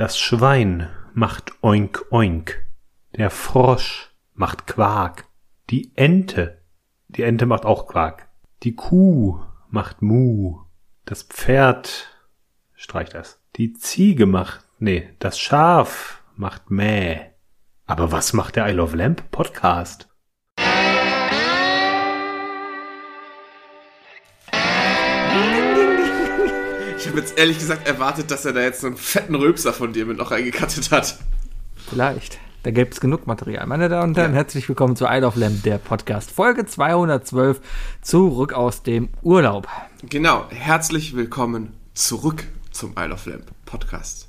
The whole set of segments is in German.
Das Schwein macht oink oink. Der Frosch macht Quark. Die Ente, die Ente macht auch Quark. Die Kuh macht Mu. Das Pferd streicht das. Die Ziege macht, nee, das Schaf macht Mäh. Aber was macht der I Love Lamp Podcast? Habe jetzt ehrlich gesagt erwartet, dass er da jetzt einen fetten Rülpser von dir mit noch reingekattet hat. Vielleicht. Da gäbe es genug Material. Meine Damen und Herren, Ja. herzlich willkommen zu Isle of Lamb, der Podcast. Folge 212, zurück aus dem Urlaub. Genau, herzlich willkommen zurück zum Isle of Lamp Podcast.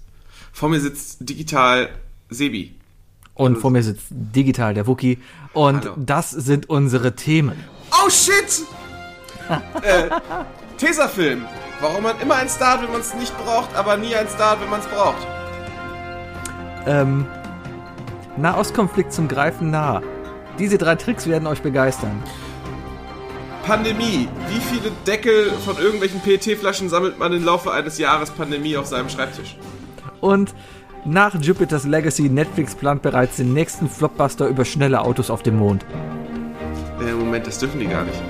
Vor mir sitzt digital Sebi. Und vor mir sitzt digital der Wookie. Und Hallo. das sind unsere Themen. Oh shit! äh, Tesafilm. Warum man immer einen Start, wenn man es nicht braucht, aber nie einen Start, wenn man es braucht. Ähm, Nahostkonflikt zum Greifen nah. Diese drei Tricks werden euch begeistern. Pandemie. Wie viele Deckel von irgendwelchen PET-Flaschen sammelt man im Laufe eines Jahres Pandemie auf seinem Schreibtisch? Und nach Jupiter's Legacy, Netflix plant bereits den nächsten Flopbuster über schnelle Autos auf dem Mond. Äh, Moment, das dürfen die gar nicht.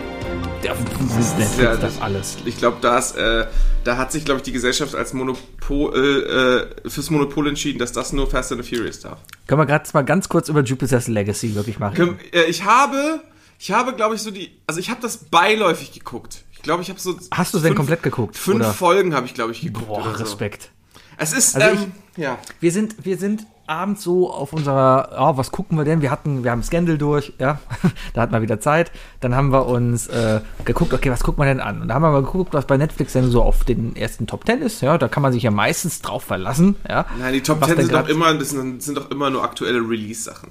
Der, das ist Netflix, ja- das alles. Ich glaube, da, ist, äh, da hat sich, glaube ich, die Gesellschaft als Monopol, äh, fürs Monopol entschieden, dass das nur Fast and the Furious darf. Können wir gerade mal ganz kurz über Jupiter's Legacy wirklich machen? Können- äh, Ich habe, ich habe, glaube ich, so die, also ich habe das beiläufig geguckt. Ich glaube, ich habe so. Hast du es denn komplett geguckt, Fünf oder? Folgen habe ich, glaube ich, geguckt. Boah, oder so. Respekt. Es ist, Also ähm, ja. Wir sind, wir sind abends so auf unserer, oh, was gucken wir denn? Wir hatten, wir haben Scandal durch, ja, da hatten wir wieder Zeit. Dann haben wir uns äh, geguckt, okay, was guckt man denn an? Und da haben wir mal geguckt, was bei Netflix denn so auf den ersten Top Ten ist, ja, da kann man sich ja meistens drauf verlassen, ja. Nein, die Top Was 10 denn sind doch immer, das sind, sind doch immer nur aktuelle Release-Sachen.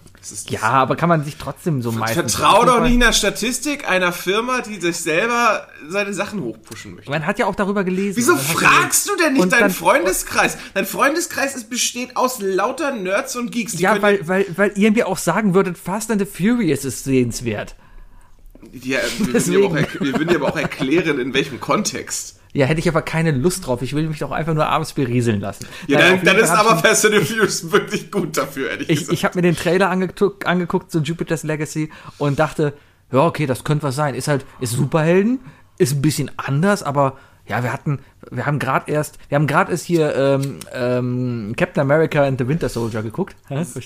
Ja, aber kann man sich trotzdem so meistens. Vertrau doch nicht einer Statistik einer Firma, die sich selber seine Sachen hochpushen möchte. Man hat ja auch darüber gelesen. Wieso fragst du denn nicht deinen dann- Freundeskreis? Dein Freundeskreis ist, besteht aus lauter Nerds und Geeks. Die Ja, weil, weil, weil ihr mir auch sagen würdet, Fast and the Furious ist sehenswert. Ja, wir, würden dir auch, Deswegen. erk- wir würden dir aber auch erklären, in welchem Kontext. Ja, hätte ich aber keine Lust drauf. Ich will mich doch einfach nur abends berieseln lassen. Ja, dann, dann ist aber Fast and Furious wirklich gut dafür, ehrlich Ich, gesagt. ich habe mir den Trailer angeguckt, angeguckt zu Jupiter's Legacy und dachte, ja, okay, das könnte was sein. Ist halt, ist Superhelden, ist ein bisschen anders, aber ja, wir hatten, wir haben gerade erst, wir haben gerade erst hier ähm, ähm, Captain America and the Winter Soldier geguckt.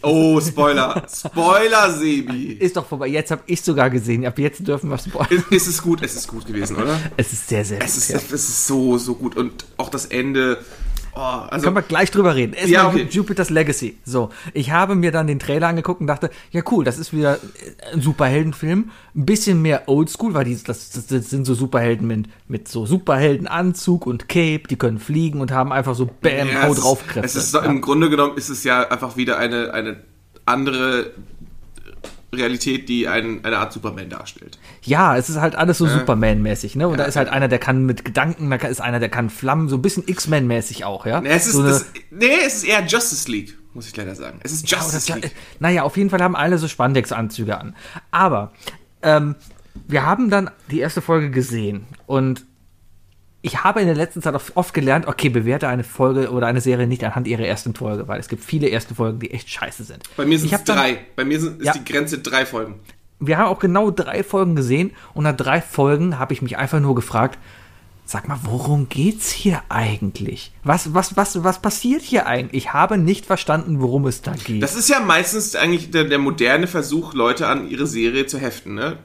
Oh, Spoiler. Spoiler, Sebi. Ist doch vorbei. Jetzt habe ich sogar gesehen. Ab jetzt dürfen wir spoilern. Ist, ist es gut? Es ist gut gewesen, oder? Es ist sehr, sehr Es ist, gut. es ist so, so gut. Und auch das Ende. Oh, also, Können wir gleich drüber reden. Erstmal Ja, okay. Jupiter's Legacy. So, ich habe mir dann den Trailer angeguckt und dachte, ja cool, das ist wieder ein Superheldenfilm. Ein bisschen mehr Oldschool, weil die, das, das, das sind so Superhelden mit, mit so Superheldenanzug und Cape, die können fliegen und haben einfach so Bam, Ja, hau drauf Kräfte. Es ist, doch- Im Grunde genommen ist es ja einfach wieder eine, eine andere Realität, die ein, eine Art Superman darstellt. ja, es ist halt alles so Superman-mäßig, ne? Und da ist halt einer, der kann mit Gedanken, da ist einer, der kann Flammen, so ein bisschen X-Men-mäßig auch, ja? Nee, es ist, so das, nee, es ist eher Justice League, muss ich leider sagen. Es ist Ja, Justice das, League. naja, auf jeden Fall haben alle so Spandex-Anzüge an. Aber ähm, wir haben dann die erste Folge gesehen und ich habe in der letzten Zeit oft, oft gelernt, okay, bewerte eine Folge oder eine Serie nicht anhand ihrer ersten Folge, weil es gibt viele erste Folgen, die echt scheiße sind. Bei mir sind es drei. Bei mir sind, ist Ja. die Grenze drei Folgen. Wir haben auch genau drei Folgen gesehen und nach drei Folgen habe ich mich einfach nur gefragt, sag mal, worum geht's hier eigentlich? Was, was, was, was passiert hier eigentlich? Ich habe nicht verstanden, worum es da geht. Das ist ja meistens eigentlich der, der moderne Versuch, Leute an ihre Serie zu heften, ne?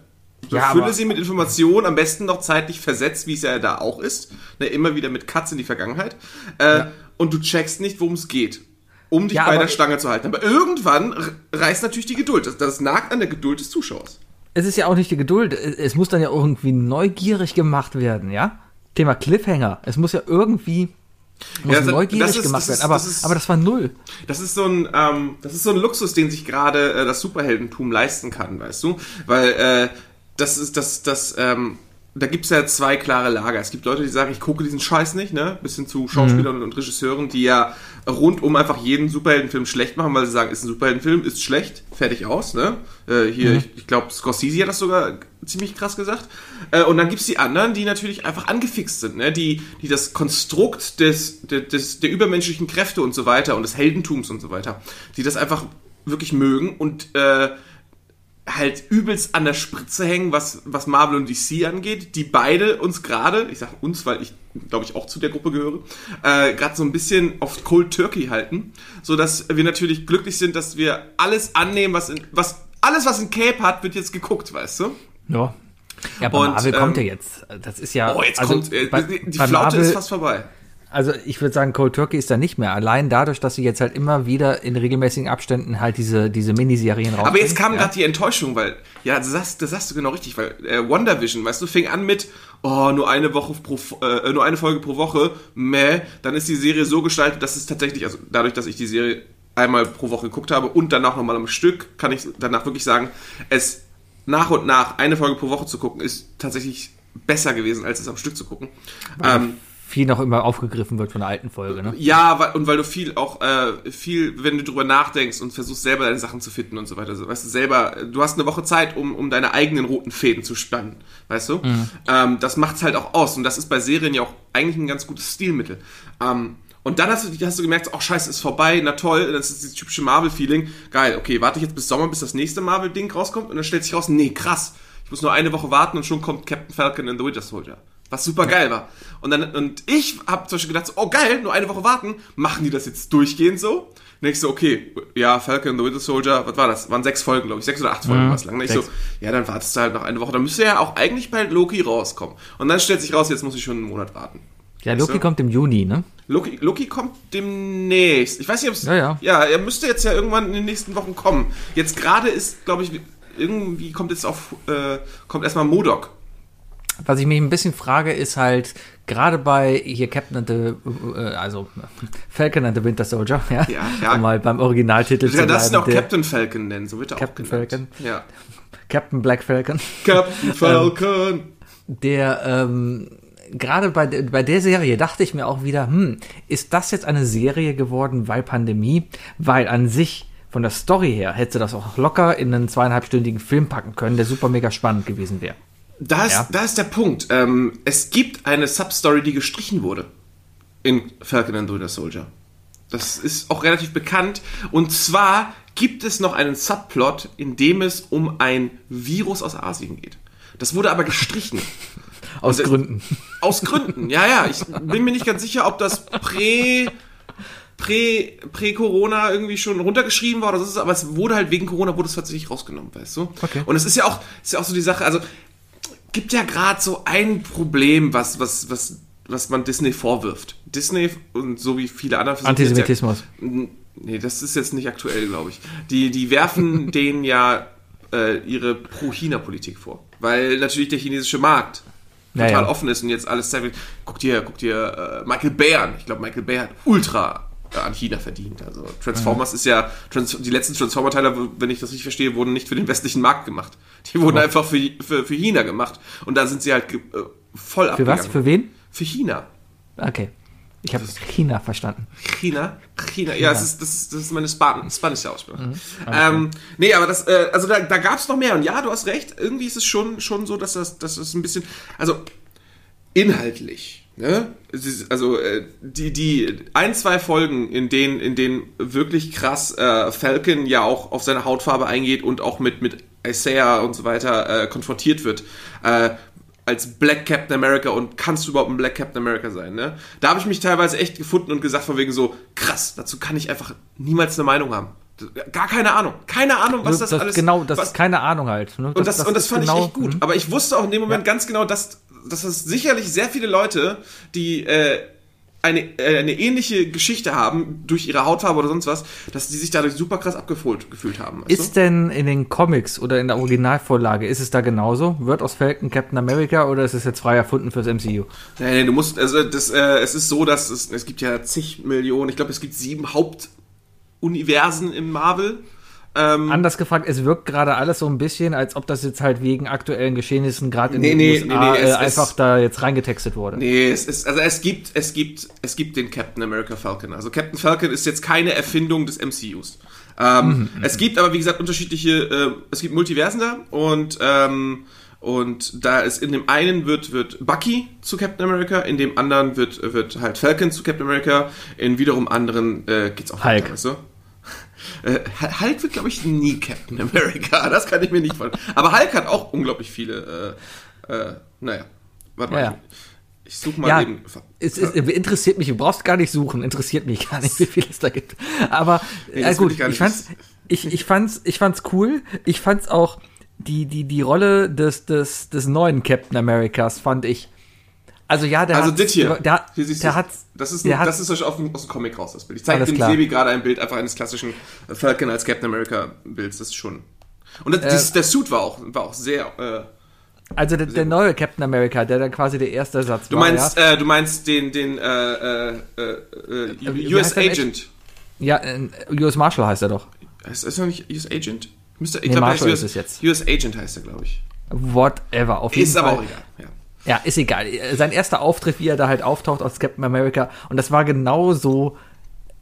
Ja, aber- sie mit Informationen, am besten noch zeitlich versetzt, wie es ja da auch ist. Ne, immer wieder mit Cuts in die Vergangenheit. Äh, Und du checkst nicht, worum es geht. Um dich Ja, bei der Stange zu halten. Aber irgendwann reißt natürlich die Geduld. Das, das nagt an der Geduld des Zuschauers. es ist ja auch nicht die Geduld. Es muss dann ja irgendwie neugierig gemacht werden, ja? Thema Cliffhanger. Es muss ja irgendwie muss Ja, das- neugierig das ist- gemacht das ist- werden. Aber das das, ist- aber das war null. Das ist so ein, ähm, das ist so ein Luxus, den sich gerade äh, das Superheldentum leisten kann, weißt du? Weil äh, das ist das, das, ähm, da gibt's ja zwei klare Lager. Es gibt Leute, die sagen, ich gucke diesen Scheiß nicht, ne? Bis hin zu Schauspielern Mhm. und Regisseuren, die ja rundum einfach jeden Superheldenfilm schlecht machen, weil sie sagen, ist ein Superheldenfilm, ist schlecht, fertig aus, ne? Äh, hier, Mhm. ich, ich glaube, Scorsese hat das sogar ziemlich krass gesagt. Äh, und dann gibt's die anderen, die natürlich einfach angefixt sind, ne? Die, die das Konstrukt des, des, des, der übermenschlichen Kräfte und so weiter und des Heldentums und so weiter, die das einfach wirklich mögen und äh, halt übelst an der Spritze hängen, was, was Marvel und DC angeht, die beide uns gerade, ich sag uns, weil ich glaube ich auch zu der Gruppe gehöre, äh, gerade so ein bisschen auf Cold Turkey halten, so dass wir natürlich glücklich sind, dass wir alles annehmen, was in, was alles was ein Cape hat, wird jetzt geguckt, weißt du? Ja. Ja, aber Und, Marvel kommt ja ähm, jetzt. Das ist ja. Oh, jetzt also kommt äh, bei- die Flaute Marvel- ist fast vorbei. Also ich würde sagen, Cold Turkey ist da nicht mehr. Allein dadurch, dass sie jetzt halt immer wieder in regelmäßigen Abständen halt diese, diese Miniserien rausbringen. Aber jetzt kam ja. gerade die Enttäuschung, weil, ja, das sagst, das sagst du genau richtig, weil äh, WandaVision, weißt du, fing an mit, oh, nur eine Woche pro, äh, nur eine Folge pro Woche, meh, dann ist die Serie so gestaltet, dass es tatsächlich, also dadurch, dass ich die Serie einmal pro Woche geguckt habe und danach nochmal am Stück, kann ich danach wirklich sagen, es nach und nach eine Folge pro Woche zu gucken, ist tatsächlich besser gewesen, als es am Stück zu gucken. Ähm, viel noch immer aufgegriffen wird von der alten Folge, ne? ja, weil, und weil du viel auch, äh, viel, wenn du drüber nachdenkst und versuchst selber deine Sachen zu finden und so weiter, so, weißt du, selber, du hast eine Woche Zeit, um, um deine eigenen roten Fäden zu spannen, weißt du? Ähm, das macht's halt auch aus und das ist bei Serien ja auch eigentlich ein ganz gutes Stilmittel. Ähm, und dann hast du, hast du gemerkt, oh scheiße, ist vorbei, na toll, das ist dieses typische Marvel-Feeling. Geil, okay, warte ich jetzt bis Sommer, bis das nächste Marvel-Ding rauskommt und dann stellt sich raus, nee, krass, ich muss nur eine Woche warten und schon kommt Captain Falcon and the Winter Soldier. Was super geil war. Und dann, und ich habe zum Beispiel gedacht, so, oh geil, nur eine Woche warten, machen die das jetzt durchgehend so? Dann ich so, okay, ja, Falcon and the Winter Soldier, was war das? Waren sechs Folgen, glaube ich, sechs oder acht Folgen Mhm, war es lang. Dann ich so, sechs. ja, dann wartest du halt noch eine Woche. Dann müsste ja auch eigentlich bei Loki rauskommen. Und dann stellt sich raus, jetzt muss ich schon einen Monat warten. Ja, Weißt Loki du? kommt im Juni, ne? Loki, Loki kommt demnächst. Ich weiß nicht, ob es. Ja, ja. Ja, er müsste jetzt ja irgendwann in den nächsten Wochen kommen. Jetzt gerade ist, glaube ich, irgendwie kommt jetzt auf, äh, kommt erstmal Modok. Was ich mich ein bisschen frage, ist halt, gerade bei hier Captain and the, äh, also Falcon and the Winter Soldier, ja, Ja, ja. um mal beim Originaltitel Du zu kannst ihn bleiben, auch der- Captain Falcon nennen, so wird er Captain auch genannt. Falcon. Ja. Captain Black Falcon, Captain Falcon. der ähm, gerade bei, de- bei der Serie dachte ich mir auch wieder, hm, ist das jetzt eine Serie geworden, weil Pandemie? Weil an sich von der Story her hätte das auch locker in einen zweieinhalbstündigen Film packen können, der super mega spannend gewesen wäre. Da ist, Ja. da ist der Punkt. Ähm, es gibt eine Substory, die gestrichen wurde in Falcon and the Winter Soldier. Das ist auch relativ bekannt. Und zwar gibt es noch einen Subplot, in dem es um ein Virus aus Asien geht. Das wurde aber gestrichen. Aus äh, Gründen. Aus Gründen, ja, ja. Ich bin mir nicht ganz sicher, ob das prä, prä, prä-Corona irgendwie schon runtergeschrieben war oder so, aber es wurde halt wegen Corona wurde es tatsächlich rausgenommen, weißt du? Okay. Und es ist ja auch, ist ja auch so die Sache, also gibt ja gerade so ein Problem, was, was, was, was man Disney vorwirft. Disney und so wie viele andere versuchen Antisemitismus. Ja, nee, das ist jetzt nicht aktuell, glaube ich. Die, die werfen denen ja äh, ihre Pro-China-Politik vor. Weil natürlich der chinesische Markt total ja. offen ist und jetzt alles zeigt. Guck dir, guck dir äh, Michael Bay an. Ich glaube, Michael Bay hat ultra an China verdient. Also Transformers ist ja, die letzten Transformer-Teile, wenn ich das richtig verstehe, wurden nicht für den westlichen Markt gemacht. Die wurden einfach für, für, für China gemacht. Und da sind sie halt äh, voll Für abgegangen. was? Für wen? Für China. Okay. Ich habe China verstanden. China? China, ja, das ist, das ist, das ist meine Span spanische Aussprache. Ähm, nee, aber das, äh, also da, da gab es noch mehr und ja, du hast recht, irgendwie ist es schon, schon so, dass das, dass das ein bisschen, also inhaltlich, ne? Ist, also äh, die, die ein, zwei Folgen, in denen, in denen wirklich krass äh, Falcon ja auch auf seine Hautfarbe eingeht und auch mit, mit Isaiah und so weiter äh, konfrontiert wird, äh, als Black Captain America und kannst du überhaupt ein Black Captain America sein, ne? Da habe ich mich teilweise echt gefunden und gesagt von wegen so, krass, dazu kann ich einfach niemals eine Meinung haben. Gar keine Ahnung. Keine Ahnung, was das, alles genau, das was, ist keine Ahnung halt. Ne? und das, und das ist fand genau, ich echt gut. mhm. Aber ich wusste auch in dem Moment ganz genau, dass, dass es sicherlich sehr viele Leute, die äh, eine, äh, eine ähnliche Geschichte haben, durch ihre Hautfarbe oder sonst was, dass die sich dadurch super krass abgeholt gefühlt haben. Ist denn in den Comics oder in der Originalvorlage, ist es da genauso? Wird aus Falcon Captain America oder ist es jetzt frei erfunden fürs MCU? du? Nee, nee, du musst, also das, äh, es ist so, dass es, es gibt ja zig Millionen, ich glaube, es gibt sieben Hauptuniversen im Marvel. Ähm, Anders gefragt, es wirkt gerade alles so ein bisschen, als ob das jetzt halt wegen aktuellen Geschehnissen gerade in Nee, den nee, USA nee, nee, es äh, einfach ist- da jetzt reingetextet wurde. Nee, es ist, also es gibt, es gibt, es gibt den Captain America Falcon. Also Captain Falcon ist jetzt keine Erfindung des MCUs. Ähm, es gibt aber, wie gesagt, unterschiedliche, äh, es gibt Multiversen da und, ähm, und da ist in dem einen wird, wird Bucky zu Captain America, in dem anderen wird, wird halt Falcon zu Captain America, in wiederum anderen äh, geht's auch Hulk. weiter, weißt du? Äh, Hulk wird, glaube ich, nie Captain America. Das kann ich mir nicht vorstellen. Aber Hulk hat auch unglaublich viele, äh, äh, naja. Warte mal. Ja, ja. Ich suche mal Ja, eben. es, es interessiert mich, du brauchst gar nicht suchen, interessiert mich gar nicht, wie viel es da gibt. Aber Nee, will gut, ich ich, fand's, ich, ich fand's, ich fand's cool. Ich fand's auch die, die, die Rolle des, des, des neuen Captain Americas fand ich. Also ja, der Also hat, das hier. der, hier der du's. hat, das ist, der ein, das ist aus dem, aus dem Comic raus, das Bild. Ich zeige dem klar. Sebi gerade ein Bild einfach eines klassischen Falcon als Captain America Bilds. Das ist schon. Und das, dieses, der Suit war auch, war auch sehr. Äh, also der, der neue Captain America, der dann quasi der erste Satz du war. meinst, ja, äh, du meinst den, den äh, äh, äh, äh, wie US Agent. ja äh, US Marshal heißt er doch. Ist ist er nicht US Agent? Müsste, ich Nee, glaube, US, ist es jetzt. US Agent heißt er, glaube ich. Whatever, auf jeden Ist Fall. aber auch egal. Ja. Ja, ist egal. Sein erster Auftritt, wie er da halt auftaucht als Captain America. Und das war genau so.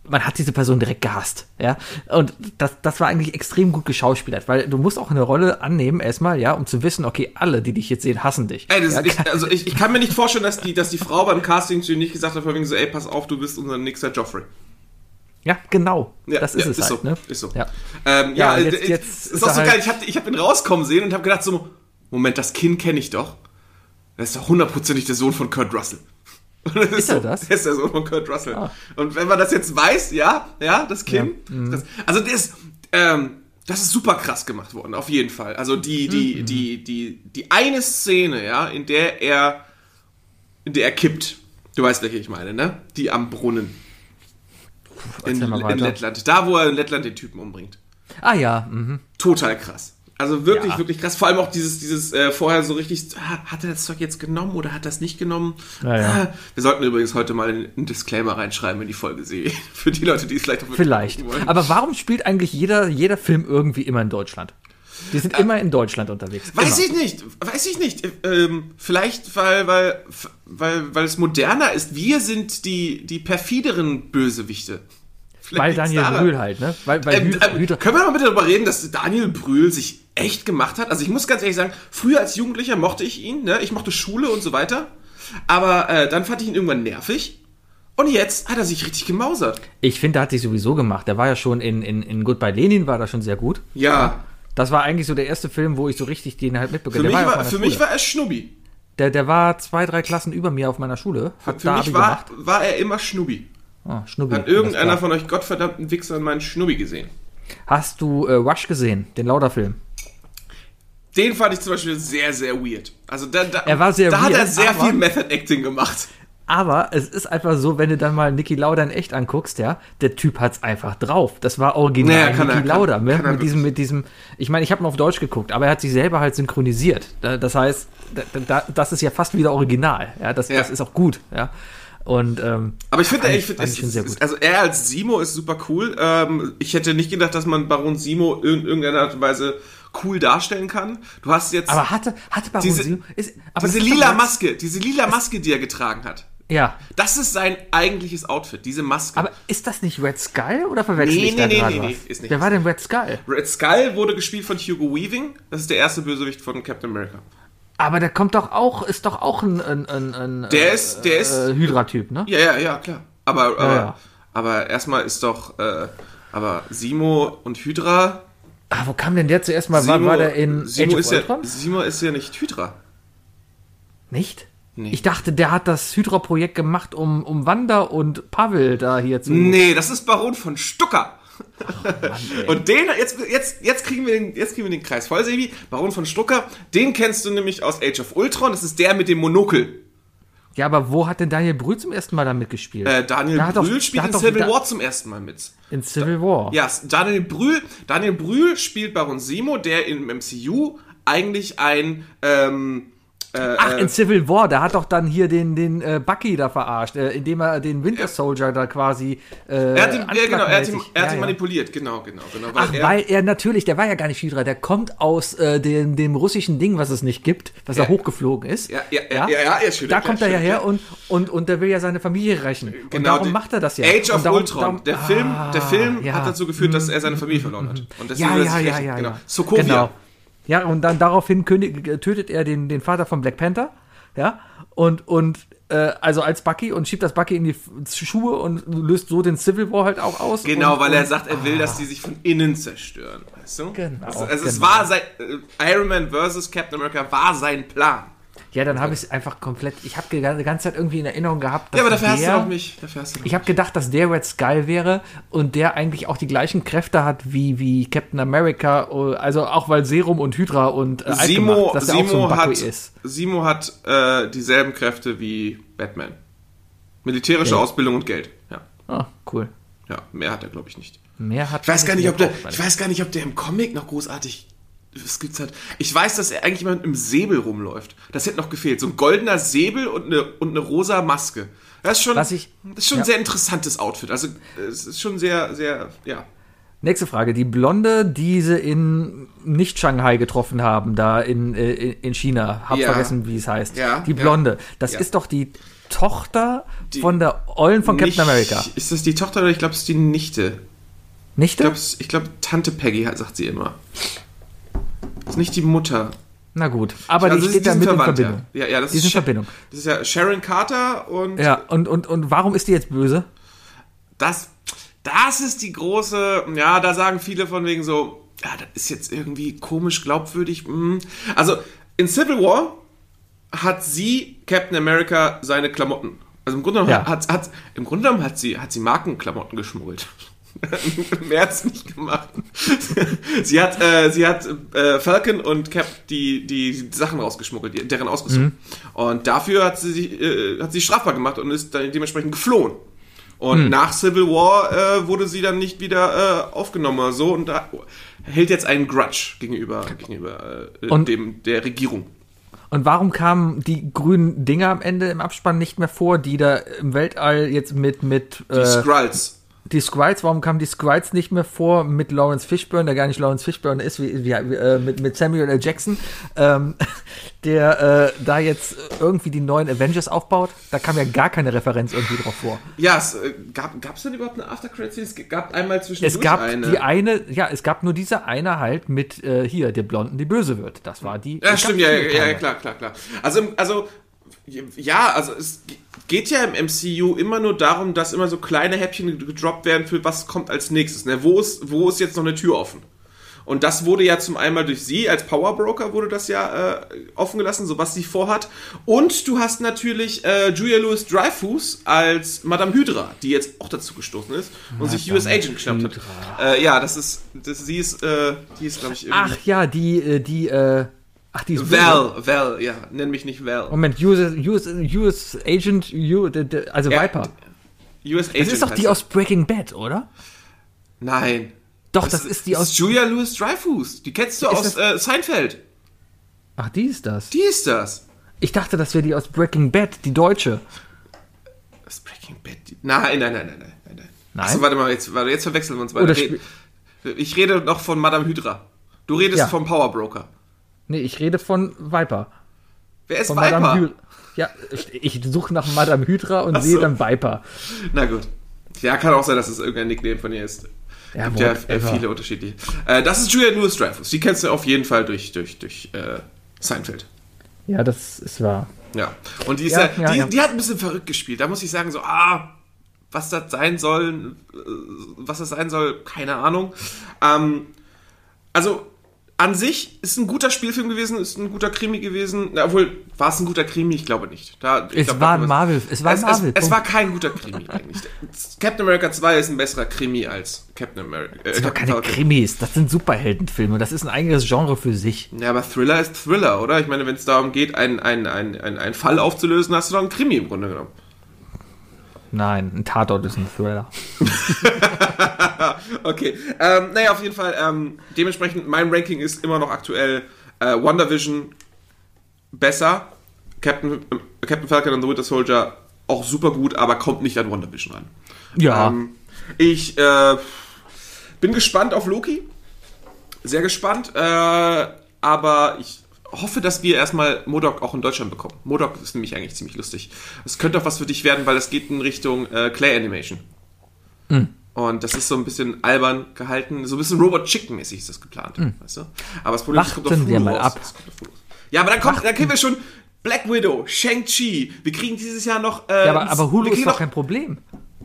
Man hat diese Person direkt gehasst, ja. Und das, das war eigentlich extrem gut geschauspielert, weil du musst auch eine Rolle annehmen, erstmal, ja, um zu wissen, okay, alle, die dich jetzt sehen, hassen dich. Ey, ja, ich, also ich, ich kann mir nicht vorstellen, dass die, dass die Frau beim Casting zu nicht gesagt hat, von wegen so, ey, pass auf, du bist unser nächster Joffrey. ja, genau. Ja, das ist ja, es ist halt, so, ne? ist so. Ja. Ähm, Ja, ja, jetzt- äh, jetzt ist auch so halt- geil. Ich habe ich hab ihn rauskommen sehen und habe gedacht so, Moment, das Kind kenne ich doch. Das ist doch hundertprozentig der Sohn von Kurt Russell. Das Ist er so, das? Der ist der Sohn von Kurt Russell. Ah. Und wenn man das jetzt weiß, ja, ja, das Kind. Mhm. Das, also der ist, ähm, das ist super krass gemacht worden, auf jeden Fall. Also die, Mhm. die, die, die, die eine Szene, ja, in der er, in der er kippt. Du weißt, welche ich meine, ne? Die am Brunnen. In, mal in weiter. Lettland. Da, wo er in Lettland den Typen umbringt. Ah ja, mhm. Total krass. Also wirklich, Ja. wirklich krass. Vor allem auch dieses, dieses äh, vorher so richtig, ah, hat er das Zeug jetzt genommen oder hat er das nicht genommen? Ja, ja. Ah, wir sollten übrigens heute mal einen Disclaimer reinschreiben in die Folge sehe. Für die Leute, die es vielleicht auch vielleicht. wollen. Aber warum spielt eigentlich jeder, jeder Film irgendwie immer in Deutschland? Die sind immer in Deutschland unterwegs. Weiß immer. ich nicht, weiß ich nicht. Ähm, vielleicht, weil, weil, weil, weil es moderner ist. Wir sind die, die perfideren Bösewichte. Weil Daniel daran. Brühl halt, ne? Weil, weil Ähm, Hü- ähm, können wir mal bitte darüber reden, dass Daniel Brühl sich echt gemacht hat? Also ich muss ganz ehrlich sagen, früher als Jugendlicher mochte ich ihn, ne? ich mochte Schule und so weiter, aber äh, dann fand ich ihn irgendwann nervig und jetzt hat er sich richtig gemausert. Ich finde, der hat sich sowieso gemacht. Der war ja schon in, in, in Goodbye Lenin, war da schon sehr gut. Ja, Das war eigentlich so der erste Film, wo ich so richtig den halt für, mitbekommen mich war, ja auf war, meiner für mich war er Schnubbi. der, der war zwei, drei Klassen über mir auf meiner Schule. Hat Für da mich war, war er immer Schnubbi. Oh, Schnubbi. Hat irgendeiner von euch gottverdammten Wichsern meinen Schnubbi gesehen? Hast du äh, Rush gesehen, den Lauder-Film? Den fand ich zum Beispiel sehr, sehr weird. Also da, da, Er war sehr da hat er weird, sehr viel Method Acting gemacht. Aber es ist einfach so, wenn du dann mal Niki Lauda in echt anguckst, ja, der Typ hat's einfach drauf. Das war original Naja, kann Niki er, kann- Lauda, ne? kann er mit diesem, mit diesem, ich meine, ich habe ihn auf Deutsch geguckt, aber er hat sich selber halt synchronisiert. Da- Das heißt, da, da, das ist ja fast wieder original. Ja, das, Ja. das ist auch gut, ja. Und ähm, Aber ich finde, ich ich- gut. also er als Simo ist super cool. Ähm, ich hätte nicht gedacht, dass man Baron Simo in irgendeiner Art und Weise cool darstellen kann. Du hast jetzt aber hatte, hatte Baron Diese- Simo, ist, aber diese lila Maske, diese lila Maske, die er getragen hat. Ja, Das ist sein eigentliches Outfit, diese Maske. aber ist das nicht Red Skull oder verwechsel Nee, ich da nee, nee, gerade nee, was? nee, ist nicht. Wer war denn Red Skull? Red Skull wurde gespielt von Hugo Weaving. Das ist der erste Bösewicht von Captain America. Aber der kommt doch auch, ist doch auch ein, ein, ein, ein Der ist, der ist, äh, Hydra-Typ, ne? ja, ja, ja, klar. Aber, aber, ja. aber erstmal ist doch, äh, aber Simo und Hydra. Ah, wo kam denn der zuerst mal? War, Simo, war der in Simo Age ist ja? Simo ist ja nicht Hydra. Nicht? Nee. Ich dachte, der hat das Hydra-Projekt gemacht, um, um Wanda und Pavel da hier zu. Nee, das ist Baron von Stucker. Ey. Und den, jetzt, jetzt, jetzt, kriegen wir den, jetzt kriegen wir den Kreis voll, Sebi. Baron von Stucker, den kennst du nämlich aus Age of Ultron. Das ist der mit dem Monokel. Ja, aber wo hat denn Daniel Brühl zum ersten Mal da mitgespielt? Äh, Daniel Da doch- Brühl da spielt in doch Civil da- War zum ersten Mal mit. in Civil War. Ja, Daniel Brühl, Daniel Brühl spielt Baron Simo, der im MCU eigentlich ein, ähm, Ach, in Civil War, da hat doch dann hier den, den äh, Bucky da verarscht, äh, indem er den Winter Soldier da quasi. Äh, Er hat ihn, ja, genau, er hat ihn, er hat Ja, ihn ja. manipuliert, genau, genau, genau. Ach, er, weil er natürlich, der war ja gar nicht Hydra, der kommt aus äh, dem, dem russischen Ding, was es nicht gibt, was Ja. er hochgeflogen ist. Ja, ja, ja, ja, ja, ja, stimmt, Da ja, kommt er ja her ja. und, und, und der will ja seine Familie rächen. und Genau, darum die- macht er das ja. Age of und darum, Ultron. Darum, der Film, der Film Ah, ja. hat dazu geführt, dass er seine Familie verloren hat. Und deswegen ja, ja, ja, ja, Genau. ja. Sokovia. Genau. Ja, und dann daraufhin könig, tötet er den, den Vater von Black Panther. Ja, und, und äh, also als Bucky und schiebt das Bucky in die Schuhe und löst so den Civil War halt auch aus. Genau, und, weil er sagt, er will, dass die sich von innen zerstören. Weißt du? Genau, Also, also es genau. war sein. Äh, Iron Man vs. Captain America war sein Plan. Ja, dann habe ich es einfach komplett. Ich habe die ganze Zeit irgendwie in Erinnerung gehabt, dass Ja, aber dafür hast du der, noch mich. Dafür hast du Ich habe gedacht, dass der Red Skull wäre und der eigentlich auch die gleichen Kräfte hat wie, wie Captain America, also auch weil Serum und Hydra und äh, Simo, gemacht, dass er auch so Simo, Buckway hat, ist. Simo hat äh, dieselben Kräfte wie Batman. Militärische Ja. Ausbildung und Geld. Ja, Ah, cool. ja mehr hat er, glaube ich, nicht. Mehr hat Ich weiß, gar nicht, ob der, ich weiß weiß gar nicht, ob der im Comic noch großartig Skills hat. Ich weiß, dass er eigentlich immer mit einem Säbel rumläuft. Das hätte noch gefehlt. So ein goldener Säbel und eine, und eine rosa Maske. Das ist schon, Was ich- das ist schon ja. ein sehr interessantes Outfit. Also, es ist schon sehr, sehr, ja. Nächste Frage. Die Blonde, die sie in nicht Shanghai getroffen haben, da in, äh, in China. Hab Ja. vergessen, wie es heißt. Ja, Die. Blonde. Das ist doch die Tochter von der Ollen von Captain Nicht- America. Ist das die Tochter oder ich glaube, es ist die Nichte? Nicht? Ich glaube, glaub, Tante Peggy sagt sie immer. Das ist nicht die Mutter. Na gut. Aber Also die steht da mit in verwandt, Verbindung. Ja, ja, ja das Die ist in Verbindung. Das ist ja Sharon Carter und Ja, und, und, und warum ist die jetzt böse? das, das ist die große, ja, da sagen viele von wegen so, ja, das ist jetzt irgendwie komisch glaubwürdig. hm. Also in Civil War hat sie Captain America seine Klamotten. Also im Grunde genommen Ja. hat, hat, im Grunde genommen hat sie, hat sie Markenklamotten geschmuggelt. Hat sie nicht gemacht. sie hat, äh, sie hat äh, Falcon und Cap die, die Sachen rausgeschmuggelt, die, deren Ausrüstung. Und dafür hat sie sich, äh, hat sie strafbar gemacht und ist dann dementsprechend geflohen. Und nach Civil War äh, wurde sie dann nicht wieder äh, aufgenommen oder so und da hält jetzt einen Grudge gegenüber, gegenüber äh, Und- dem der Regierung. Und warum kamen die grünen Dinger am Ende im Abspann nicht mehr vor, die da im Weltall jetzt mit, mit Die äh, Skrulls. Die Skrulls, warum kamen die Skrulls nicht mehr vor mit Lawrence Fishburne, der gar nicht Lawrence Fishburne ist, wie, wie, äh, mit, mit Samuel L. Jackson, ähm, der äh, da jetzt irgendwie die neuen Avengers aufbaut? Da kam ja gar keine Referenz irgendwie drauf vor. Ja, es äh, gab gab's denn überhaupt eine After Credit Scene? Es gab einmal zwischendurch Es gab eine. die eine, ja, es gab nur diese eine halt mit äh, hier, der Blonden, die böse wird. Das war die. Ja, es stimmt, ja, ja, ja, klar, klar, klar. Also, also, ja, also es geht ja im MCU immer nur darum, dass immer so kleine Häppchen gedroppt werden für was kommt als nächstes. Ne? Wo, ist, wo ist jetzt noch eine Tür offen? Und das wurde ja zum einmal durch sie, als Power Broker wurde das ja äh, offen gelassen, so was sie vorhat. Und du hast natürlich äh, Julia Louis Dreyfus als Madame Hydra, die jetzt auch dazu gestoßen ist und sich US Agent geschnappt hat. Äh, ja, das ist, das, sie ist, äh, die ist, glaube ich, irgendwie. Ach ja, die, äh, die, äh, ach, die ist böse. Val, Val, ja, nenn mich nicht Val. Moment, US, US, US Agent, U, d- d- also Ja, Viper. US Agent. Das ist doch die aus Breaking Bad, oder? Nein. Doch, das, ist die das aus. ist Julia Louis Dreyfus. Die kennst du aus äh, Seinfeld. Ach, die ist das. Die ist das. Ich dachte, das wäre die aus Breaking Bad, die deutsche. Das Breaking Bad. Die- Nein, nein, nein, nein, nein, nein. nein. Achso, warte mal, jetzt, warte, jetzt verwechseln wir uns beide. Ich rede noch von Madame Hydra. Du redest Ja. vom Power Broker. Nee, ich rede von Viper. Wer ist Von Viper? Madame. Ja, ich, suche nach Madame Hydra und Ach sehe so. dann Viper. Na gut. Ja, kann auch sein, dass es irgendein Nickname von ihr ist. Ja, Gibt ja äh, whatever. viele unterschiedliche. Äh, das ist Julia Louis Dreyfus. Die kennst du auf jeden Fall durch, durch, durch äh, Seinfeld. Ja, das ist wahr. Ja. Und die, ist Ja, ja, ja, die, ja. die hat ein bisschen verrückt gespielt. Da muss ich sagen, so, ah, was das sein soll, äh, was das sein soll, keine Ahnung. Ähm, also, an sich ist ein guter Spielfilm gewesen, ist ein guter Krimi gewesen. Na, obwohl, war es ein guter Krimi? Ich glaube nicht. Da, ich Es glaub, war ein Marvel. Es war es, Marvel. es, es war kein guter Krimi eigentlich. Captain America 2 ist ein besserer Krimi als Captain America. Äh, Das sind doch keine Falcon. Krimis, das sind Superheldenfilme. Das ist ein eigenes Genre für sich. Ja, aber Thriller ist Thriller, oder? Ich meine, wenn es darum geht, einen, einen, einen, einen, einen Fall aufzulösen, hast du doch einen Krimi im Grunde genommen. Nein, ein Tatort ist ein Thriller. Okay, ähm, naja, auf jeden Fall, ähm, dementsprechend, mein Ranking ist immer noch aktuell äh, WandaVision besser, Captain, äh, Captain Falcon and the Winter Soldier auch super gut, aber kommt nicht an WandaVision ran. Ja. Ähm, ich äh, bin gespannt auf Loki. Sehr gespannt. Äh, aber ich hoffe, dass wir erstmal Modok auch in Deutschland bekommen. Modok ist nämlich eigentlich ziemlich lustig. Es könnte auch was für dich werden, weil es geht in Richtung äh, Clay Animation. Und das ist so ein bisschen albern gehalten. So ein bisschen Robot Chicken-mäßig ist das geplant. Weißt du? Aber das Problem ist, es kommt wir mal ab. Ja, aber dann kommt, dann kriegen wir schon Black Widow, Shang-Chi. Wir kriegen dieses Jahr noch. Äh, Ja, aber, aber Hulu ist doch kein Problem.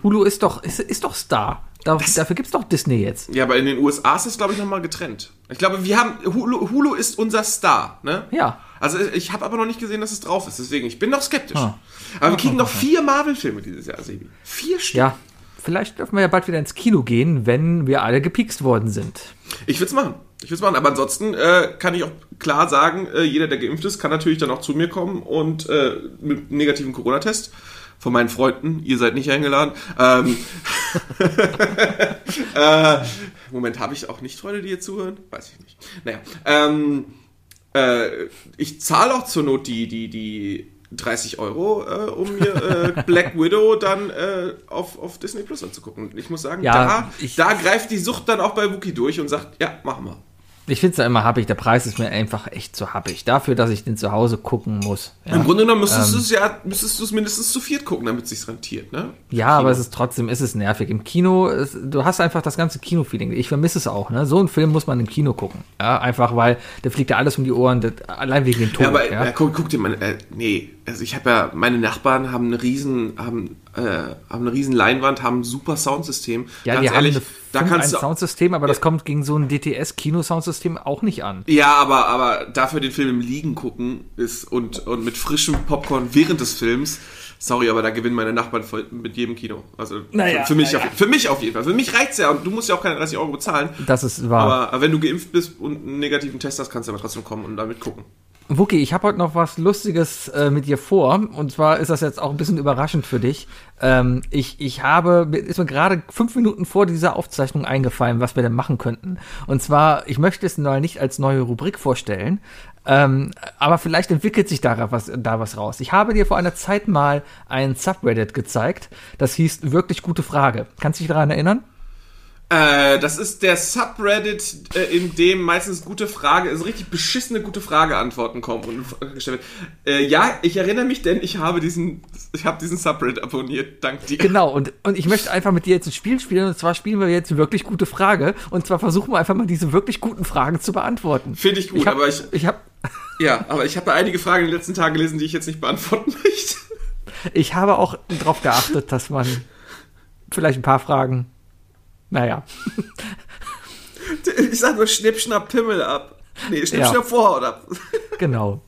Hulu ist doch, ist, ist doch Star. Da, dafür gibt's doch Disney jetzt. Ja, aber in den USA ist das, glaube ich, nochmal getrennt. Ich glaube, wir haben. Hulu, Hulu ist unser Star, ne? Ja. Also ich habe aber noch nicht gesehen, dass es drauf ist, deswegen, ich bin noch skeptisch. Ah. Aber wir kriegen noch vier Marvel-Filme dieses Jahr, Sebi. Vier Stück. Ja. Vielleicht dürfen wir ja bald wieder ins Kino gehen, wenn wir alle gepikst worden sind. Ich würde es machen. Ich würde es machen. Aber ansonsten äh, kann ich auch klar sagen, äh, jeder, der geimpft ist, kann natürlich dann auch zu mir kommen und äh, mit einem negativen Corona-Test von meinen Freunden, ihr seid nicht eingeladen. Ähm, äh, Moment, habe ich auch nicht Freunde, die hier zuhören? Weiß ich nicht. Naja, ähm, äh, ich zahle auch zur Not die, die, die 30 Euro, äh, um mir äh, Black Widow dann äh, auf, auf Disney Plus anzugucken. Und ich muss sagen, Ja, da, ich- da greift die Sucht dann auch bei Wookie durch und sagt, ja, machen wir. Ich finde es ja immer happig. Der Preis ist mir einfach echt zu happig. Dafür, dass ich den zu Hause gucken muss. Ja, Im Grunde genommen müsstest Ähm. du es ja, müsstest du es mindestens zu viert gucken, damit es sich rentiert, ne? ja aber es ist trotzdem, ist es nervig. Im Kino, ist, du hast einfach das ganze Kino-Feeling. Ich vermisse es auch. Ne? So einen Film muss man im Kino gucken. Ja, einfach, weil der fliegt ja alles um die Ohren, das, allein wegen dem Ton. Ja, aber ja. äh, guck, guck dir mal, äh, nee, also ich habe ja, meine Nachbarn haben eine riesen, haben, äh, haben eine riesen Leinwand, haben ein super Soundsystem. Ja, Ganz die ehrlich, haben da eine, kannst ein du, Soundsystem, aber das kommt gegen so ein DTS-Kino-Soundsystem auch nicht an. ja, aber, aber dafür den Film im Liegen gucken ist und, und mit frischem Popcorn während des Films, sorry, aber da gewinnen meine Nachbarn voll mit jedem Kino. Also Naja, für, für mich, naja. auf, für mich auf jeden Fall. Für mich reicht's ja und du musst ja auch keine 30 Euro bezahlen. Das ist wahr. Aber, aber wenn du geimpft bist und einen negativen Test hast, kannst du aber trotzdem kommen und damit gucken. Wookie, ich habe heute noch was Lustiges äh, mit dir vor. Und zwar ist das jetzt auch ein bisschen überraschend für dich. Ähm, ich, ich habe, ist mir gerade fünf Minuten vor dieser Aufzeichnung eingefallen, was wir denn machen könnten. Und zwar, ich möchte es mal nicht als neue Rubrik vorstellen, ähm, aber vielleicht entwickelt sich da was, da was raus. Ich habe dir vor einer Zeit mal ein Subreddit gezeigt, das hieß wirklich gute Frage. Kannst du dich daran erinnern? Äh, das ist der Subreddit, äh, in dem meistens gute Frage, also richtig beschissene gute Frage Antworten kommen und gestellt wird. Äh, ja, ich erinnere mich, denn ich habe diesen, ich habe diesen Subreddit abonniert, dank dir. Genau, und, und ich möchte einfach mit dir jetzt ein Spiel spielen, und zwar spielen wir jetzt eine wirklich gute Frage, und zwar versuchen wir einfach mal diese wirklich guten Fragen zu beantworten. Finde ich gut, Ich hab, aber ich, ich habe ja, aber ich habe einige Fragen in den letzten Tagen gelesen, die ich jetzt nicht beantworten möchte. ich habe auch darauf geachtet, dass man vielleicht ein paar Fragen, naja, Ich sag nur Schnipp, Schnapp, Pimmel ab. Nee, Schnipp, Ja. Schnapp, Vorhaut ab. genau.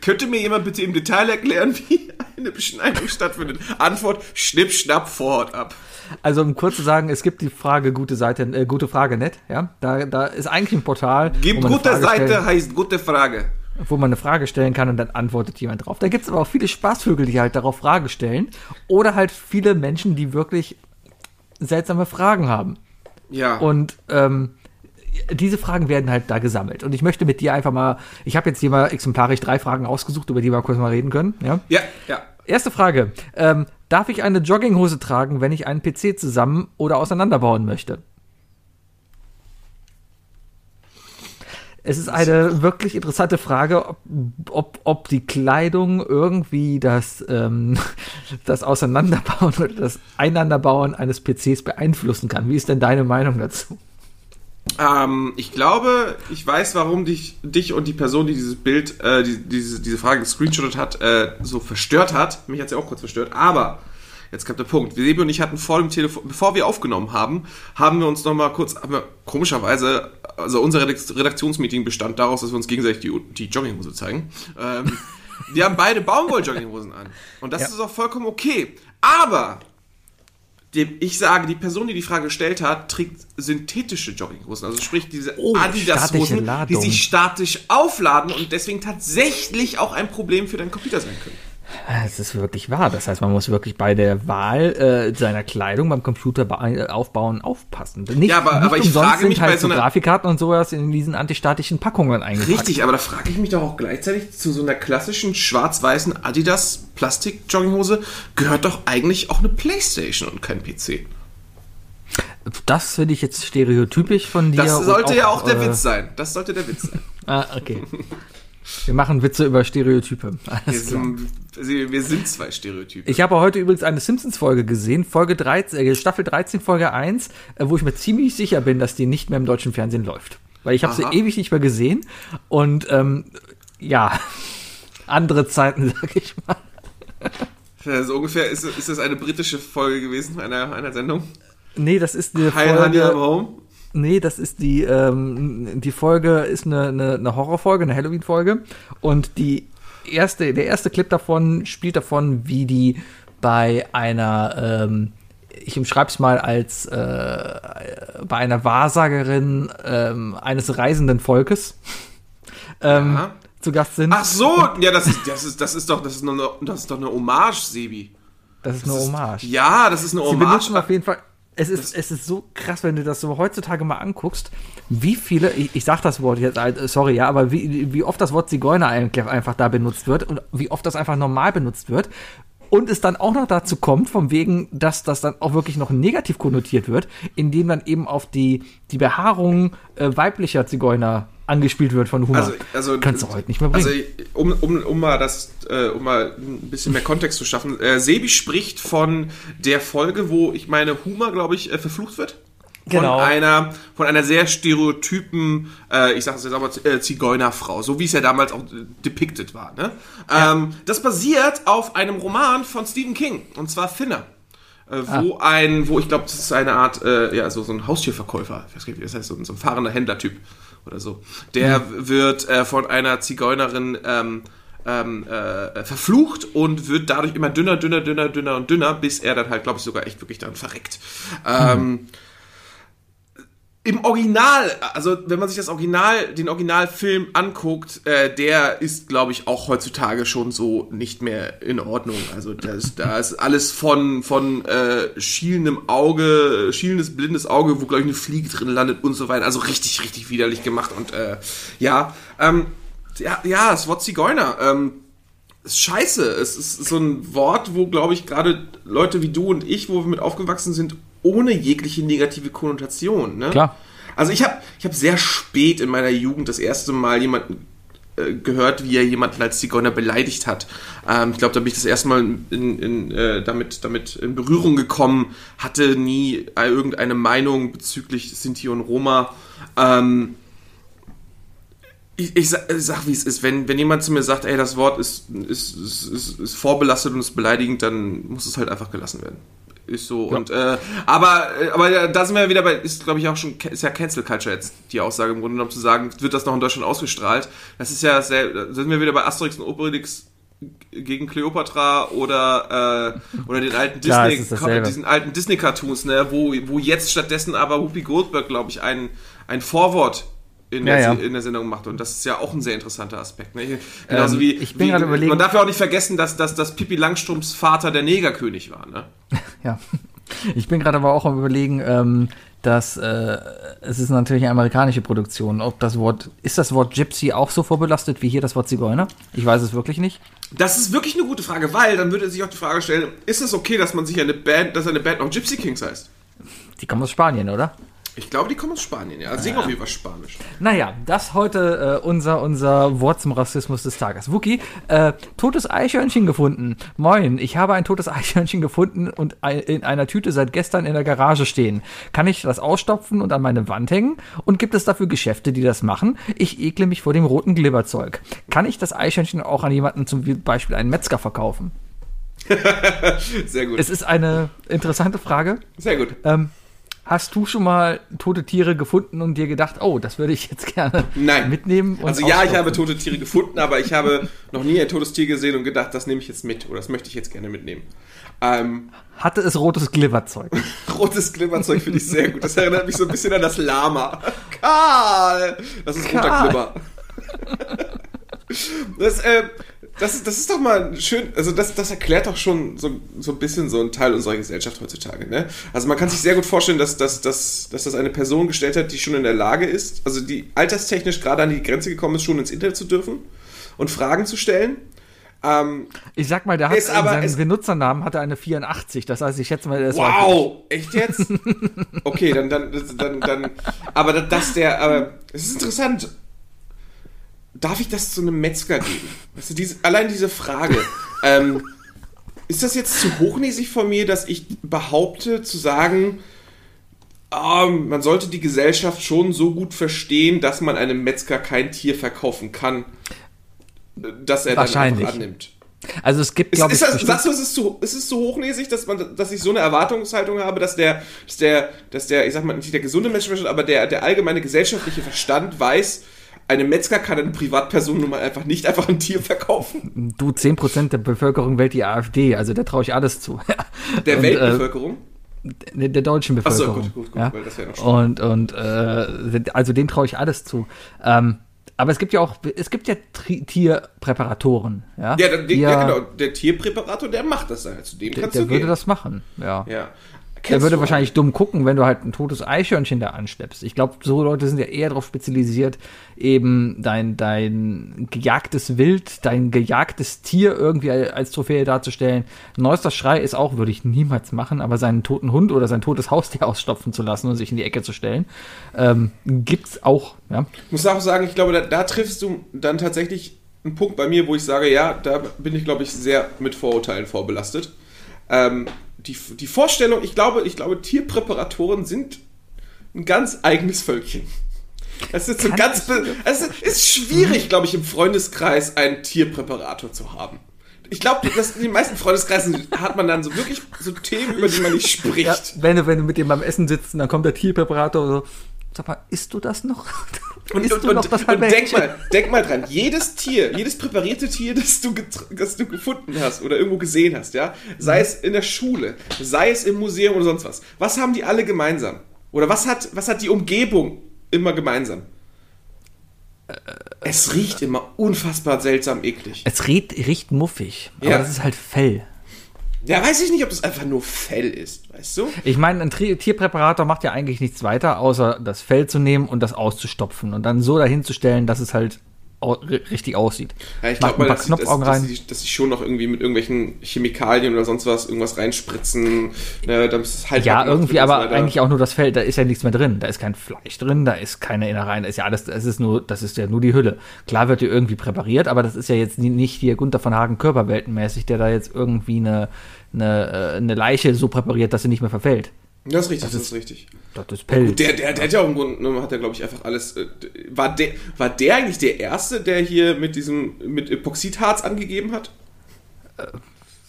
Könnte mir jemand bitte im Detail erklären, wie eine Beschneidung stattfindet? Antwort, Schnipp, Schnapp, Vorhaut ab. Also um kurz zu sagen, es gibt die Frage gute Seite, äh, gute Frage net, ja, da, da ist eigentlich ein Portal, Gibt gute Seite stellen, heißt gute Frage. wo man eine Frage stellen kann und dann antwortet jemand drauf. Da gibt es aber auch viele Spaßvögel, die halt darauf Frage stellen oder halt viele Menschen, die wirklich seltsame Fragen haben. Ja. Und ähm, diese Fragen werden halt da gesammelt. Und ich möchte mit dir einfach mal, ich habe jetzt hier mal exemplarisch drei Fragen ausgesucht, über die wir kurz mal reden können. Ja? ja, ja. Erste Frage. Ähm, darf ich eine Jogginghose tragen, wenn ich einen PC zusammen oder auseinanderbauen möchte? Es ist eine wirklich interessante Frage, ob, ob, ob die Kleidung irgendwie das, ähm, das Auseinanderbauen oder das Einanderbauen eines PCs beeinflussen kann. Wie ist denn deine Meinung dazu? Ähm, ich glaube, ich weiß, warum dich, dich und die Person, die dieses Bild, äh, die, diese, diese Frage gescreenshottet hat, äh, so verstört hat. Mich hat sie auch kurz verstört. Aber, jetzt kommt der Punkt. Sebi und ich hatten vor dem Telefon, bevor wir aufgenommen haben, haben wir uns nochmal kurz, haben wir komischerweise, also unser Redakt- Redaktionsmeeting bestand daraus, dass wir uns gegenseitig die, die Jogginghose zeigen. Ähm, wir haben beide Baumwoll-Jogginghosen an. Und das Ja. ist auch vollkommen okay. Aber ich sage, die Person, die die Frage gestellt hat, trägt synthetische Jogginghosen. Also sprich diese Oh, Adidas-Hosen, die sich statisch aufladen und deswegen tatsächlich auch ein Problem für deinen Computer sein können. Es ist wirklich wahr. Das heißt, man muss wirklich bei der Wahl äh, seiner Kleidung beim Computer äh, aufbauen aufpassen. Nicht, ja, aber, nicht aber ich frage mich halt bei so einer Grafikkarten und sowas in diesen antistatischen Packungen eingepackt. Richtig, aber da frage ich mich doch auch gleichzeitig zu so einer klassischen schwarz-weißen Adidas Plastik-Jogginghose gehört doch eigentlich auch eine Playstation und kein PC. Das finde ich jetzt stereotypisch von dir. Das sollte und ja auch der äh, Witz sein. Das sollte der Witz sein. Ah, okay. Wir machen Witze über Stereotype. Wir sind, wir sind zwei Stereotypen. Ich habe heute übrigens eine Simpsons-Folge gesehen, Folge 13, äh, Staffel 13, Folge 1, äh, wo ich mir ziemlich sicher bin, dass die nicht mehr im deutschen Fernsehen läuft. Weil ich habe sie ewig nicht mehr gesehen. Und ähm, ja, andere Zeiten, sag ich mal. Also ungefähr ist, ist das eine britische Folge gewesen, einer, einer Sendung. Nee, das ist eine Hi, Honey, I'm Folge. home. Nee, das ist die, ähm, die Folge ist eine, eine, eine Horrorfolge, eine Halloween-Folge. Und die erste, der erste Clip davon spielt davon, wie die bei einer, ähm, ich umschreibe es mal als äh, bei einer Wahrsagerin ähm, eines reisenden Volkes ähm, Ja. zu Gast sind. Ach so, ja, das ist, das ist, das ist doch, das ist, eine, das ist doch eine Hommage, Sebi. das ist eine Das ist- Hommage. Ja, das ist eine Sie Hommage. benutzen auf jeden Fall. Es ist, es ist so krass, wenn du das so heutzutage mal anguckst, wie viele, ich, ich sag das Wort jetzt, äh, sorry, ja, aber wie, wie oft das Wort Zigeuner eigentlich einfach da benutzt wird und wie oft das einfach normal benutzt wird. Und es dann auch noch dazu kommt, vom wegen, dass das dann auch wirklich noch negativ konnotiert wird, indem dann eben auf die, die Behaarung äh, weiblicher Zigeuner angespielt wird von Humor. Also, also Kannst du heute nicht mehr bringen. Also, um, um, um mal das, äh, um mal ein bisschen mehr Kontext zu schaffen. Äh, Sebi spricht von der Folge, wo ich meine Huma, glaube ich, äh, verflucht wird. Von Genau. einer, von einer sehr stereotypen, äh, ich sage es jetzt aber, äh, Zigeunerfrau, so wie es ja damals auch depicted war. Ne? Ähm, das basiert auf einem Roman von Stephen King, und zwar Finner. Äh, wo ein, wo ich glaube, das ist eine Art, äh, ja, so, so ein Haustierverkäufer, ich weiß nicht, wie das heißt, so, so ein fahrender Händlertyp oder so. Der wird äh, von einer Zigeunerin ähm, ähm, äh, verflucht und wird dadurch immer dünner, dünner, dünner, dünner und dünner, bis er dann halt, glaube ich, sogar echt wirklich dann verreckt. Ähm, im Original, also wenn man sich das Original, den Originalfilm anguckt, äh, der ist, glaube ich, auch heutzutage schon so nicht mehr in Ordnung. Also das, da ist alles von von äh, schielendem Auge, schielendes blindes Auge, wo glaube ich eine Fliege drin landet und so weiter. Also richtig, richtig widerlich gemacht und äh, ja, ähm, ja, ja, das Wort Zigeuner. Ähm, ist scheiße. Es ist so ein Wort, wo, glaube ich, gerade Leute wie du und ich, wo wir mit aufgewachsen sind, ohne jegliche negative Konnotation. Ne? Klar. Also ich habe ich hab sehr spät in meiner Jugend das erste Mal jemanden äh, gehört, wie er jemanden als Zigeuner beleidigt hat. Ähm, ich glaube, da bin ich das erste Mal in, in, äh, damit, damit in Berührung gekommen, hatte nie äh, irgendeine Meinung bezüglich Sinti und Roma. Ähm, ich, ich, sag, ich sag, wie es ist. Wenn, wenn jemand zu mir sagt, ey, das Wort ist, ist, ist, ist, ist vorbelastet und ist beleidigend, dann muss es halt einfach gelassen werden. Ist so. Und, äh, aber, äh, aber ja, da sind wir wieder bei, ist glaube ich auch schon, ist ja Cancel Culture jetzt die Aussage im Grunde genommen zu sagen, wird das noch in Deutschland ausgestrahlt. Das ist ja sehr, da sind wir wieder bei Asterix und Obelix gegen Cleopatra oder äh, oder den alten Klar, Disney dasselbe. diesen alten Disney Cartoons ne wo wo jetzt stattdessen aber Whoopi Goldberg glaube ich ein ein Vorwort in, Ja, der, ja. in der Sendung macht und das ist ja auch ein sehr interessanter Aspekt ne? genauso Ähm, wie, ich bin gerade überlegen- man darf ja auch nicht vergessen dass dass dass Pippi Langstrumpfs Vater der Negerkönig war ne Ja. Ich bin gerade aber auch am überlegen, ähm, dass äh, es ist natürlich eine amerikanische Produktion. Ob das Wort, ist das Wort Gypsy auch so vorbelastet wie hier das Wort Zigeuner? Ich weiß es wirklich nicht. Das ist wirklich eine gute Frage, weil dann würde sich auch die Frage stellen, ist es okay, dass man sich eine Band, dass eine Band noch Gypsy Kings heißt? Die kommen aus Spanien, oder? Ich glaube, die kommen aus Spanien, ja. Also singen auf jeden Fall Spanisch. Naja, das heute äh, unser, unser Wort zum Rassismus des Tages. Wookie, äh, totes Eichhörnchen gefunden. Moin, ich habe ein totes Eichhörnchen gefunden und in einer Tüte seit gestern in der Garage stehen. Kann ich das ausstopfen und an meine Wand hängen? Und gibt es dafür Geschäfte, die das machen? Ich ekle mich vor dem roten Glibberzeug. Kann ich das Eichhörnchen auch an jemanden zum Beispiel einen Metzger verkaufen? Sehr gut. Es ist eine interessante Frage. Sehr gut. Ähm, hast du schon mal tote Tiere gefunden und dir gedacht, oh, das würde ich jetzt gerne Nein. mitnehmen? Also ja, ich habe tote Tiere gefunden, aber ich habe noch nie ein totes Tier gesehen und gedacht, das nehme ich jetzt mit oder das möchte ich jetzt gerne mitnehmen. Ähm, Hatte es rotes Glibberzeug? rotes Glimmerzeug finde ich sehr gut. Das erinnert mich so ein bisschen an das Lama. Karl! Das ist roter Karl. Glimmer. Das, äh, das, ist, das ist doch mal schön, also das, das erklärt doch schon so, so ein bisschen so einen Teil unserer Gesellschaft heutzutage. Ne? Also man kann sich sehr gut vorstellen, dass, dass, dass, dass das eine Person gestellt hat, die schon in der Lage ist, also die alterstechnisch gerade an die Grenze gekommen ist, schon ins Internet zu dürfen und Fragen zu stellen. Ähm, Ich sag mal, der hat in seinem Benutzernamen hat er eine 84. Das heißt, ich schätze mal, der ist wow, echt jetzt? Okay, dann, dann, dann, dann, aber da- dass der, aber es ist interessant. Darf ich das zu einem Metzger geben? Weißt du, diese, allein diese Frage. ähm, ist das jetzt zu hochnäsig von mir, dass ich behaupte, zu sagen, ähm, man sollte die Gesellschaft schon so gut verstehen, dass man einem Metzger kein Tier verkaufen kann, dass er dann Wahrscheinlich. einfach annimmt? Also es gibt, Ist, glaube ich, ist das, sagst du, ist es zu, ist es zu hochnäsig, dass man, dass ich so eine Erwartungshaltung habe, dass der, dass der, dass der, ich sag mal nicht der gesunde Menschenverstand, aber der, der allgemeine gesellschaftliche Verstand weiß, eine Metzger kann eine Privatperson nun mal einfach nicht einfach ein Tier verkaufen. du 10% der Bevölkerung wählt die AfD, also da traue ich alles zu. Der Und, Weltbevölkerung. der, der deutschen Bevölkerung. gut, gut, gut, ja? weil das wäre noch schlimm. Und, und äh, also dem traue ich alles zu. Ähm, aber es gibt ja auch, es gibt ja Tri Tierpräparatoren. Ja, ja, der, die ja, genau. Der Tierpräparator, der macht das dann. Zu dem Der, kannst der du würde gehen. das machen, ja. ja. Der Kennst würde wahrscheinlich dumm gucken, wenn du halt ein totes Eichhörnchen da anschleppst. Ich glaube, so Leute sind ja eher darauf spezialisiert, eben dein, dein gejagtes Wild, dein gejagtes Tier irgendwie als Trophäe darzustellen. Neuester Schrei ist auch, würde ich niemals machen, aber seinen toten Hund oder sein totes Haustier ausstopfen zu lassen und sich in die Ecke zu stellen, ähm, gibt's auch, ja. Ich muss auch sagen, ich glaube, da, da triffst du dann tatsächlich einen Punkt bei mir, wo ich sage, ja, da bin ich, glaube ich, sehr mit Vorurteilen vorbelastet. Ähm, die, die Vorstellung, ich glaube, ich glaube, Tierpräparatoren sind ein ganz eigenes Völkchen. Es ist so ganz, es ist, schwierig, glaube ich, im Freundeskreis einen Tierpräparator zu haben. Ich glaube, in den meisten Freundeskreisen hat man dann so wirklich so Themen, über die man nicht spricht. ja wenn, du, wenn du mit dem beim Essen sitzt und dann kommt der Tierpräparator und so, sag mal, isst du das noch? Und, und, und, noch und denk mal, denk mal dran, jedes Tier, jedes präparierte Tier, das du, das du gefunden hast oder irgendwo gesehen hast, ja, sei es in der Schule, sei es im Museum oder sonst was, was haben die alle gemeinsam? Oder was hat, was hat die Umgebung immer gemeinsam? Es riecht immer unfassbar seltsam eklig. Es riecht, riecht muffig, aber Ja. das ist halt Fell. Ja, weiß ich nicht, ob das einfach nur Fell ist, weißt du? Ich meine, ein Tierpräparator macht ja eigentlich nichts weiter, außer das Fell zu nehmen und das auszustopfen und dann so dahin zu stellen, dass es halt richtig aussieht. Ja, ich glaube mal, dass, sie- dass, dass, rein. sie, dass sie schon noch irgendwie mit irgendwelchen Chemikalien oder sonst was irgendwas reinspritzen, ne, damit es halt Ja, halt irgendwie, aber da- eigentlich auch nur das Fell, da ist ja nichts mehr drin. Da ist kein Fleisch drin, da ist keine Innereien, da ist ja alles, das ist nur, das ist ja nur die Hülle. Klar wird die irgendwie präpariert, aber das ist ja jetzt nicht hier Gunther von Hagen körperweltenmäßig, der da jetzt irgendwie eine, eine, äh, eine Leiche so präpariert, dass sie nicht mehr verfällt. Das ist richtig, das ist, richtig. Das ist Pelz. Der, der, der hat ja auch im Grunde genommen, hat er, glaube ich, einfach alles. Äh, war, der, war der eigentlich der Erste, der hier mit diesem mit Epoxidharz angegeben hat?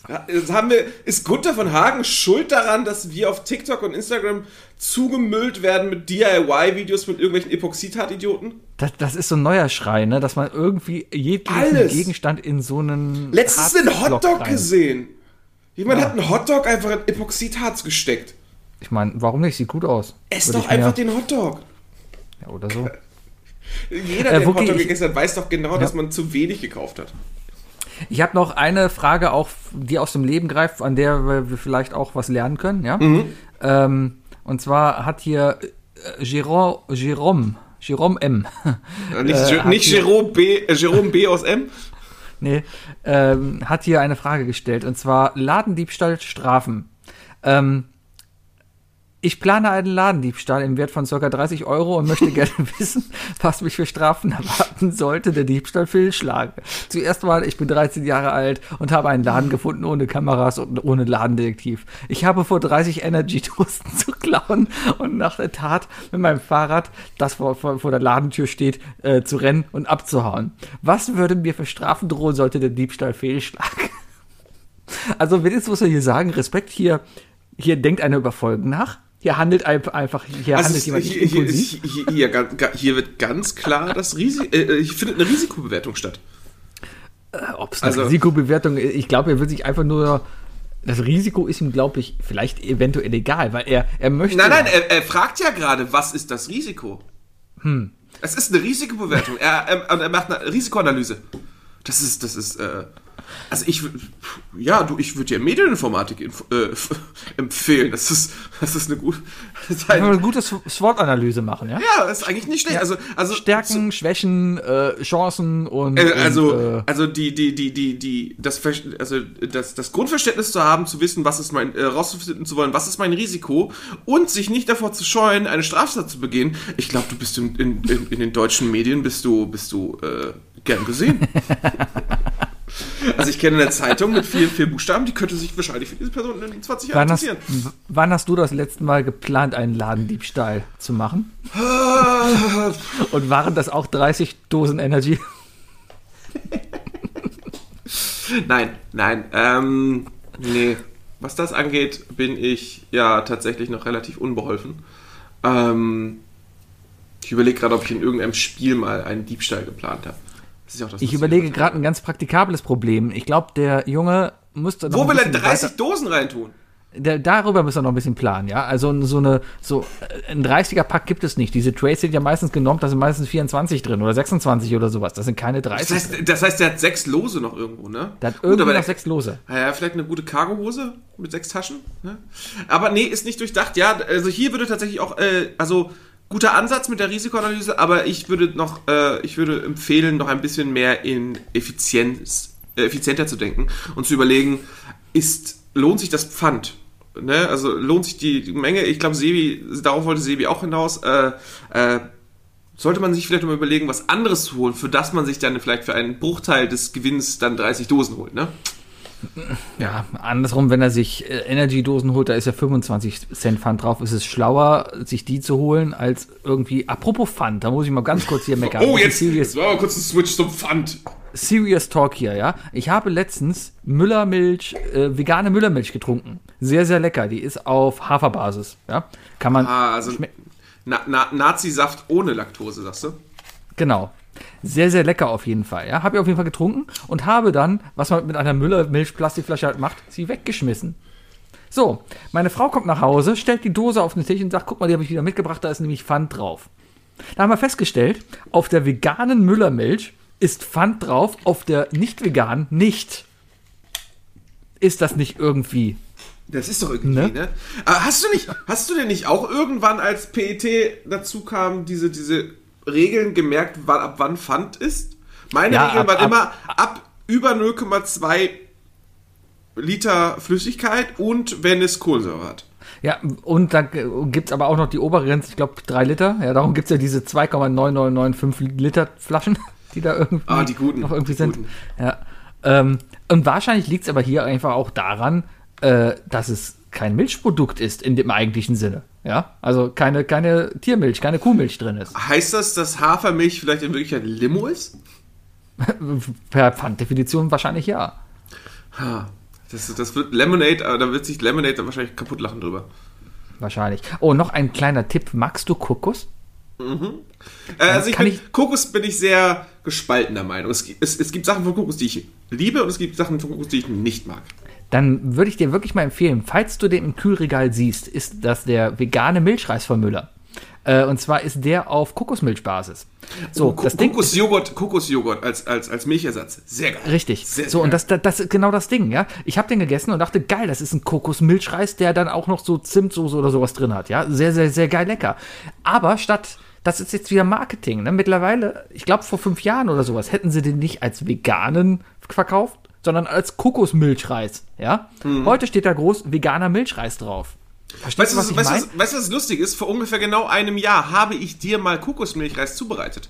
Ja, jetzt haben wir, ist Gunther von Hagen schuld daran, dass wir auf TikTok und Instagram zugemüllt werden mit DIY-Videos mit irgendwelchen Epoxidharz-Idioten? Das, das ist so ein neuer Schrei, ne? dass man irgendwie Alles. Gegenstand in so einen. Letztens einen Hotdog rein- gesehen. Jemand Ja. hat einen Hotdog einfach in Epoxidharz gesteckt. Ich meine, warum nicht? Sieht gut aus. Ess Würde doch einfach den Hotdog. Ja, oder so. Jeder, Äh, der Wookie, Hotdog gegessen hat, weiß doch genau, Ja. dass man zu wenig gekauft hat. Ich habe noch eine Frage, auch die aus dem Leben greift, an der wir vielleicht auch was lernen können. Ja. Mhm. Ähm, und zwar hat hier äh, Jérôme, Jérôme, Jérôme M. Nicht, Äh, Ge- hat nicht Jerome B, äh, Jerome B aus M. nee, ähm, hat hier eine Frage gestellt und zwar Ladendiebstahl strafen. Ähm, ich plane einen Ladendiebstahl im Wert von ca. 30 Euro und möchte gerne wissen, was mich für Strafen erwarten sollte, der Diebstahl fehlschlage. Zuerst mal, ich bin 13 Jahre alt und habe einen Laden gefunden ohne Kameras und ohne Ladendetektiv. Ich habe vor 30 Energy-Toasten zu klauen und nach der Tat mit meinem Fahrrad, das vor, vor, vor der Ladentür steht, äh, zu rennen und abzuhauen. Was würde mir für Strafen drohen, sollte der Diebstahl fehlschlagen? Also, wenigstens muss er hier sagen, Respekt, hier, hier denkt einer über Folgen nach. Hier handelt ein- einfach, hier Also handelt jemand hier, hier, hier, hier, wird ganz klar das Risiko, äh, hier findet eine Risikobewertung statt. Ob es eine also- Risikobewertung ist, ich glaube, er will sich einfach nur, das Risiko ist ihm, glaube ich, vielleicht eventuell egal, weil er, er möchte. Nein, nein, er, er fragt ja gerade, was ist das Risiko? Hm. Es ist eine Risikobewertung. Er, er, er macht eine Risikoanalyse. Das ist, das ist, äh, also ich, ja, du, ich würde dir Medieninformatik inf- äh, empfehlen. Das ist, das ist eine gute, das ein, eine gute SWOT-Analyse machen, ja? ja, das ist eigentlich nicht schlecht. Also, also Stärken, Schwächen, äh, Chancen und. Äh, also, und, äh, also die, die, die, die, die, das, also das, das Grundverständnis zu haben, zu wissen, was ist mein, äh, rauszufinden zu wollen, was ist mein Risiko und sich nicht davor zu scheuen, eine Straftat zu begehen. Ich glaube, du bist in, in, in, in den deutschen Medien bist du, bist du äh, gern gesehen. also ich kenne eine Zeitung mit vier, vier Buchstaben, die könnte sich wahrscheinlich für diese Person in 20 Jahren wann, hast, interessieren. w- wann hast du das letzte Mal geplant, einen Ladendiebstahl zu machen? Und waren das auch 30 Dosen Energy? Nein, nein. Ähm, nee. Was das angeht, bin ich ja tatsächlich noch relativ unbeholfen. Ähm, ich überlege gerade, ob ich in irgendeinem Spiel mal einen Diebstahl geplant habe. Ja das, Ich überlege gerade ein ganz praktikables Problem. Ich glaube, der Junge musste noch Wo will er bisschen 30 weiter- Dosen reintun? Der, darüber müssen wir noch ein bisschen planen, ja. Also so eine, so äh, ein 30er-Pack gibt es nicht. Diese Trays sind ja meistens genommen, da sind meistens 24 drin oder 26 oder sowas. Das sind keine 30. Das heißt, das heißt, der hat sechs Lose noch irgendwo, ne? da hat Gut, irgendwie aber noch der- sechs Lose. Ja, vielleicht eine gute Cargohose mit sechs Taschen. Ne? Aber nee, ist nicht durchdacht. Ja, also hier würde tatsächlich auch, äh, also guter Ansatz mit der Risikoanalyse, aber ich würde noch, äh, ich würde empfehlen, noch ein bisschen mehr in Effizienz, äh, effizienter zu denken und zu überlegen, ist, lohnt sich das Pfand? Ne? Also lohnt sich die, die Menge? Ich glaube, Sebi, darauf wollte Sebi auch hinaus. Äh, äh, sollte man sich vielleicht mal überlegen, was anderes zu holen, für das man sich dann vielleicht für einen Bruchteil des Gewinns dann 30 Dosen holt, ne? Ja, andersrum, wenn er sich äh, Energy-Dosen holt, da ist ja 25 Cent Pfand drauf. Ist es schlauer, sich die zu holen, als irgendwie. Apropos Pfand, da muss ich mal ganz kurz hier meckern. Oh, jetzt, Serious, war mal kurz ein Switch zum Pfand. serious Talk hier, ja. Ich habe letztens Müllermilch, äh, vegane Müllermilch getrunken. Sehr, sehr lecker. Die ist auf Haferbasis, ja. Kann man. Ah, also Na, Na, Nazi-Saft ohne Laktose, sagst du? Genau. Sehr, sehr lecker auf jeden Fall. Ja, habe ich auf jeden Fall getrunken und habe dann, was man mit einer Müllermilch-Plastikflasche halt macht, sie weggeschmissen. So, meine Frau kommt nach Hause, stellt die Dose auf den Tisch und sagt, guck mal, die habe ich wieder mitgebracht, da ist nämlich Pfand drauf. Da haben wir festgestellt, auf der veganen Müllermilch ist Pfand drauf, auf der nicht veganen nicht. Ist das nicht irgendwie? Das ist doch irgendwie, Ne? ne? Hast du nicht, hast du denn nicht auch irgendwann, als PET dazu kam, diese, diese Regeln gemerkt, wann, ab wann Pfand ist? Meine Ja, Regeln ab- waren ab- immer ab über 0,2 Liter Flüssigkeit und wenn es Kohlensäure hat. Ja, und da gibt es aber auch noch die Obergrenze, ich glaube, drei Liter. Ja, darum gibt es ja diese 2,9995 Liter Flaschen, die da irgendwie, Ah, die guten, noch irgendwie sind. guten. Ja. Ähm, und wahrscheinlich liegt es aber hier einfach auch daran, äh, dass es kein Milchprodukt ist in dem eigentlichen Sinne. Ja, also keine, keine Tiermilch, keine Kuhmilch drin ist. Heißt das, dass Hafermilch vielleicht in Wirklichkeit Limo ist? Per Pfanddefinition wahrscheinlich ja. Ha, Das, das wird Lemonade, aber da wird sich Lemonade dann wahrscheinlich kaputt lachen drüber. Wahrscheinlich. Oh, noch ein kleiner Tipp. Magst du Kokos? Äh, also ich bin, ich- Kokos bin ich sehr gespaltener Meinung. Es, es, es gibt Sachen von Kokos, die ich liebe und es gibt Sachen von Kokos, die ich nicht mag. Dann würde ich dir wirklich mal empfehlen, falls du den im Kühlregal siehst, ist das der vegane Milchreis von Müller. Äh, und zwar ist der auf Kokosmilchbasis. So, Ko- das Ding Kokosjoghurt, Kokosjoghurt als, als, als Milchersatz. Sehr geil. Richtig. Sehr, so, sehr und das, das, das ist genau das Ding, ja. Ich habe den gegessen und dachte, geil, das ist ein Kokosmilchreis, der dann auch noch so Zimtsoße oder sowas drin hat, ja. Sehr, sehr, sehr geil lecker. Aber statt, das ist jetzt wieder Marketing, ne? Mittlerweile, ich glaube vor fünf Jahren oder sowas, hätten sie den nicht als veganen verkauft, sondern als Kokosmilchreis, ja. Mhm. Heute steht da groß veganer Milchreis drauf. Verstehst Weißt du, was was, ich weißt, was, weißt du, was lustig ist? Vor ungefähr genau einem Jahr habe ich dir mal Kokosmilchreis zubereitet.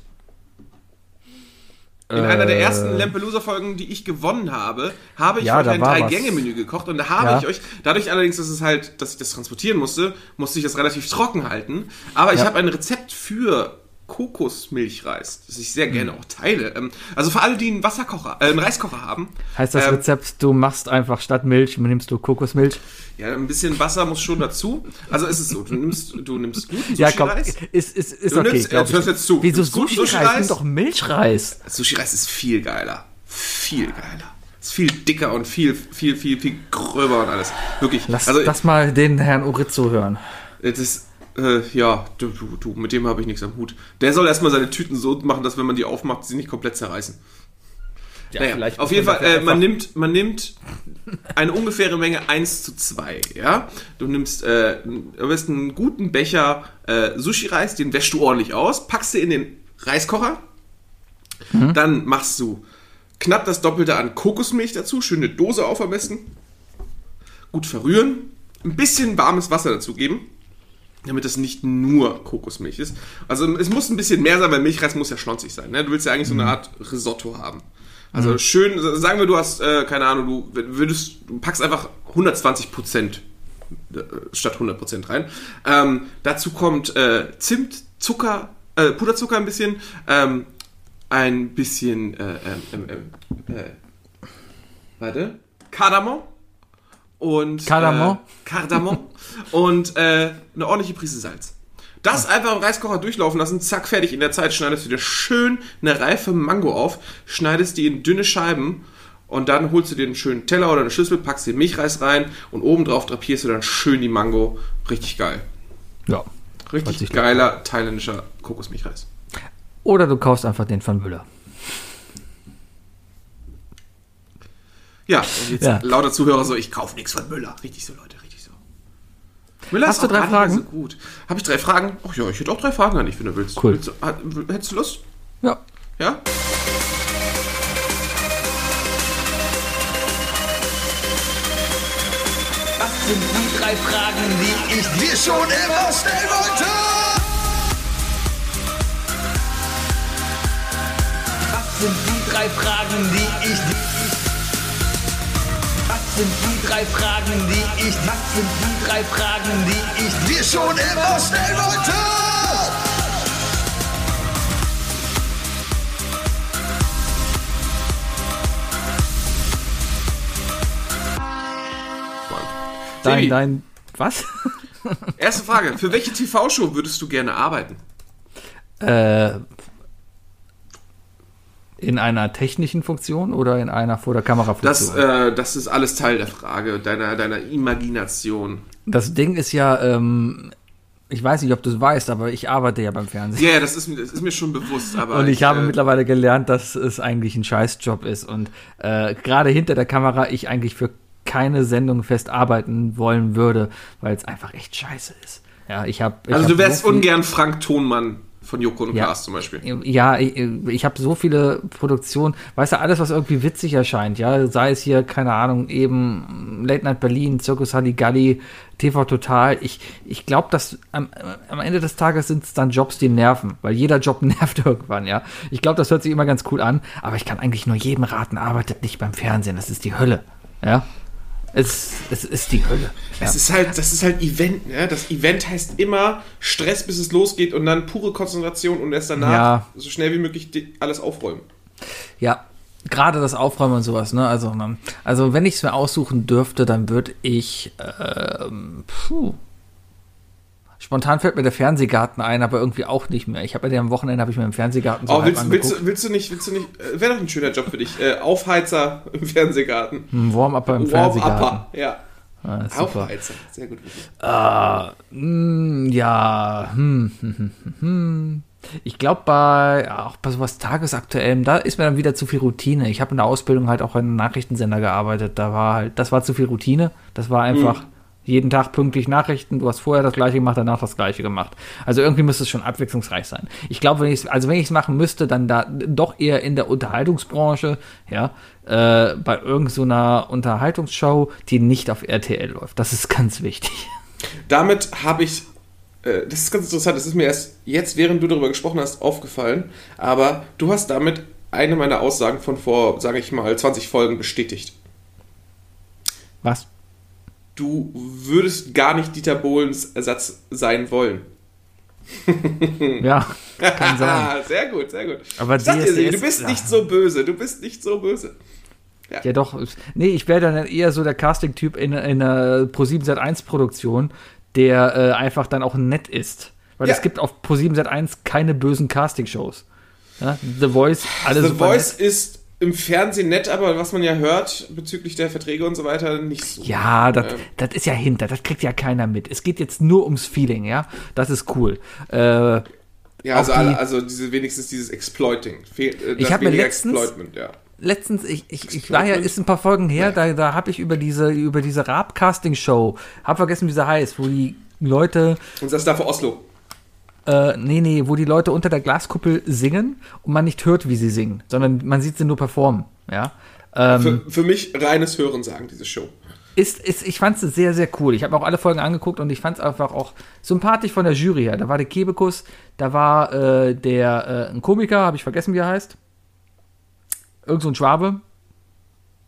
In einer der ersten Lampelusa-Folgen, die ich gewonnen habe, habe ich Äh. Ja, euch ein. Drei-Gänge-Menü gekocht und da habe Ja. ich euch, dadurch allerdings, dass es halt, dass ich das transportieren musste, musste ich das relativ trocken halten. Aber ich Ja. habe ein Rezept für Kokosmilchreis, das ich sehr Hm. gerne auch teile. Ähm, Also für alle, die einen Wasserkocher, äh, einen Reiskocher haben, Heißt das ähm, Rezept, du machst einfach statt Milch, nimmst du Kokosmilch? ja, ein bisschen Wasser muss schon dazu. Also ist es so, du nimmst, du nimmst guten Ja, komm, Sushi-Reis. ist, ist, ist Du okay. nimmst- jetzt ich. hörst jetzt zu. Wieso Sushi-Reis? Sushi-Reis? Nimm doch Milchreis. Sushi-Reis ist viel geiler. Viel geiler. Ist viel dicker und viel, viel, viel, viel gröber und alles. Wirklich. Lass also, das mal den Herrn Urizzo hören. das, äh, ja, du, du, du, mit dem habe ich nichts am Hut. Der soll erstmal seine Tüten so machen, dass wenn man die aufmacht, sie nicht komplett zerreißen. Ja, naja, vielleicht auf jeden man Fall, äh, man, nimmt, man nimmt eine ungefähre Menge 1 zu 2, ja. Du nimmst äh, am besten einen guten Becher äh, Sushi-Reis, den wäschst du ordentlich aus, packst du in den Reiskocher, Mhm. dann machst du knapp das Doppelte an Kokosmilch dazu, schöne Dose auf am besten, gut verrühren, ein bisschen warmes Wasser dazugeben, damit es nicht nur Kokosmilch ist. Also es muss ein bisschen mehr sein, weil Milchreis muss ja schlonzig sein. Ne? Du willst ja eigentlich so eine Art Risotto haben. Also schön, sagen wir, du hast, äh, keine Ahnung, du würdest, du packst einfach 120 Prozent äh, statt 100 Prozent rein. Ähm, dazu kommt äh, Zimt, Zucker, äh, Puderzucker ein bisschen, ähm, ein bisschen, äh, ähm, ähm, äh, warte, Kardamom und Kardamom? Äh, Kardamom und äh, eine ordentliche Prise Salz. Das einfach im Reiskocher durchlaufen lassen, zack, fertig. In der Zeit schneidest du dir schön eine reife Mango auf, schneidest die in dünne Scheiben und dann holst du dir einen schönen Teller oder eine Schüssel, packst den Milchreis rein und obendrauf drapierst du dann schön die Mango. Richtig geil. Ja. Richtig geiler thailändischer Kokosmilchreis. Oder du kaufst einfach den von Müller. Ja, und jetzt Ja. lauter Zuhörer so, ich kaufe nichts von Müller. Richtig so, Leute, richtig so. Müller Hast ist du auch drei Fragen? So gut. Habe ich drei Fragen? Ach ja, ich hätte auch drei Fragen an dich, wenn du willst. Cool. Willst du, hättest du Lust? Ja. Ja? Was sind die drei Fragen, die ich dir schon immer stellen wollte. Was sind die drei Fragen, die ich Was sind die drei Fragen, die ich Was sind die drei Fragen, die ich dir schon immer stellen wollte. Dein, dein, was? erste Frage. Für welche TV-Show würdest du gerne arbeiten? äh, in einer technischen Funktion oder in einer vor der Kamera Das, Funktion? äh, das ist alles Teil der Frage, deiner, deiner Imagination. Das Ding ist ja, ähm, ich weiß nicht, ob du es weißt, aber ich arbeite ja beim Fernsehen. Ja, ja, das ist, mir- das ist mir schon bewusst, aber. Und ich, habe äh, mittlerweile gelernt, dass es eigentlich ein Scheißjob ist und äh, gerade hinter der Kamera ich eigentlich für keine Sendung fest arbeiten wollen würde, weil es einfach echt scheiße ist. Ja, ich habe. Also du wärst ungern Frank Thonmann von Joko und Ja. Klaas zum Beispiel. Ja, ich, ich habe so viele Produktionen, weißt du, alles, was irgendwie witzig erscheint, ja, sei es hier, keine Ahnung, eben Late Night Berlin, Circus Halligalli, TV Total, ich, ich glaube, dass am, am Ende des Tages sind es dann Jobs, die nerven, weil jeder Job nervt irgendwann, ja. Ich glaube, das hört sich immer ganz cool an, aber ich kann eigentlich nur jedem raten, arbeitet nicht beim Fernsehen, das ist die Hölle, ja. Es, es ist die Hölle. Ja. Es ist halt, das ist halt Event, ne? Das Event heißt immer Stress, bis es losgeht und dann pure Konzentration und erst danach Ja. so schnell wie möglich alles aufräumen. Ja, gerade das Aufräumen und sowas, ne? Also, man, also wenn ich es mir aussuchen dürfte, dann würde ich. Ähm, puh. Spontan fällt mir der Fernsehgarten ein, aber irgendwie auch nicht mehr. Ich habe ja am Wochenende habe ich mir im Fernsehgarten so Oh, willst, willst, willst du nicht, willst du nicht, äh, wäre doch ein schöner Job für dich. Äh, Aufheizer im Fernsehgarten. Ein Warm-Upper im Fernsehgarten. Warm-Upper, ja. Ah. Aufheizer, sehr gut. Mm, ja, hm, hm, hm, hm, hm. Ich glaube bei auch bei sowas tagesaktuellem, da ist mir dann wieder zu viel Routine. Ich habe in der Ausbildung halt auch in einem Nachrichtensender gearbeitet. Da war halt, das war zu viel Routine. Das war einfach jeden Tag pünktlich Nachrichten. Du hast vorher das gleiche gemacht, danach das gleiche gemacht. Also irgendwie müsste es schon abwechslungsreich sein. Ich glaube, wenn ich also wenn ich es machen müsste, dann da doch eher in der Unterhaltungsbranche, ja, äh, bei irgendeiner so Unterhaltungsshow, die nicht auf RTL läuft. Das ist ganz wichtig. Damit habe ich, äh, das ist ganz interessant, das ist mir erst jetzt, während du darüber gesprochen hast, aufgefallen, aber du hast damit eine meiner Aussagen von vor, sage ich mal, 20 Folgen bestätigt. Was? Du würdest gar nicht Dieter Bohlens Ersatz sein wollen. Ja, kann sein. Sehr gut, sehr gut. Aber ich sag dir, DSDS du bist ja. nicht so böse, du bist nicht so böse. Ja, doch. Nee, ich wäre dann eher so der Casting-Typ in, in einer Pro7 Sat1-Produktion, der äh, einfach dann auch nett ist. Weil Ja. es gibt auf Pro7 Sat1 keine bösen Casting-Shows. Ja? The Voice, alle The Voice nett. ist im Fernsehen nett, aber was man ja hört bezüglich der Verträge und so weiter, nicht so. Ja, das Ähm. das ist ja hinter, das kriegt ja keiner mit. Es geht jetzt nur ums Feeling, ja. Das ist cool. Äh, Ja, also, die- alle, also diese, wenigstens dieses Exploiting. Äh, Ich das hab mir letztens- Exploitment, ja. letztens, ich, ich, ich war ja, ist ein paar Folgen her, da, da habe ich über diese, über diese Raab-Casting-Show, hab vergessen, wie sie heißt, wo die Leute, Und das da vor Oslo. Äh, nee, nee, wo die Leute unter der Glaskuppel singen und man nicht hört, wie sie singen, sondern man sieht sie nur performen, ja. Ähm, Für, für mich reines Hören sagen, diese Show. ist, ist, ich fand es sehr, sehr cool. Ich habe mir auch alle Folgen angeguckt und ich fand es einfach auch sympathisch von der Jury her. Da war der Kebekus, da war äh, der äh, ein Komiker, habe ich vergessen, wie er heißt. Irgend so ein Schwabe.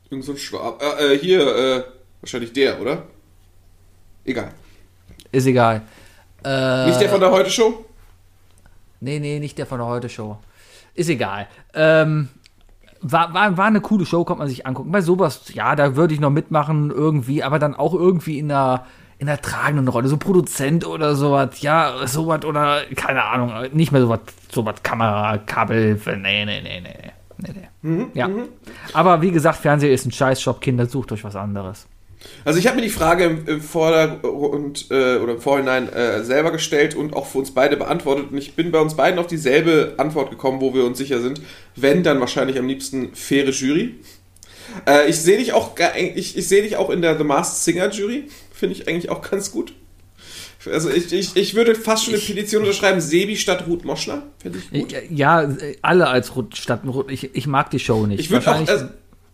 Irgend so ein Schwab. Äh, äh, hier, äh, wahrscheinlich der, oder? Egal. Ist egal. Äh, Nicht der von der Heute-Show? Nee, nee, nicht der von der Heute-Show. Ist egal. Ähm, war, war, war eine coole Show, konnte man sich angucken. Bei sowas, ja, da würde ich noch mitmachen irgendwie, aber dann auch irgendwie in einer, in einer tragenden Rolle. So Produzent oder sowas, ja, sowas oder, keine Ahnung, nicht mehr sowas, sowas Kamera, Kabel, nee, nee, nee, nee, nee, nee. ja. Aber wie gesagt, Fernseher ist ein Scheißshop, Kinder, sucht euch was anderes. Also ich habe mir die Frage im, im Vordergrund äh, oder im Vorhinein äh, selber gestellt und auch für uns beide beantwortet. Und ich bin bei uns beiden auf dieselbe Antwort gekommen, wo wir uns sicher sind. Wenn, dann wahrscheinlich am liebsten faire Jury. Äh, ich sehe dich auch, ich, ich sehe dich auch in der The Masked Singer Jury. Finde ich eigentlich auch ganz gut. Also ich, ich, ich würde fast schon eine Petition unterschreiben, Sebi statt Ruth Moschner. Finde ich gut. Ja, alle als Rut statt Rut. Ich, ich mag die Show nicht. Ich auch, also,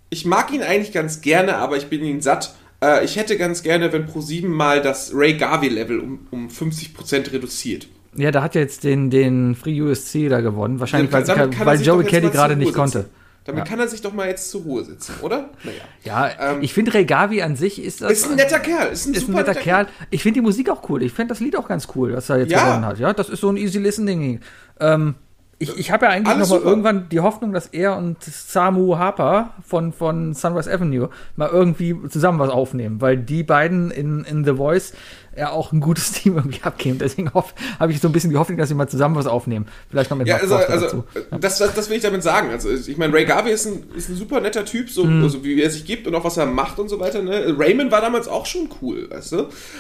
ich mag ihn eigentlich ganz gerne, aber ich bin ihn satt. Äh, ich hätte ganz gerne, wenn Pro7 mal das Ray Garvey-Level um, um 50% reduziert. Ja, da hat ja jetzt den, den Free USC da gewonnen. Wahrscheinlich, weil, er weil sich Joey Kelly gerade nicht konnte. Damit Ja. kann er sich doch mal jetzt zur Ruhe sitzen, oder? Naja. Ja, Ähm, ich finde Ray Gavi an sich ist das. Ist ein netter Kerl. Ist ein, ist ein super netter Kerl. Ich finde die Musik auch cool. Ich finde das Lied auch ganz cool, was er jetzt Ja. gewonnen hat. Ja, das ist so ein easy listening. Ähm, ich, ich habe ja eigentlich Alles noch mal super. irgendwann die Hoffnung, dass er und Samu Harper von, von Sunrise Avenue mal irgendwie zusammen was aufnehmen, weil die beiden in, in The Voice ja auch ein gutes Team irgendwie abgeben. Deswegen habe ich so ein bisschen die Hoffnung, dass sie mal zusammen was aufnehmen. Vielleicht noch mit Ja, also, also dazu. das, das, das will ich damit sagen. Also ich meine, Ray Garvey ist ein, ist ein super netter Typ, so Mhm. also wie er sich gibt und auch was er macht und so weiter. Ne? Raymond war damals auch schon cool, weißt du?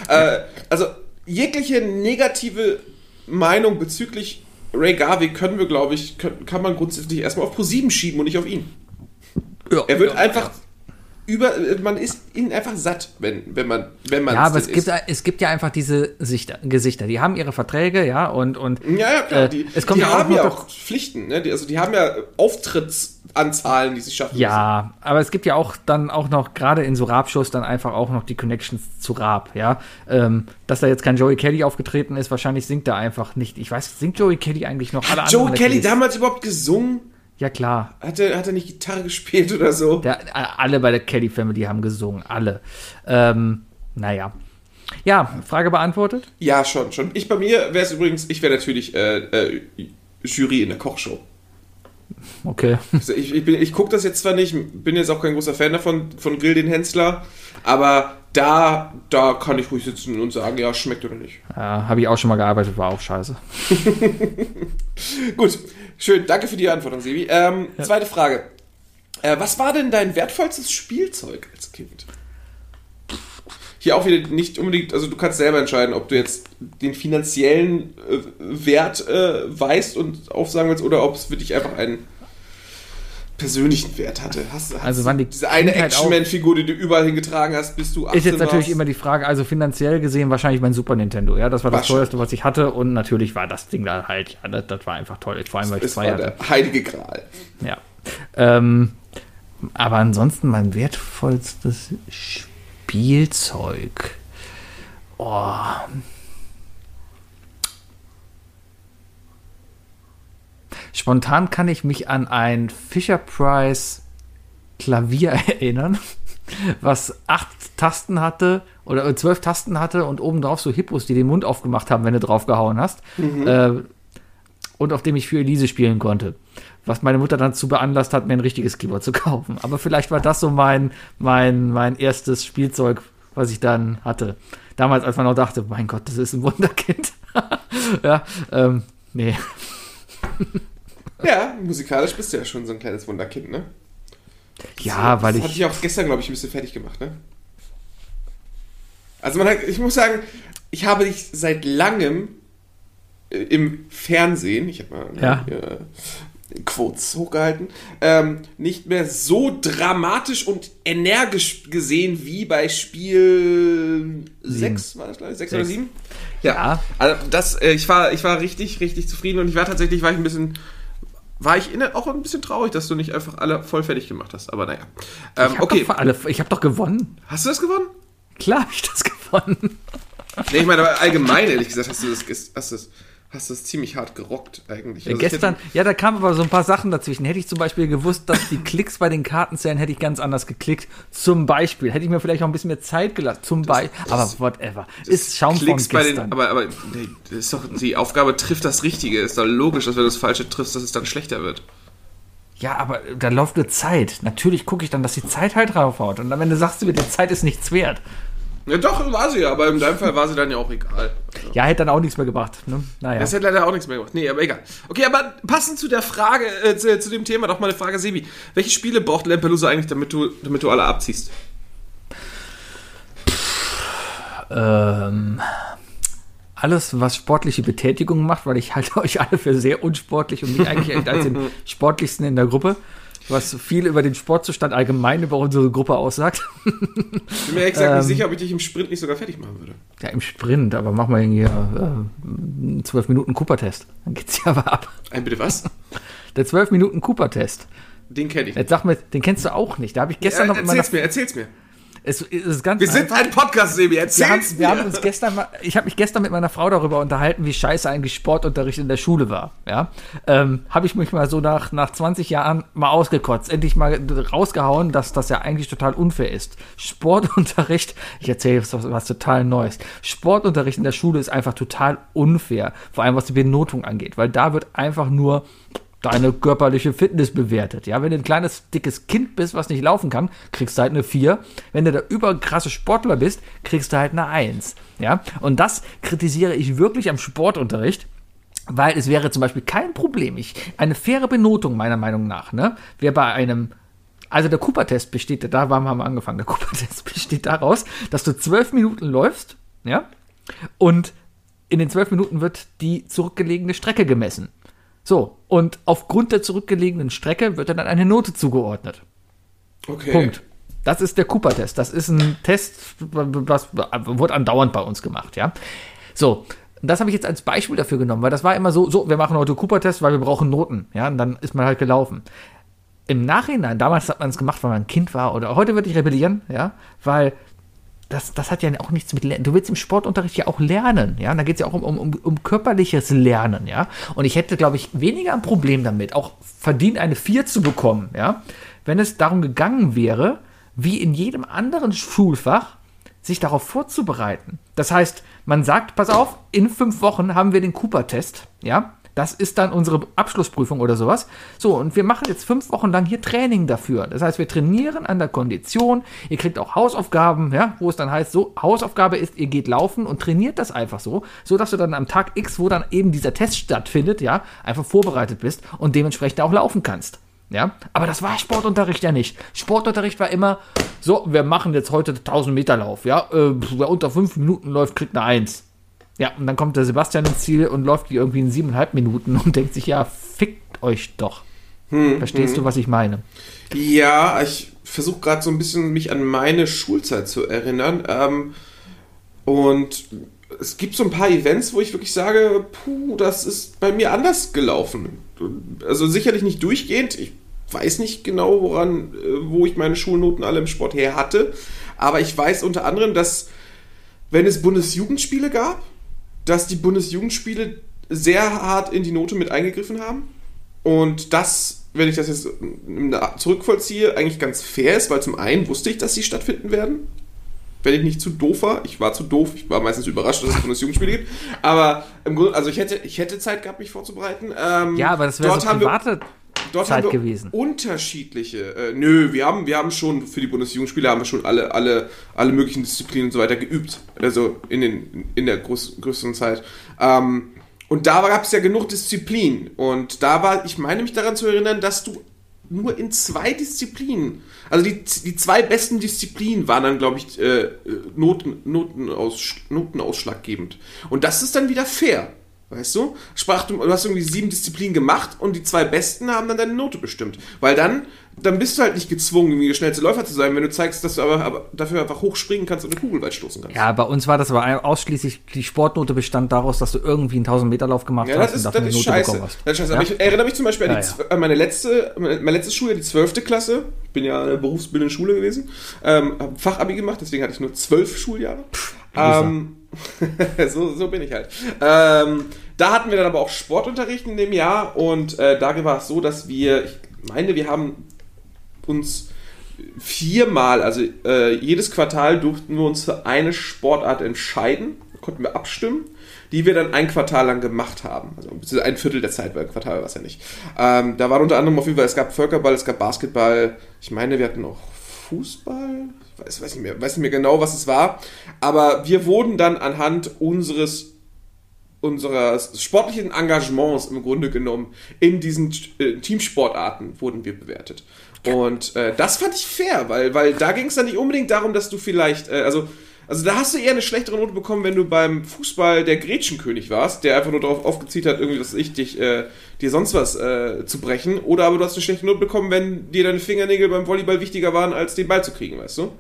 Äh, also jegliche negative Meinung bezüglich Ray Garvey können wir, glaube ich, können, kann man grundsätzlich erstmal auf Pro7 schieben und nicht auf ihn. Ja. Er wird einfach über, man ist ihn einfach satt, wenn, wenn man, wenn man Ja, aber es gibt, es gibt ja einfach diese Sichter, Gesichter. Die haben ihre Verträge, ja, und, und Ja, ja, klar. Äh, Die, es kommt die ja auch haben noch ja auch Pflichten, ne? Die, also die haben ja Auftrittsanzahlen, die sie schaffen müssen. Ja, aber es gibt ja auch dann auch noch, gerade in so Raab-Shows, dann einfach auch noch die Connections zu Raab, ja. Ähm, dass da jetzt kein Joey Kelly aufgetreten ist, wahrscheinlich singt er einfach nicht. Ich weiß, singt Joey Kelly eigentlich noch alle Joe anderen Kelly Kelly's? damals überhaupt gesungen? Ja, klar. Hat er, hat er nicht Gitarre gespielt oder so? Der, äh, alle bei der Kelly Family haben gesungen, alle. Ähm, naja. Ja, Frage beantwortet? Ja, schon, schon. Ich bei mir wäre es übrigens, ich wäre natürlich äh, äh, Jury in der Kochshow. Okay. Also ich ich, ich gucke das jetzt zwar nicht, bin jetzt auch kein großer Fan davon, von Grill den Hensler, aber da, da kann ich ruhig sitzen und sagen, ja, schmeckt oder nicht. Ja, Habe ich auch schon mal gearbeitet, war auch scheiße. Gut, schön, danke für die Antwort, Sebi. Ähm, Zweite Frage. Äh, was war denn dein wertvollstes Spielzeug als Kind? Hier auch wieder nicht unbedingt, also du kannst selber entscheiden, ob du jetzt den finanziellen äh, Wert äh, weißt und aufsagen willst oder ob es für dich einfach einen persönlichen Wert hatte. Hast, hast Also wann die diese eine Action-Man-Figur, die du überall hingetragen hast, bis du 18 Ist jetzt natürlich warst? immer die Frage, also finanziell gesehen wahrscheinlich mein Super Nintendo, ja, das war das teuerste, was ich hatte und natürlich war das Ding da halt, ja, das, das war einfach toll, vor allem weil ich Es zwei war hatte. der heilige Gral. Ja. Ähm, aber ansonsten mein wertvollstes Spielzeug. Oh. Spontan kann ich mich an ein Fisher Price Klavier erinnern, was acht Tasten hatte oder zwölf Tasten hatte und obendrauf so Hippos, die den Mund aufgemacht haben, wenn du draufgehauen hast. Äh, und auf dem ich für Elise spielen konnte. Was meine Mutter dann zu beanlasst hat, mir ein richtiges Keyboard zu kaufen. Aber vielleicht war das so mein, mein, mein erstes Spielzeug, was ich dann hatte. Damals, als man noch dachte, mein Gott, das ist ein Wunderkind. ja, ähm, nee. Ja, musikalisch bist du ja schon so ein kleines Wunderkind, ne? Ja, weil das hatte ich. ich auch gestern, glaube ich, ein bisschen fertig gemacht, ne? Also man hat, ich muss sagen, ich habe dich seit langem äh, im Fernsehen, ich habe mal Ja. Quotes hochgehalten, ähm, nicht mehr so dramatisch und energisch gesehen wie bei Spiel 6, war das gleich? 6 oder 7? Ja. Ja. Also das, äh, ich war, ich war richtig, richtig zufrieden und ich war tatsächlich, war ich ein bisschen, war ich in, auch ein bisschen traurig, dass du nicht einfach alle voll fertig gemacht hast. Aber naja. Ähm, Ich hab okay, doch, alle, ich habe doch gewonnen. hast du das gewonnen? Klar hab ich das gewonnen. Nee, ich meine, aber allgemein, ehrlich gesagt, hast du das, hast du das, hast du das ziemlich hart gerockt eigentlich. Ja, Also gestern, hätte- ja, da kamen aber so ein paar Sachen dazwischen. Hätte ich zum Beispiel gewusst, dass die Klicks bei den Kartenzählen hätte ich ganz anders geklickt. Zum Beispiel. Hätte ich mir vielleicht auch ein bisschen mehr Zeit gelassen. Zum Beispiel. Aber whatever. Ist Schaum von Klicks bei gestern. den, aber, aber nee, ist doch, die Aufgabe trifft das Richtige. Ist doch logisch, dass wenn du das Falsche triffst, dass es dann schlechter wird. ja, aber da läuft eine Zeit. Natürlich gucke ich dann, dass die Zeit halt draufhaut. Und dann, wenn du sagst, die Zeit ist nichts wert. Ja, doch, war sie ja, aber in deinem Fall war sie dann ja auch egal. Ja, hätte dann auch nichts mehr gebracht. Ne? Naja. Das hätte leider auch nichts mehr gemacht. Nee, aber egal. Okay, aber passend zu der Frage, äh, zu, zu dem Thema, doch mal eine Frage, Sebi. Welche Spiele braucht Lampelusa eigentlich, damit du, damit du alle abziehst? Ähm, alles, was sportliche Betätigung macht, weil ich halte euch alle für sehr unsportlich und mich eigentlich als den sportlichsten in der Gruppe, was viel über den Sportzustand allgemein über unsere Gruppe aussagt. Bin mir gesagt Ähm. nicht sicher, ob ich dich im Sprint nicht sogar fertig machen würde. Ja, im Sprint, aber mach mal hier äh, 12 Minuten Cooper-Test. Dann geht's ja aber ab. Ein bitte was? Der 12 Minuten Cooper-Test. Den kenne ich. Jetzt sag mir, den kennst du auch nicht. Da habe ich gestern Äh, noch erzähl's mir, erzähl's mir. Es, es ist ganz Wir sind einfach. ein Podcast, Sebi, wir haben, erzähl's wir haben mir. uns gestern mal, ich habe mich gestern mit meiner Frau darüber unterhalten, wie scheiße eigentlich Sportunterricht in der Schule war. Ja, ähm, habe ich mich mal so nach nach 20 Jahren mal ausgekotzt, endlich mal rausgehauen, dass das ja eigentlich total unfair ist. Sportunterricht, ich erzähle jetzt was, was total Neues. Sportunterricht in der Schule ist einfach total unfair, vor allem was die Benotung angeht, weil da wird einfach nur deine körperliche Fitness bewertet. Ja, wenn du ein kleines, dickes Kind bist, was nicht laufen kann, kriegst du halt eine 4. Wenn du der überkrasse Sportler bist, kriegst du halt eine 1. Ja, und das kritisiere ich wirklich am Sportunterricht. Weil es wäre zum Beispiel kein Problem. Ich, eine faire Benotung, meiner Meinung nach, ne, wäre bei einem also der Cooper-Test besteht, da haben wir angefangen, der Cooper-Test besteht daraus, dass du zwölf Minuten läufst, ja, und in den zwölf Minuten wird die zurückgelegene Strecke gemessen. So, und aufgrund der zurückgelegenen Strecke wird dann eine Note zugeordnet. Okay. Punkt. Das ist der Cooper-Test. Das ist ein Test, was wurde andauernd bei uns gemacht, ja. So, das habe ich jetzt als Beispiel dafür genommen, weil das war immer so, so, wir machen heute Cooper-Test, weil wir brauchen Noten, ja, und dann ist man halt gelaufen. Im Nachhinein, damals hat man es gemacht, weil man ein Kind war, oder heute würde ich rebellieren, ja, weil das, das hat ja auch nichts mit Lernen. Du willst im Sportunterricht ja auch lernen, ja. Und da geht es ja auch um, um, um, körperliches Lernen, ja. Und ich hätte, glaube ich, weniger ein Problem damit, auch verdient eine 4 zu bekommen, ja, wenn es darum gegangen wäre, wie in jedem anderen Schulfach, sich darauf vorzubereiten. Das heißt, man sagt, pass auf, in fünf Wochen haben wir den Cooper-Test, ja. Das ist dann unsere Abschlussprüfung oder sowas. So, und wir machen jetzt fünf Wochen lang hier Training dafür. Das heißt, wir trainieren an der Kondition. Ihr kriegt auch Hausaufgaben, ja, wo es dann heißt, so, Hausaufgabe ist, ihr geht laufen und trainiert das einfach so, so dass du dann am Tag X, wo dann eben dieser Test stattfindet, ja, einfach vorbereitet bist und dementsprechend auch laufen kannst. Ja, aber das war Sportunterricht ja nicht. Sportunterricht war immer so, wir machen jetzt heute 1000 Meter Lauf, ja, äh, wer unter fünf Minuten läuft, kriegt eine Eins. Ja, und dann kommt der Sebastian ins Ziel und läuft die irgendwie in siebeneinhalb Minuten und denkt sich, ja, fickt euch doch. Verstehst du, was ich meine? Ja, ich versuche gerade so ein bisschen mich an meine Schulzeit zu erinnern. Ähm, und es gibt so ein paar Events, wo ich wirklich sage, puh, das ist bei mir anders gelaufen. Also sicherlich nicht durchgehend. Ich weiß nicht genau, woran, äh, wo ich meine Schulnoten alle im Sport her hatte. Aber ich weiß unter anderem, dass wenn es Bundesjugendspiele gab, dass die Bundesjugendspiele sehr hart in die Note mit eingegriffen haben. Und das, wenn ich das jetzt zurückvollziehe, eigentlich ganz fair ist, weil zum einen wusste ich, dass sie stattfinden werden. Wenn ich nicht zu doof war. Ich war zu doof. Ich war meistens überrascht, dass es Bundesjugendspiele gibt. Aber im Grunde, also ich hätte, ich hätte Zeit gehabt, mich vorzubereiten. Ähm, Ja, aber das wäre so haben wir- private Dort Zeit haben wir gewesen. unterschiedliche. Äh, nö, wir haben, wir haben schon für die Bundesjugendspiele haben wir schon alle, alle, alle möglichen Disziplinen und so weiter geübt. Also in, den, in der groß, größeren Zeit. Ähm, und da gab es ja genug Disziplin. Und da war, ich meine mich daran zu erinnern, dass du nur in zwei Disziplinen, also die, die zwei besten Disziplinen waren dann, glaube ich, äh, Noten, Notenaus, notenausschlaggebend. Und das ist dann wieder fair. Weißt du? Sprach, du, hast irgendwie sieben Disziplinen gemacht und die zwei besten haben dann deine Note bestimmt. Weil dann, dann bist du halt nicht gezwungen, irgendwie der schnellste Läufer zu sein, wenn du zeigst, dass du aber, aber dafür einfach hochspringen kannst und eine Kugel weit stoßen kannst. Ja, bei uns war das aber ausschließlich, die Sportnote bestand daraus, dass du irgendwie einen 1000-Meter-Lauf gemacht Ja, hast das ist, und das ist Note scheiße. bekommen hast. Das ist scheiße. Ja? Aber ich erinnere mich zum Beispiel an, die, ja. an meine letzte, mein mein letztes Schuljahr, die zwölfte Klasse. Ich bin ja in einer berufsbildenden Schule gewesen. Ähm, habe Fachabi gemacht, deswegen hatte ich nur zwölf Schuljahre. Ähm, so, so bin ich halt. Ähm, da hatten wir dann aber auch Sportunterricht in dem Jahr und äh, da war es so, dass wir, ich meine, wir haben uns viermal, also äh, jedes Quartal durften wir uns für eine Sportart entscheiden, konnten wir abstimmen, die wir dann ein Quartal lang gemacht haben. Also ein Viertel der Zeit, weil ein Quartal war es ja nicht. Ähm, da waren unter anderem auf jeden Fall, es gab Völkerball, es gab Basketball, ich meine, wir hatten auch Fußball, weiß, weiß, nicht mehr, weiß nicht mehr genau, was es war, aber wir wurden dann anhand unseres unseres sportlichen Engagements im Grunde genommen in diesen äh, Teamsportarten wurden wir bewertet. Und äh, das fand ich fair, weil, weil da ging es dann nicht unbedingt darum, dass du vielleicht, äh, also, also da hast du eher eine schlechtere Note bekommen, wenn du beim Fußball der Gretchenkönig warst, der einfach nur darauf aufgezielt hat, irgendwie, dass ich dich, äh, dir sonst was äh, zu brechen. Oder aber du hast eine schlechte Note bekommen, wenn dir deine Fingernägel beim Volleyball wichtiger waren, als den Ball zu kriegen, weißt du?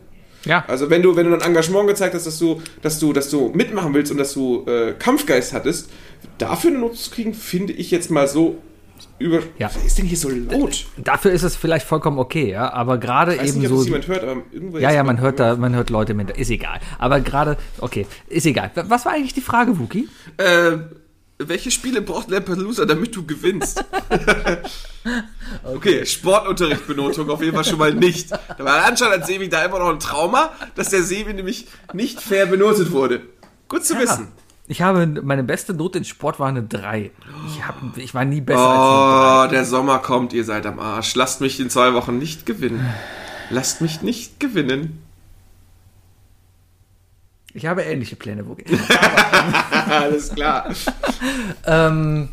Ja. Also wenn du, wenn du ein Engagement gezeigt hast, dass du, dass du, dass du mitmachen willst und dass du äh, Kampfgeist hattest, dafür eine Note zu kriegen, finde ich jetzt mal so über. Ja. Wer ist denn hier so laut? Dafür ist es vielleicht vollkommen okay, ja. Aber gerade Ich weiß eben nicht, ob so. das jemand hört, aber irgendwo Ja, ja, man hört da, man hört Leute mit. Ist egal. Aber gerade, okay, ist egal. Was war eigentlich die Frage, Wookie? Äh, welche Spiele braucht Lampedusa, damit du gewinnst? okay, Sportunterrichtbenotung auf jeden Fall schon mal nicht. Da war anscheinend an Sebi da immer noch ein Trauma, dass der Sebi nämlich nicht fair benotet wurde. Gut zu wissen. Ich habe meine beste Note in Sport war eine 3. Ich, hab, ich war nie besser als eine Oh, der Sommer kommt, ihr seid am Arsch. Lasst mich in zwei Wochen nicht gewinnen. Lasst mich nicht gewinnen. 3. Ich habe ähnliche Pläne, Wookie. Alles klar. ähm,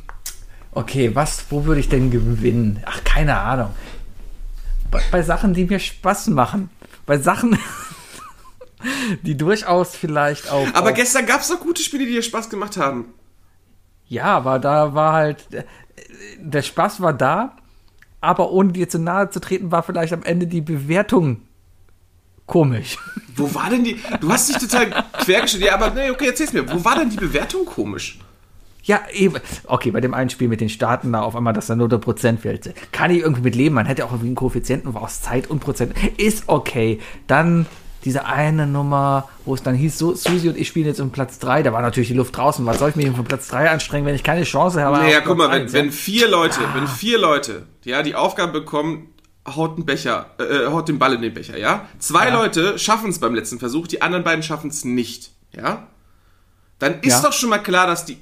okay, was, wo würde ich denn gewinnen? Ach, keine Ahnung. Bei, bei Sachen, die mir Spaß machen. Bei Sachen, die durchaus vielleicht auch. Aber auch, gestern gab es doch gute Spiele, die dir Spaß gemacht haben. Ja, aber da war halt. äh, Der Spaß war da, aber ohne dir zu nahe zu treten, war vielleicht am Ende die Bewertung komisch. Wo war denn die. Du hast dich total quergestellt. Ja, aber nee, okay, erzähl's mir. Wo war denn die Bewertung komisch? Ja, eben. Okay, bei dem einen Spiel mit den Staaten da auf einmal, dass da nur der Prozentwert kann ich irgendwie mit leben. Man hätte auch irgendwie einen Koeffizienten aus Zeit und Prozent. Ist okay. Dann diese eine Nummer, wo es dann hieß, so, Susi und ich spielen jetzt um Platz 3. Da war natürlich die Luft draußen. Was soll ich mich denn von Platz 3 anstrengen, wenn ich keine Chance habe? Naja, guck Platz mal, wenn, wenn ja? vier Leute, wenn vier Leute, ja, die Aufgabe bekommen, haut einen Becher, äh, haut den Ball in den Becher, ja? Zwei Ja. Leute schaffen es beim letzten Versuch, die anderen beiden schaffen es nicht, ja? Dann ist Ja. doch schon mal klar, dass die,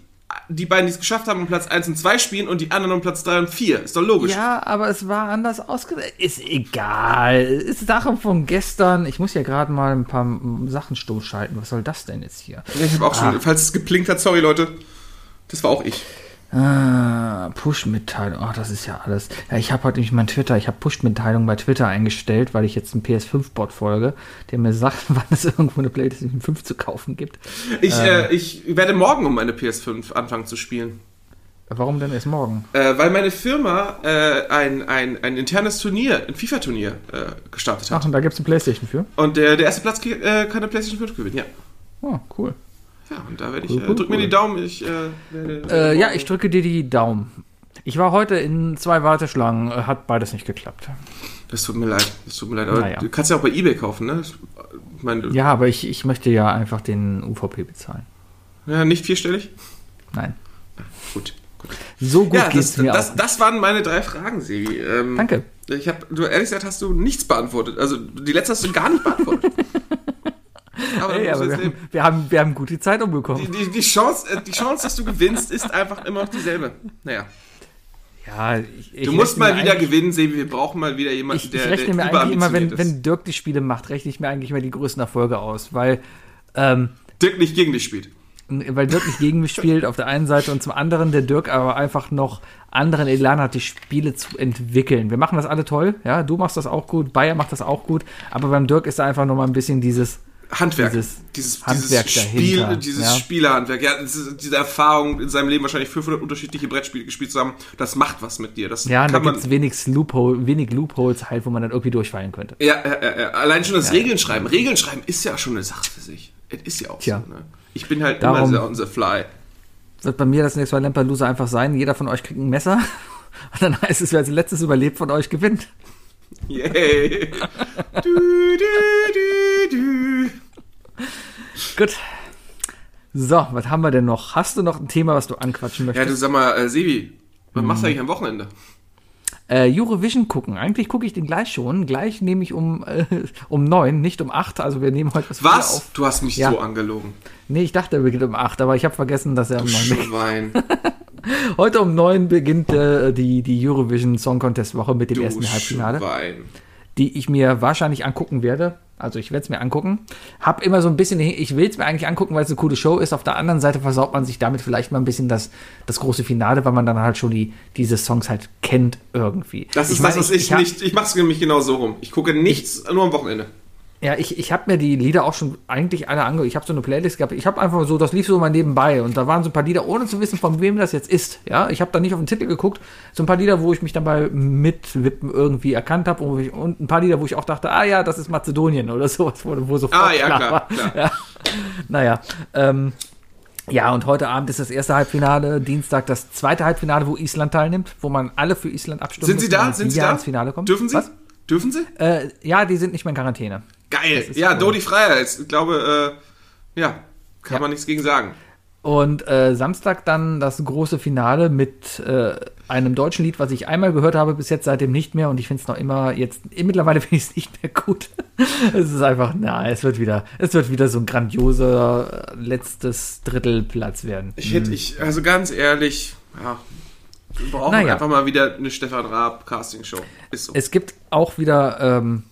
die beiden, die es geschafft haben, um Platz 1 und 2 spielen und die anderen um Platz 3 und 4. Ist doch logisch. Ja, aber es war anders ausgedrückt. Ist egal. Ist Sache von gestern. Ich muss ja gerade mal ein paar Sachen stoßschalten. Was soll das denn jetzt hier? Ich habe auch Ah. schon, falls es geplinkt hat, sorry Leute. Das war auch ich. Ah, Push-Mitteilung. Ach, das ist ja alles. Ja, ich habe heute nämlich mein Twitter, ich habe Push-Mitteilung bei Twitter eingestellt, weil ich jetzt einen PS5-Bot folge, der mir sagt, wann es irgendwo eine PlayStation 5 zu kaufen gibt. Ich, Ähm. äh, ich werde morgen um meine PS5 anfangen zu spielen. Warum denn erst morgen? Äh, weil meine Firma äh, ein, ein, ein internes Turnier, ein FIFA-Turnier äh, gestartet Ach, hat. und da gibt es eine PlayStation für? Und der, erste Platz äh, kann eine PlayStation 5 gewinnen, ja. Oh, cool. Ja, und da werde ich, Cool, äh, cool, drück mir cool. die Daumen, ich äh, werde, Äh, ja, ich drücke dir die Daumen. Ich war heute in zwei Warteschlangen, äh, hat beides nicht geklappt. Das tut mir leid, das tut mir leid. Aber Naja. du kannst ja auch bei Ebay kaufen, ne? Ich meine, Ja, aber ich, ich möchte ja einfach den UVP bezahlen. ja, nicht vierstellig? Nein. Gut. gut. So gut Ja, geht's das, mir das, auch. das waren meine drei Fragen, Sebi. Ähm, Danke. Ich hab, du ehrlich gesagt hast du nichts beantwortet. Also die letzte hast du gar nicht beantwortet. aber Hey, aber wir haben, wir, haben, wir haben gut die Zeit Die, umbekommen. die, die, Chance, äh, die Chance, dass du gewinnst, ist einfach immer noch dieselbe. Naja. Ja, ich, ich Du musst mal wieder gewinnen, Sebi. Wir brauchen mal wieder jemanden, Ich, der, ich rechne der mir eigentlich immer, wenn, wenn. Dirk die Spiele macht, rechne ich mir eigentlich immer die größten Erfolge aus, weil, ähm, Dirk nicht gegen dich spielt. weil Dirk nicht gegen mich spielt auf der einen Seite und zum anderen der Dirk aber einfach noch anderen Elan hat, die Spiele zu entwickeln. Wir machen das alle toll, ja, du machst das auch gut, Bayer macht das auch gut, aber beim Dirk ist da einfach noch mal ein bisschen dieses, Handwerk. Dieses dieses, Handwerk dieses Spiel, dahinter, dieses ja. Spielerhandwerk. Ja, ist diese Erfahrung in seinem Leben wahrscheinlich 500 unterschiedliche Brettspiele gespielt zu haben, das macht was mit dir. Das Ja, da gibt es wenig, Loophole, wenig Loopholes halt, wo man dann irgendwie durchfallen könnte. Ja, ja, ja, ja, allein schon das Regeln schreiben. Regeln schreiben ist ja schon eine Sache für sich. Es ist ja auch Tja. so. Ne? Ich bin halt Darum- immer sehr on the fly. Wird bei mir das nächste Mal Lamperloser einfach sein, jeder von euch kriegt ein Messer. Und dann heißt es, wer als letztes überlebt von euch gewinnt. Yay. du, du, du, du. Gut. So, was haben wir denn noch? Hast du noch ein Thema, was du anquatschen Ja, möchtest? du sag mal, äh, Sebi, was machst du eigentlich am Wochenende? Äh, Eurovision gucken. Eigentlich gucke ich den gleich schon. Gleich nehme ich um, äh, um neun, nicht um acht. Also wir nehmen heute was Was? auf. Du hast mich Ja. so angelogen. Nee, ich dachte, er beginnt um acht, aber ich habe vergessen, dass er um neun beginnt. Heute um neun beginnt äh, die, die Eurovision Song Contest Woche mit dem Du ersten Halbfinale. Schwein. Die ich mir wahrscheinlich angucken werde. Also ich werde es mir angucken. Hab immer so ein bisschen, ich will es mir eigentlich angucken, weil es eine coole Show ist. Auf der anderen Seite versaut man sich damit vielleicht mal ein bisschen das, das große Finale, weil man dann halt schon die, diese Songs halt kennt irgendwie. Das ist meine, das, was ich, hab- nicht. Ich mach's nämlich genau so rum. Ich gucke nichts nur am Wochenende. Ja, ich, ich habe mir die Lieder auch schon eigentlich alle angehört. Ich habe so eine Playlist gehabt. Ich habe einfach so, das lief so mal nebenbei. Und da waren so ein paar Lieder, ohne zu wissen, von wem das jetzt ist. Ja, ich habe da nicht auf den Titel geguckt. So ein paar Lieder, wo ich mich dabei mitwippen irgendwie erkannt habe. Und, und ein paar Lieder, wo ich auch dachte, ah ja, das ist Mazedonien oder sowas, wo, wo sofort Ah, ja, klar, war. klar. Ja. Naja, ähm, ja, und heute Abend ist das erste Halbfinale, Dienstag das zweite Halbfinale, wo Island teilnimmt, wo man alle für Island abstimmen Sind sie da? Sind sie da? ins Finale kommt. Dürfen sie? Was? Dürfen sie? Äh, ja, die sind nicht mehr in Quarantäne. Geil. Ja, cool. Dodi Freiheit. Ich glaube, äh, ja, kann Ja. man nichts gegen sagen. Und äh, Samstag dann das große Finale mit äh, einem deutschen Lied, was ich einmal gehört habe, bis jetzt seitdem nicht mehr. Und ich finde es noch immer jetzt, mittlerweile finde ich es nicht mehr gut. es ist einfach, na, es wird wieder, es wird wieder so ein grandioser äh, letztes Drittelplatz werden. Ich hätte, ich, also ganz ehrlich, ja, wir brauchen Naja. einfach mal wieder eine Stefan Raab Castingshow. Ist so. Es gibt auch wieder, ähm,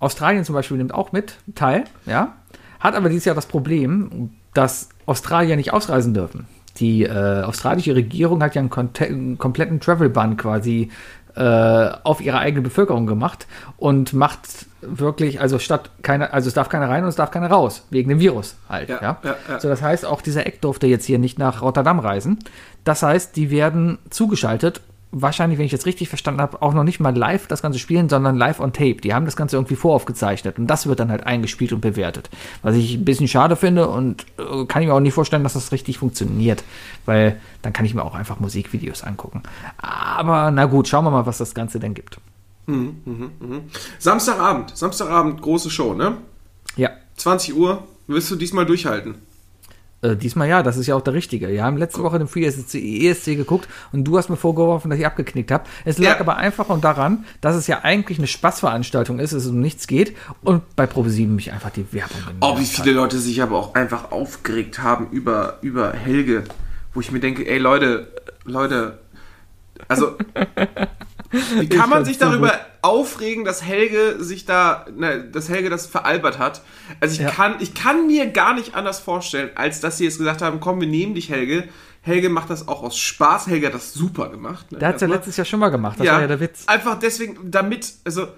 Australien zum Beispiel nimmt auch mit teil, ja. Hat aber dieses Jahr das Problem, dass Australier nicht ausreisen dürfen. Die äh, australische Regierung hat ja einen, einen kompletten Travel-Ban quasi äh, auf ihre eigene Bevölkerung gemacht und macht wirklich, also statt keiner, also es darf keiner rein und es darf keiner raus, wegen dem Virus halt. Ja, Ja, ja, ja. So, das heißt, auch dieser Eck durfte jetzt hier nicht nach Rotterdam reisen. Das heißt, die werden zugeschaltet. Wahrscheinlich, wenn ich jetzt richtig verstanden habe, auch noch nicht mal live das Ganze spielen, sondern live on tape. Die haben das Ganze irgendwie voraufgezeichnet und das wird dann halt eingespielt und bewertet. Was ich ein bisschen schade finde und äh, kann ich mir auch nicht vorstellen, dass das richtig funktioniert, weil dann kann ich mir auch einfach Musikvideos angucken. Aber na gut, schauen wir mal, was das Ganze denn gibt. Samstagabend, Samstagabend, große Show, ne? Ja, 20 Uhr, willst du diesmal durchhalten? Äh, diesmal ja, das ist ja auch der Richtige. Wir haben letzte Woche den Free ESC, ESC geguckt und du hast mir vorgeworfen, dass ich abgeknickt habe. Es lag Ja. aber einfach und daran, dass es ja eigentlich eine Spaßveranstaltung ist, es um nichts geht und bei Pro7 mich einfach die Werbung Oh, wie viele Leute sich aber auch einfach aufgeregt haben über, über Helge, wo ich mir denke, ey Leute, Leute, also wie kann man sich darüber gut. aufregen, dass Helge sich da, ne, dass Helge das veralbert hat? Also ich Ja. kann, ich kann mir gar nicht anders vorstellen, als dass sie jetzt gesagt haben, komm, wir nehmen dich, Helge. Helge macht das auch aus Spaß. Helge hat das super gemacht. Ne? Der hat es ja Erstmal. letztes Jahr schon mal gemacht, das war ja der Witz. Einfach deswegen, damit, also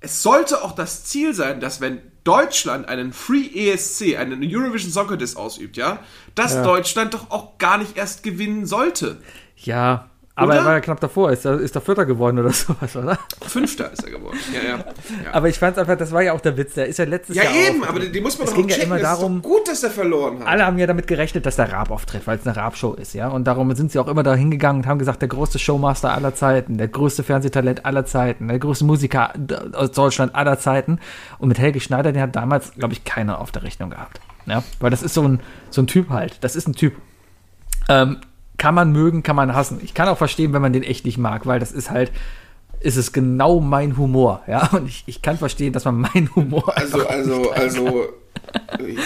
es sollte auch das Ziel sein, dass wenn Deutschland einen Free ESC, einen Eurovision Song Contest ausübt, ja, dass Ja. Deutschland doch auch gar nicht erst gewinnen sollte. Ja, aber Oder? er war ja knapp davor, ist er, ist er Vierter geworden oder sowas, oder? Fünfter ist er geworden. Ja, ja. ja. Aber ich fand es einfach, das war ja auch der Witz, der ist ja letztes ja Jahr eben, auch- aber die, die muss man Es doch ging ja immer darum- gut, dass er verloren hat. Alle haben ja damit gerechnet, dass der Raab auftritt, weil es eine Raab-Show ist, ja. Und darum sind sie auch immer da hingegangen und haben gesagt, der größte Showmaster aller Zeiten, der größte Fernsehtalent aller Zeiten, der größte Musiker aus Deutschland aller Zeiten. Und mit Helge Schneider, den hat damals, glaube ich, keiner auf der Rechnung gehabt. Ja, weil das ist so ein, so ein Typ halt. Das ist ein Typ. Ähm, kann man mögen, kann man hassen. Ich kann auch verstehen, wenn man den echt nicht mag, weil das ist halt, ist es genau mein Humor, ja. Und ich, ich kann verstehen, dass man meinen Humor Also, also, also,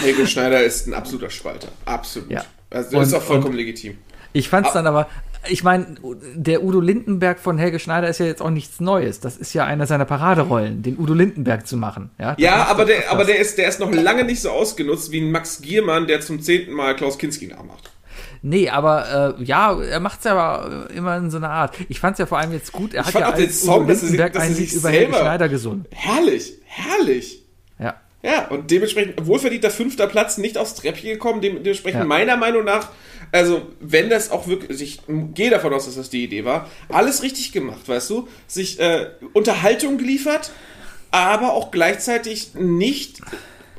Helge Schneider ist ein absoluter Spalter. Absolut. Ja. Also, das ist auch vollkommen legitim. Ich fand es dann aber, ich meine, der Udo Lindenberg von Helge Schneider ist ja jetzt auch nichts Neues. Das ist ja einer seiner Paraderollen, den Udo Lindenberg zu machen. Ja, Ja, aber der, aber der ist, der ist noch lange nicht so ausgenutzt wie ein Max Giermann, der zum zehnten Mal Klaus Kinski nachmacht. Nee, aber äh, ja, er macht es ja aber äh, immer in so einer Art. Ich fand es ja vor allem jetzt gut, er hat fand ja auch den Song, dass er dass er sich über selber- Schneider gesungen. Herrlich, herrlich. Ja. Ja, und dementsprechend wohlverdienter fünfter Platz nicht aufs Treppchen gekommen. Dem, dementsprechend Ja. meiner Meinung nach, also wenn das auch wirklich, also ich gehe davon aus, dass das die Idee war, alles richtig gemacht, weißt du? Sich äh, Unterhaltung geliefert, aber auch gleichzeitig nicht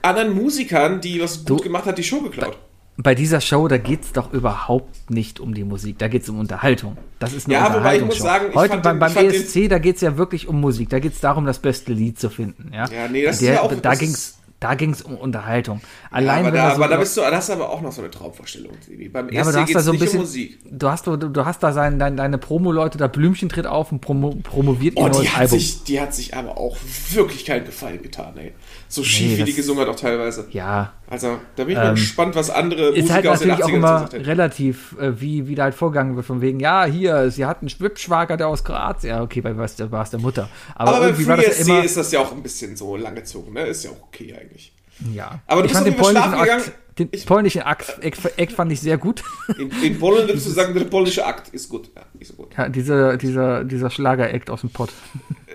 anderen Musikern, die was gut Du- gemacht hat, die Show geklaut. Bei dieser Show, da geht es doch überhaupt nicht um die Musik, da geht es um Unterhaltung. Das ist eine Ja, wobei ich muss Unterhaltungsshow. sagen, ich Heute beim, beim den- ESC, da geht es ja wirklich um Musik, da geht es darum, das beste Lied zu finden. Ja, Ja, nee, das ist Der, ja auch- Da ging ist- es da ging's um Unterhaltung. Ja, Allein aber wenn da, so aber da bist du, da hast du aber auch noch so eine Traumvorstellung. Beim Ja, aber ESC du hast da es so ein nicht um bisschen. Musik. Du hast, du, du hast da sein, dein, deine Promo-Leute, da Blümchen tritt auf und promo, promoviert ihr Oh, die neues hat, Album. sich, die hat sich aber auch wirklich keinen Gefallen getan, ey. So schief, Nee, wie die gesungen hat auch teilweise. ja, Also, da bin ich mal gespannt, was andere ist Musiker halt aus den natürlich auch 80ern immer relativ, äh, wie, wie da halt vorgegangen wird, von wegen, ja, hier, sie hat einen Schwippschwager, der aus Kroatien, ja, okay, bei was, war es der Mutter. Aber, Aber beim irgendwie war Free das ja immer, ist das ja auch ein bisschen so langgezogen, ne? Ist ja auch okay eigentlich. ja. Aber du ich bist fand den polnischen Akt, den Ich- polnischen Akt, Act, fand ich sehr gut. In, in Polen würdest du sagen, der polnische Akt ist gut. Ja, ist so gut. ja, diese, dieser, dieser Schlager-Act aus dem Pott.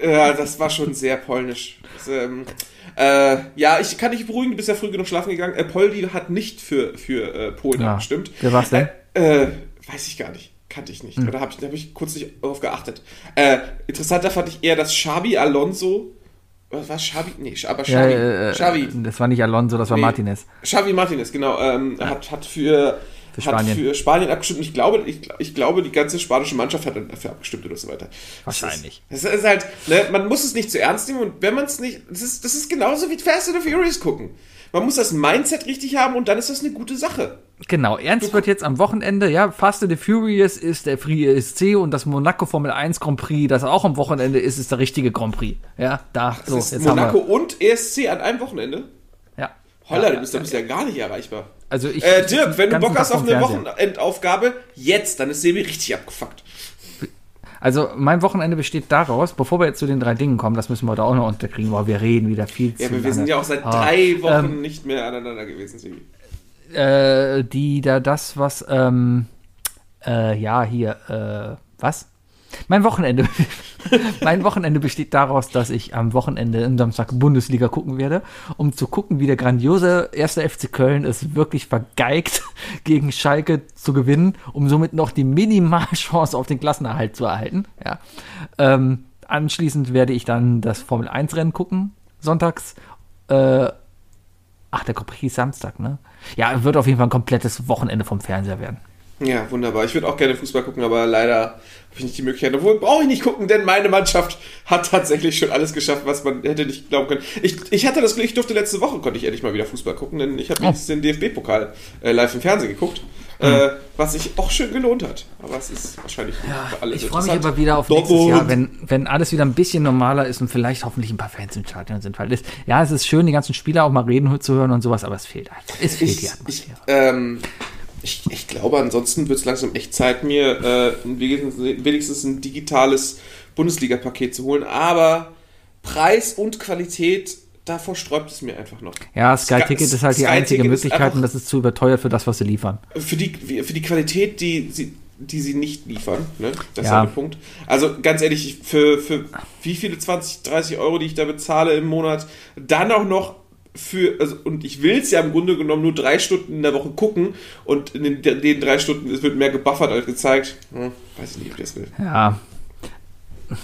Ja, das war schon sehr polnisch. Das, ähm, äh, ja, ich kann dich beruhigen, du bist ja früh genug schlafen gegangen. Äh, Poldi hat nicht für, für äh, Polen Ja. abgestimmt. Wer war's denn? Äh, äh, weiß ich gar nicht. Kannte ich Hm. nicht. Da habe ich, da hab ich kurz nicht darauf geachtet. Äh, interessanter fand ich eher, dass Xabi Alonso. Was war Xabi? Nee, aber Ja, Xabi. äh, Xavi. Das war nicht Alonso, das war Nee. Martinez. Xavi Martinez, genau. Ähm, hat, hat für. Für hat Spanien. für Spanien abgestimmt. Ich glaube, ich, ich glaube, die ganze spanische Mannschaft hat dafür abgestimmt oder so weiter. Wahrscheinlich. Das ist, das ist halt, ne, man muss es nicht zu ernst nehmen und wenn man es nicht, das ist, das ist genauso wie Fast and the Furious gucken. Man muss das Mindset richtig haben und dann ist das eine gute Sache. Genau, ernst wird jetzt am Wochenende, ja, Fast and the Furious ist der Free ESC und das Monaco Formel 1 Grand Prix, das auch am Wochenende ist, ist der richtige Grand Prix. Ja, da, Das so, ist jetzt Monaco und ESC an einem Wochenende. Holla, du bist, da bist ja gar nicht erreichbar. Also ich, Äh, Dirk, wenn du Bock hast auf eine. Wochenendaufgabe, jetzt, dann ist Sebi richtig abgefuckt. Also mein Wochenende besteht daraus, bevor wir jetzt zu den drei Dingen kommen, das müssen wir da auch noch unterkriegen, weil wir reden wieder viel zu Ja, aber wir sind ja auch seit Ah, drei Wochen ähm, nicht mehr aneinander gewesen, Sebi. äh, die da das, was, ähm, äh, ja, hier, äh, was? Mein Wochenende, mein Wochenende besteht daraus, dass ich am Wochenende am Samstag Bundesliga gucken werde, um zu gucken, wie der grandiose erste FC Köln es wirklich vergeigt, gegen Schalke zu gewinnen, um somit noch die Minimalchance auf den Klassenerhalt zu erhalten. Ja. Ähm, anschließend werde ich dann das Formel 1 Rennen gucken, sonntags. Äh, ach, der Grand Prix Samstag, ne? Ja, wird auf jeden Fall ein komplettes Wochenende vom Fernseher werden. Ja, wunderbar. Ich würde auch gerne Fußball gucken, aber leider habe ich nicht die Möglichkeit. Obwohl, brauche ich nicht gucken, denn meine Mannschaft hat tatsächlich schon alles geschafft, was man hätte nicht glauben können. Ich, ich hatte das Glück, ich durfte letzte Woche, konnte ich endlich mal wieder Fußball gucken, denn ich habe Oh. jetzt den DFB-Pokal äh, live im Fernsehen geguckt, äh, was sich auch schön gelohnt hat. Aber es ist wahrscheinlich nicht für alle Ich freue mich aber wieder auf Dortmund. nächstes Jahr, wenn, wenn alles wieder ein bisschen normaler ist und vielleicht hoffentlich ein paar Fans im Stadion sind. Weil das, ja, es ist schön, die ganzen Spieler auch mal reden zu hören und sowas, aber es fehlt einfach. Es fehlt die ich, ich, Atmosphäre. ähm, ich, ich glaube, ansonsten wird es langsam echt Zeit, mir äh, wenigstens, wenigstens ein digitales Bundesliga-Paket zu holen. Aber Preis und Qualität, davor sträubt es mir einfach noch. ja, Sky Sky- Ticket ist halt die Sky einzige Ticket ist Möglichkeit und das ist zu überteuert für das, was sie liefern. Für die, für die Qualität, die sie, die sie nicht liefern, ne? das ist Ja. ja der Punkt. Also ganz ehrlich, ich- für, für wie viele 20, 30 Euro, die ich da bezahle im Monat, dann auch noch für, also, und ich will es ja im Grunde genommen nur drei Stunden in der Woche gucken und in den, den drei Stunden es wird mehr gebuffert als gezeigt. Hm, weiß ich nicht, ob ich das will. Ja.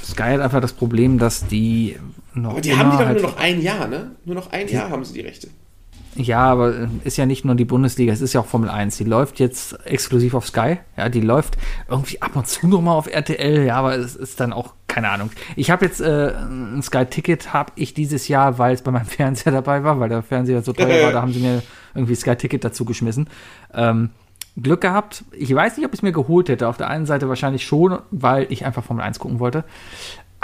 Sky hat einfach das Problem, dass die noch. Aber die haben die doch halt nur noch ein Jahr, ne? Nur noch ein Jahr haben sie die Rechte. Ja, aber äh, ist ja nicht nur die Bundesliga, es ist ja auch Formel 1. Die läuft jetzt exklusiv auf Sky. Ja, die läuft irgendwie ab und zu noch mal auf RTL. Ja, aber es ist dann auch keine Ahnung. Ich habe jetzt äh, ein Sky-Ticket, habe ich dieses Jahr, weil es bei meinem Fernseher dabei war, weil der Fernseher so teuer war, da haben sie mir irgendwie Sky-Ticket dazu geschmissen. Ähm, Glück gehabt. Ich weiß nicht, ob ich es mir geholt hätte. Auf der einen Seite wahrscheinlich schon, weil ich einfach Formel 1 gucken wollte.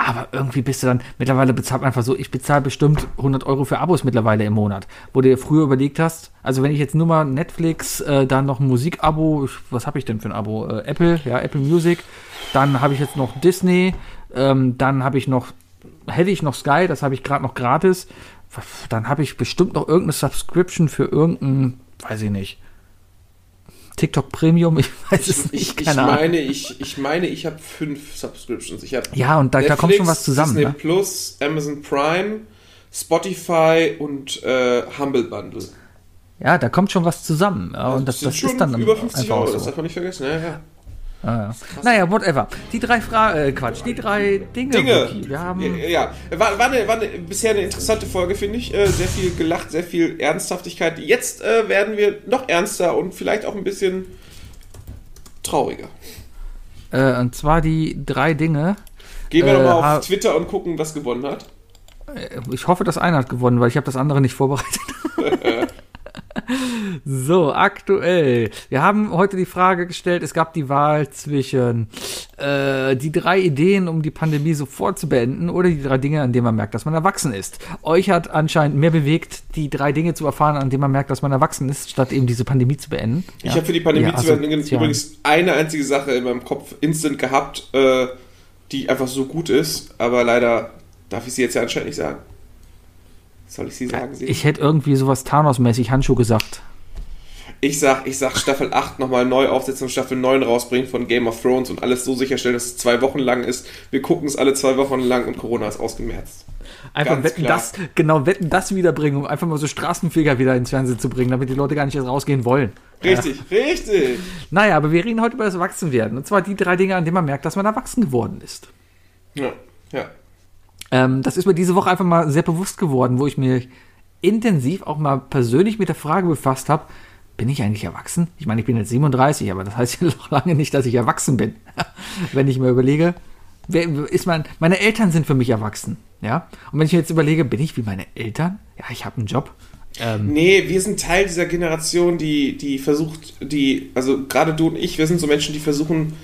Aber irgendwie bist du dann, mittlerweile bezahlt man einfach so, ich bezahle bestimmt 100 Euro für Abos mittlerweile im Monat. Wo du dir früher überlegt hast, also wenn ich jetzt nur mal Netflix, äh, dann noch ein Musikabo, was habe ich denn für ein Abo? Äh, Apple, ja, Apple Music. Dann habe ich jetzt noch Disney, ähm, dann habe ich noch, hätte ich noch Sky, das habe ich gerade noch gratis. Dann habe ich bestimmt noch irgendeine Subscription für irgendein, weiß ich nicht. TikTok Premium, ich weiß es nicht, Ich, ich keine Ahnung. meine, ich, ich meine, ich habe fünf Subscriptions. Ich habe Ja, und da, da kommt schon was zusammen. Disney Ne? Plus, Amazon Prime, Spotify und äh, Humble Bundle. Ja, da kommt schon was zusammen. Ja, und das, das schon ist dann über 50 einfach Euro, auch das so. darf man nicht vergessen. Ja, ja. Ah, ja. Naja, whatever. Die drei Fragen, äh, Quatsch, die drei Dinge. Dinge. Wookie. Wir haben, ja, ja. War, war, eine, war eine, bisher eine interessante Folge, finde ich. Äh, sehr viel gelacht, sehr viel Ernsthaftigkeit. Jetzt äh, werden wir noch ernster und vielleicht auch ein bisschen trauriger. äh, und zwar die drei Dinge. Gehen wir Äh, nochmal auf Twitter und gucken, was gewonnen hat. Äh, Ich hoffe, das eine hat gewonnen, weil ich habe das andere nicht vorbereitet. so, aktuell. Wir haben heute die Frage gestellt, es gab die Wahl zwischen äh, die drei Ideen, um die Pandemie sofort zu beenden oder die drei Dinge, an denen man merkt, dass man erwachsen ist. Euch hat anscheinend mehr bewegt, die drei Dinge zu erfahren, an denen man merkt, dass man erwachsen ist, statt eben diese Pandemie zu beenden. Ich habe für die Pandemie Ja, zu beenden asozial. übrigens eine einzige Sache in meinem Kopf instant gehabt, äh, die einfach so gut ist, aber leider darf ich sie jetzt ja anscheinend nicht sagen. Soll ich sie sagen? Sie? Ich hätte irgendwie sowas Thanos-mäßig Handschuh gesagt. Ich sag, ich sag Staffel 8 nochmal neu aufsetzen und Staffel 9 rausbringen von Game of Thrones und alles so sicherstellen, dass es zwei Wochen lang ist. Wir gucken es alle zwei Wochen lang und Corona ist ausgemerzt. Einfach Ganz wetten klar. das, genau, wetten das wiederbringen, um einfach mal so Straßenfeger wieder ins Fernsehen zu bringen, damit die Leute gar nicht erst rausgehen wollen. Richtig, richtig. Naja, aber wir reden heute über das Erwachsenwerden. Und zwar die drei Dinge, an denen man merkt, dass man erwachsen geworden ist. Ja, ja. Ähm, das ist mir diese Woche einfach mal sehr bewusst geworden, wo ich mir intensiv auch mal persönlich mit der Frage befasst habe, bin ich eigentlich erwachsen? Ich meine, ich bin jetzt 37, aber das heißt ja noch lange nicht, dass ich erwachsen bin. wenn ich mir überlege, ist mein, meine Eltern sind für mich erwachsen, ja? Und wenn ich mir jetzt überlege, bin ich wie meine Eltern? Ja, ich habe einen Job. Ähm, Nee, wir sind Teil dieser Generation, die, die versucht, die, also gerade du und ich, wir sind so Menschen, die versuchen,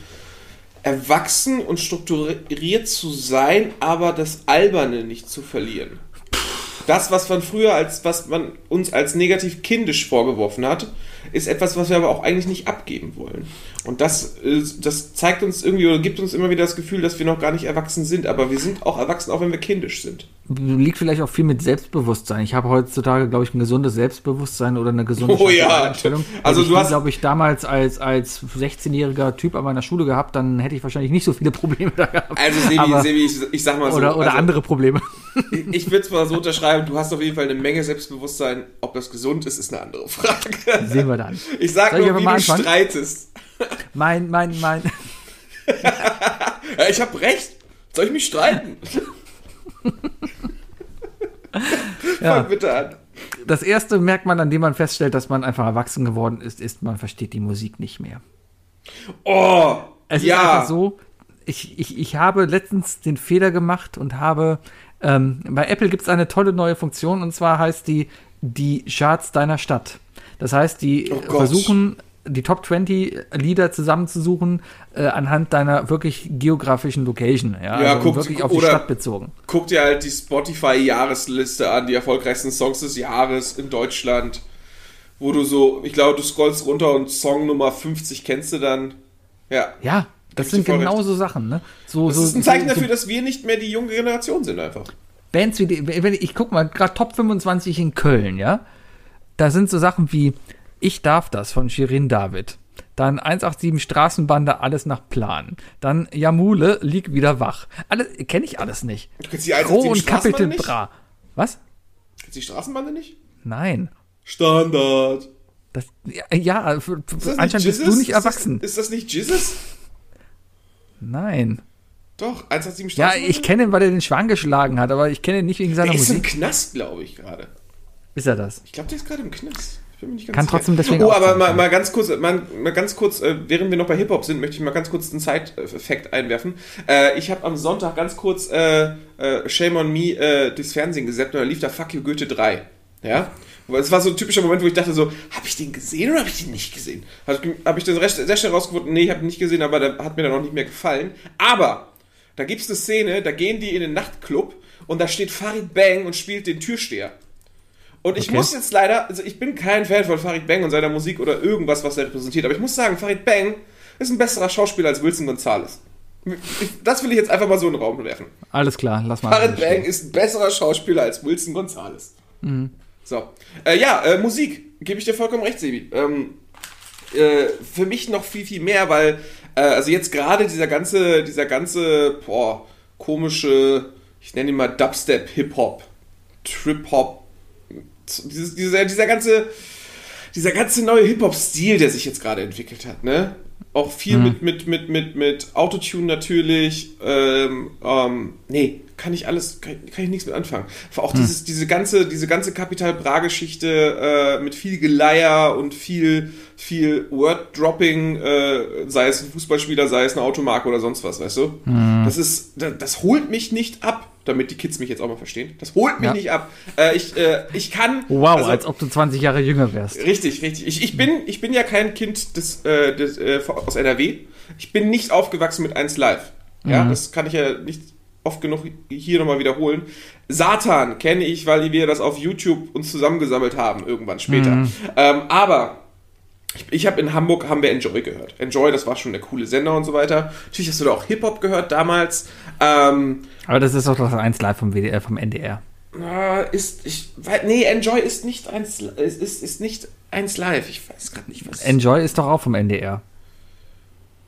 erwachsen und strukturiert zu sein, aber das Alberne nicht zu verlieren. Das, was man früher als, was man uns als negativ kindisch vorgeworfen hat, ist etwas, was wir aber auch eigentlich nicht abgeben wollen. Und das, äh, das zeigt uns irgendwie oder gibt uns immer wieder das Gefühl, dass wir noch gar nicht erwachsen sind, aber wir sind auch erwachsen, auch wenn wir kindisch sind. liegt vielleicht auch viel mit Selbstbewusstsein. Ich habe heutzutage, glaube ich, ein gesundes Selbstbewusstsein oder eine gesunde Oh ja. Einstellung. Also du ich hast- glaube ich, damals als, als 16-jähriger Typ an meiner Schule gehabt, dann hätte ich wahrscheinlich nicht so viele Probleme da gehabt. Also Sebi, Aber- Sebi ich, ich sag mal so. oder oder also, andere Probleme. Ich würde es mal so unterschreiben, du hast auf jeden Fall eine Menge Selbstbewusstsein. Ob das gesund ist, ist eine andere Frage. Sehen wir dann. Ich sag Soll ich nur, einfach wie du anfangen? streitest. Mein, mein, mein. Ich habe recht. Soll ich mich streiten? Ja. Fang bitte an. Das erste Merkmal, an dem man feststellt, dass man einfach erwachsen geworden ist, ist, man versteht die Musik nicht mehr. Oh, Es ja. ist einfach so, ich, ich, ich habe letztens den Fehler gemacht und habe, ähm, bei Apple gibt es eine tolle neue Funktion und zwar heißt die die Charts deiner Stadt. Das heißt, die Oh versuchen, die Top 20 Lieder zusammenzusuchen äh, anhand deiner wirklich geografischen Location. Ja, Ja, also guckt- wirklich auf die Stadt bezogen. Guck dir halt die Spotify-Jahresliste an, die erfolgreichsten Songs des Jahres in Deutschland. Wo du so, ich glaube, du scrollst runter und Song Nummer 50 kennst du dann. Ja. Ja, das sind dir voll genau recht. so Sachen. Ne? So, Das so, ist ein Zeichen so, dafür, dass wir nicht mehr die junge Generation sind einfach. Bands wie die, wenn ich, ich guck mal, gerade Top 25 in Köln, ja. Da sind so Sachen wie Ich darf das von Shirin David. Dann 187 Straßenbande, alles nach Plan. Dann Jamule, lieg wieder wach. Alles, kenne ich alles nicht. Du kennst die Pro 187 und nicht? Bra. Was? Kennst du die Straßenbande nicht? Nein. Standard. Das, ja, ja für, Ist das für, anscheinend bist du nicht Ist das- erwachsen. Ist das nicht Jesus? Nein. Doch, 187 Ja, Straßenbande. ich kenne ihn, weil er den Schwan geschlagen hat, aber ich kenne ihn nicht wegen seiner Der ist im Musik. Knast, glaube ich, gerade. Ist er das? Ich glaube, der ist gerade im Knast. Ich bin mir nicht ganz Kann sicher. trotzdem deswegen Oh, aber mal, mal ganz kurz, mal, mal ganz kurz, äh, während wir noch bei Hip-Hop sind, möchte ich mal ganz kurz einen Side-Effekt einwerfen. Äh, ich habe am Sonntag ganz kurz äh, äh, Shame on Me äh, durchs Fernsehen gesäppt und da lief da Fuck You Goethe 3. Ja? Es war so ein typischer Moment, wo ich dachte so, habe ich den gesehen oder habe ich den nicht gesehen? Habe ich, hab ich das recht, sehr schnell rausgefunden, nee, ich habe ihn nicht gesehen, aber der hat mir dann auch nicht mehr gefallen. Aber da gibt es eine Szene, da gehen die in den Nachtclub und da steht Farid Bang und spielt den Türsteher. Und ich Okay. muss jetzt leider, also ich bin kein Fan von Farid Bang und seiner Musik oder irgendwas, was er repräsentiert, aber ich muss sagen, Farid Bang ist ein besserer Schauspieler als Wilson Gonzalez. Das will ich jetzt einfach mal so in den Raum werfen. Alles klar, lass mal. Farid Bang ist ein besserer Schauspieler als Wilson Gonzalez. So. Äh, ja, äh, Musik. Gebe ich dir vollkommen recht, Sebi. Ähm, äh, für mich noch viel, viel mehr, weil, äh, also jetzt gerade dieser ganze, dieser ganze, boah, komische, ich nenne ihn mal Dubstep-Hip-Hop. Trip-Hop, dieses, dieser, dieser ganze, dieser ganze neue Hip-Hop-Stil, der sich jetzt gerade entwickelt hat, ne? Auch viel mit, mit, mit, mit, mit Autotune natürlich. Ähm, ähm, nee, kann ich alles, kann, kann ich nichts mit anfangen. Auch dieses, diese ganze, diese ganze Kapital Bra-Geschichte äh, mit viel Geleier und viel, viel Word-Dropping, äh, sei es ein Fußballspieler, sei es eine Automarke oder sonst was, weißt du? Das ist, das, das holt mich nicht ab, damit die Kids mich jetzt auch mal verstehen. Das holt mich Ja. nicht ab. Äh, ich, äh, ich kann. Wow, also- als ob du 20 Jahre jünger wärst. Richtig, richtig. Ich, ich, bin, ich bin ja kein Kind des, äh, des, äh, aus NRW. Ich bin nicht aufgewachsen mit 1 Live. Ja, das kann ich ja nicht oft genug hier nochmal wiederholen. Satan kenne ich, weil wir das auf YouTube uns zusammengesammelt haben, irgendwann später. Ähm, aber ich, ich habe in Hamburg haben wir Enjoy gehört. Enjoy, das war schon der coole Sender und so weiter. Natürlich hast du da auch Hip-Hop gehört damals. Ähm, Aber das ist doch das 1 live vom, WDR, vom NDR. Ist, ich, nee, Enjoy ist nicht eins, ist, ist, nicht eins live. Ich weiß gerade nicht, was. Enjoy ist doch auch vom NDR.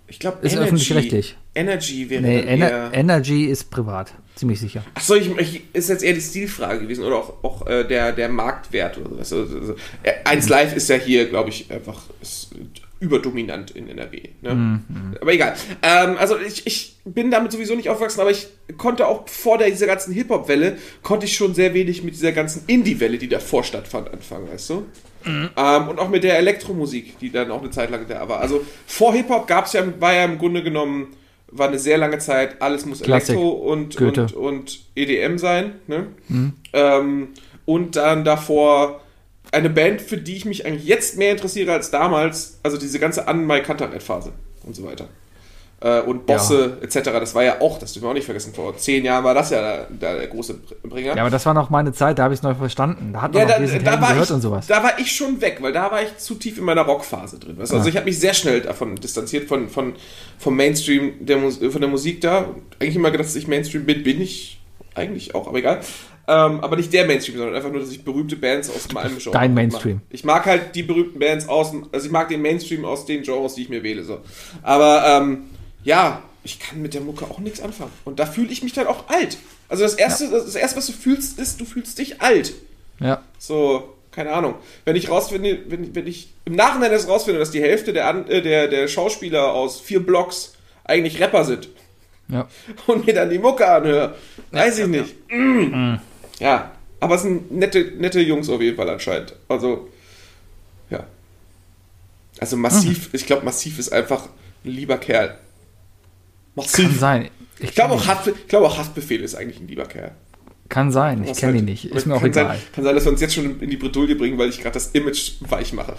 ich glaube, ist öffentlich-rechtlich. Energy wäre Nee, Ener. Energy ist privat. Ziemlich sicher. Achso, ich, ich, ist jetzt eher die Stilfrage gewesen oder auch, auch äh, der, der Marktwert oder sowas. Also, also, äh, eins live ist ja hier, glaube ich, einfach ist überdominant in NRW. Ne? Aber egal. Ähm, also ich, ich bin damit sowieso nicht aufgewachsen, aber ich konnte auch vor der, dieser ganzen Hip-Hop-Welle, konnte ich schon sehr wenig mit dieser ganzen Indie-Welle, die davor stattfand, anfangen, weißt du? Ähm, und auch mit der Elektromusik, die dann auch eine Zeit lang da war. Also vor Hip-Hop gab's ja, war ja im Grunde genommen, war eine sehr lange Zeit, alles muss Klassik. Elektro und, Goethe. und, und EDM sein. Ne? Ähm, und dann davor eine Band, für die ich mich eigentlich jetzt mehr interessiere als damals, also diese ganze Anmai Kantereit-Phase und so weiter. Äh, und Bosse etc., das war ja auch, das dürfen wir auch nicht vergessen, vor zehn Jahren war das ja der, der, der große Bringer. Ja, aber das war noch meine Zeit, da habe ich es noch verstanden. Da hat man Ja, da, da, Helden war gehört ich, und sowas. da war ich schon weg, weil da war ich zu tief in meiner Rockphase drin. Weißt? du? Also ich habe mich sehr schnell davon distanziert, von, von, vom Mainstream, der, von der Musik da. Eigentlich immer gedacht, dass ich Mainstream bin, bin ich eigentlich auch, aber egal. Ähm, aber nicht der Mainstream, sondern einfach nur, dass ich berühmte Bands aus meinem Genre Dein mag. Mainstream. Ich mag halt die berühmten Bands aus, also ich mag den Mainstream aus den Genres, die ich mir wähle. So. Aber ähm, ja, ich kann mit der Mucke auch nichts anfangen. Und da fühle ich mich dann auch alt. Also das erste, das erste, was du fühlst, ist, du fühlst dich alt. Ja. So, keine Ahnung. Wenn ich rausfinde, wenn, wenn ich im Nachhinein erst rausfinde, dass die Hälfte der, äh, der, der Schauspieler aus vier Blocks eigentlich Rapper sind Ja. und mir dann die Mucke anhöre, weiß ich nicht. Mm. Ja, aber es sind nette, nette Jungs auf jeden Fall anscheinend. Also, ja. Also massiv, ich glaube, massiv ist einfach ein lieber Kerl. Massiv. Kann sein. Ich, Ich glaube auch, Haft, ich glaube auch Haftbefehl ist eigentlich ein lieber Kerl. Kann sein. Ich kenne halt- ihn nicht. Ist mir auch kann egal. Sein, kann sein, dass wir uns jetzt schon in die Bredouille bringen, weil ich gerade das Image weich mache.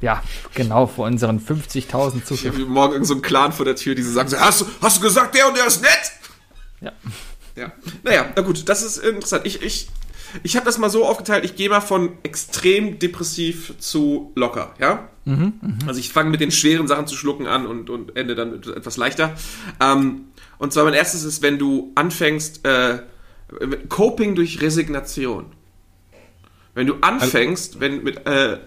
Ja, genau, vor unseren 50.000 Ich Zuschauern. habe morgen so einen Clan vor der Tür, die so sagen, so, hast, du, hast du gesagt, der und der ist nett? Ja. Ja. Naja, na gut, das ist interessant. Ich, ich, ich habe das mal so aufgeteilt, ich gehe mal von extrem depressiv zu locker, ja? Also ich fange mit den schweren Sachen zu schlucken an und, und ende dann etwas leichter. Ähm, und zwar mein erstes ist, wenn du anfängst, äh, Coping durch Resignation. Wenn du anfängst, wenn mit äh, äh,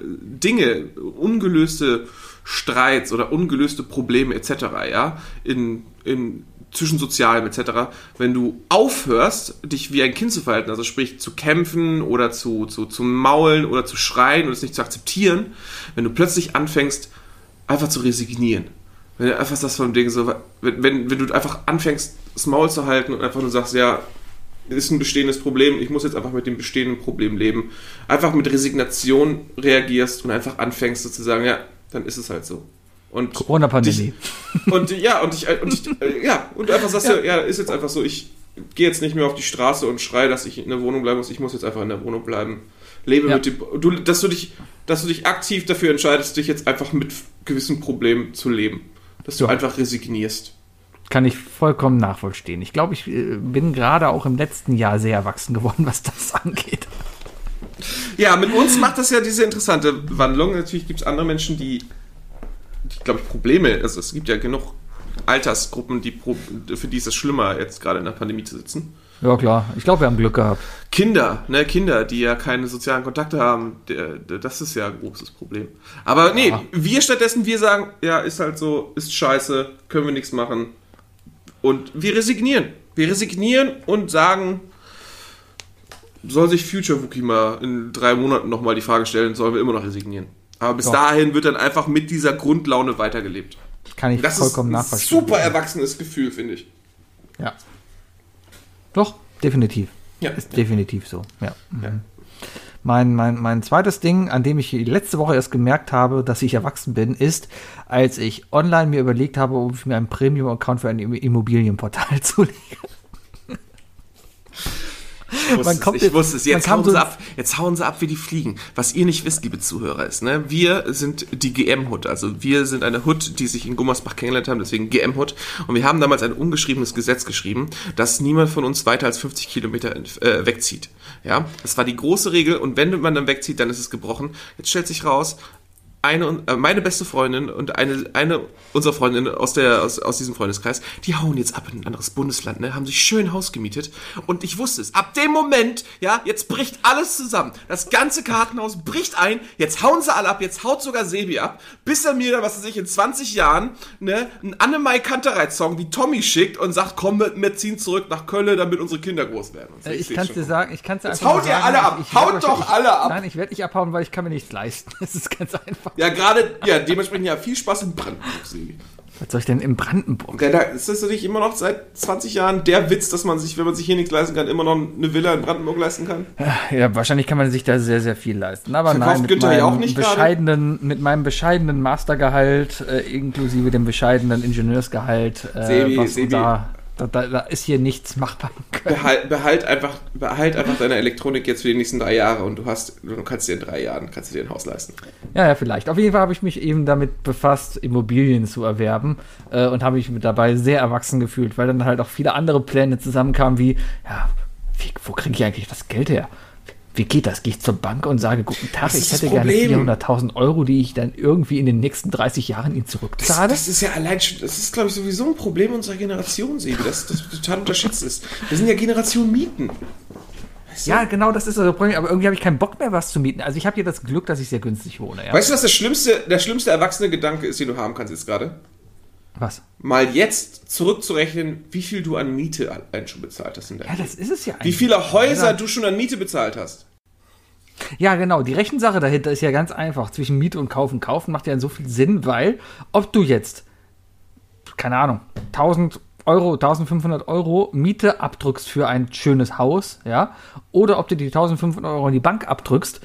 Dinge, ungelöste Streits oder ungelöste Probleme etc., ja, in, in zwischen Sozialem etc., wenn du aufhörst, dich wie ein Kind zu verhalten, also sprich zu kämpfen oder zu, zu, zu maulen oder zu schreien und es nicht zu akzeptieren, wenn du plötzlich anfängst, einfach zu resignieren. Wenn du einfach das von Ding so, wenn, wenn, wenn du einfach anfängst, das Maul zu halten und einfach nur sagst, ja, ist ein bestehendes Problem, ich muss jetzt einfach mit dem bestehenden Problem leben. Einfach mit Resignation reagierst und einfach anfängst sozusagen, ja, dann ist es halt so. Und Corona-Pandemie. Und ja, und ich, und ich äh, ja, und du einfach sagst, ja. ja, ist jetzt einfach so, ich gehe jetzt nicht mehr auf die Straße und schreie, dass ich in der Wohnung bleiben muss, ich muss jetzt einfach in der Wohnung bleiben. Lebe Ja. mit dem, du, dass du dich, dass du dich aktiv dafür entscheidest, dich jetzt einfach mit gewissen Problemen zu leben. Dass du Ja. einfach resignierst. Kann ich vollkommen nachvollziehen. Ich glaube, ich äh, bin gerade auch im letzten Jahr sehr erwachsen geworden, was das angeht. Ja, mit uns macht das ja diese interessante Wandlung. Natürlich gibt es andere Menschen, die glaube ich, Probleme. Also es gibt ja genug Altersgruppen, die für die ist es schlimmer, jetzt gerade in der Pandemie zu sitzen. Ja, klar. Ich glaube, wir haben Glück gehabt. Kinder, ne, Kinder, die ja keine sozialen Kontakte haben, der, der, das ist ja ein großes Problem. Aber nee, wir stattdessen, wir sagen, ja, ist halt so, ist scheiße, können wir nichts machen. Und wir resignieren. Wir resignieren und sagen, soll sich Future Wookie mal in drei Monaten nochmal die Frage stellen, sollen wir immer noch resignieren. Aber bis dahin wird dann einfach mit dieser Grundlaune weitergelebt. Kann ich Das vollkommen ist ein nachvollziehen. super erwachsenes Gefühl, finde ich. Ja. Doch, definitiv. Ja. Ist definitiv so. Ja. Mhm. Mein, mein, mein zweites Ding, an dem ich letzte Woche erst gemerkt habe, dass ich erwachsen bin, ist, als ich online mir überlegt habe, ob ich mir einen Premium-Account für ein Immobilienportal zulege. Ich wusste, Man es, kommt ich jetzt- wusste es. Jetzt hauen so- sie ab. Jetzt hauen sie ab wie die Fliegen. Was ihr nicht wisst, liebe Zuhörer, ist, ne? Wir sind die GM-Hut. Also wir sind eine Hut, die sich in Gummersbach kennengelernt haben, deswegen GM-Hut. Und wir haben damals ein ungeschriebenes Gesetz geschrieben, dass niemand von uns weiter als 50 Kilometer äh, wegzieht. Ja, das war die große Regel. Und wenn man dann wegzieht, dann ist es gebrochen. Jetzt stellt sich raus, eine, äh, meine beste Freundin und eine, eine unserer Freundinnen aus, der, aus, aus diesem Freundeskreis, die hauen jetzt ab in ein anderes Bundesland, ne, haben sich schön Haus gemietet und ich wusste es. Ab dem Moment, ja, jetzt bricht alles zusammen. Das ganze Kartenhaus bricht ein, jetzt hauen sie alle ab, jetzt haut sogar Sebi ab, bis er mir, was weiß ich, in 20 Jahren, ne, einen Annemai Kantereit-Song wie Tommy schickt und sagt, komm, wir, ziehen zurück nach Köln, damit unsere Kinder groß werden. So, Äh, Ich seh's kann dir sagen, ich kann es Jetzt einfach haut nur ihr sagen, alle ab. ich- ich Haut doch alle ab. Nein, ich werde nicht abhauen, weil ich kann mir nichts leisten. Das ist ganz einfach. Ja, gerade, ja, dementsprechend ja, viel Spaß in Brandenburg, Sebi. Was soll ich denn in Brandenburg? Ja, da ist das nicht immer noch seit 20 Jahren der Witz, dass man sich, wenn man sich hier nichts leisten kann, immer noch eine Villa in Brandenburg leisten kann? Ja, wahrscheinlich kann man sich da sehr, sehr viel leisten. Aber Verkauft nein, mit Günther meinem, auch nicht gerade? bescheidenen, mit meinem bescheidenen Mastergehalt, äh, inklusive dem bescheidenen Ingenieursgehalt, äh, Sebi, was Sebi. Da, da, da, da ist hier nichts machbar. Behalt, behalt, einfach, behalt einfach deine Elektronik jetzt für die nächsten drei Jahre und du hast, du kannst dir in drei Jahren, kannst dir ein Haus leisten. Ja, ja, vielleicht. Auf jeden Fall habe ich mich eben damit befasst, Immobilien zu erwerben äh, und habe mich mit dabei sehr erwachsen gefühlt, weil dann halt auch viele andere Pläne zusammenkamen, wie, ja, wie, wo kriege ich eigentlich das Geld her? Wie geht das? Gehe ich zur Bank und sage, guten Tag, Das ich das hätte gerne Problem. 400.000 Euro, die ich dann irgendwie in den nächsten 30 Jahren Ihnen Das, zurückzahle? das ist ja allein schon, das ist, glaube ich, sowieso ein Problem unserer Generation, Sebi, das, das total unterschätzt ist. Wir sind ja Generation Mieten. Du? ja, genau, das ist das Problem. Aber irgendwie habe ich keinen Bock mehr, was zu mieten. Also ich habe hier das Glück, dass ich sehr günstig wohne. Ja. Weißt du, was der schlimmste, der schlimmste erwachsene Gedanke ist, den du haben kannst jetzt gerade? Was? Mal jetzt zurückzurechnen, wie viel du an Miete allein schon bezahlt hast in deinem Ja, das ist es ja Wie eigentlich. viele Häuser Ja. du schon an Miete bezahlt hast. Ja, genau. Die Rechensache dahinter ist ja ganz einfach. Zwischen Miete und Kaufen. Kaufen macht ja so viel Sinn, weil ob du jetzt, keine Ahnung, 1000 Euro, 1500 Euro Miete abdrückst für ein schönes Haus, ja, oder ob du die 1500 Euro in die Bank abdrückst,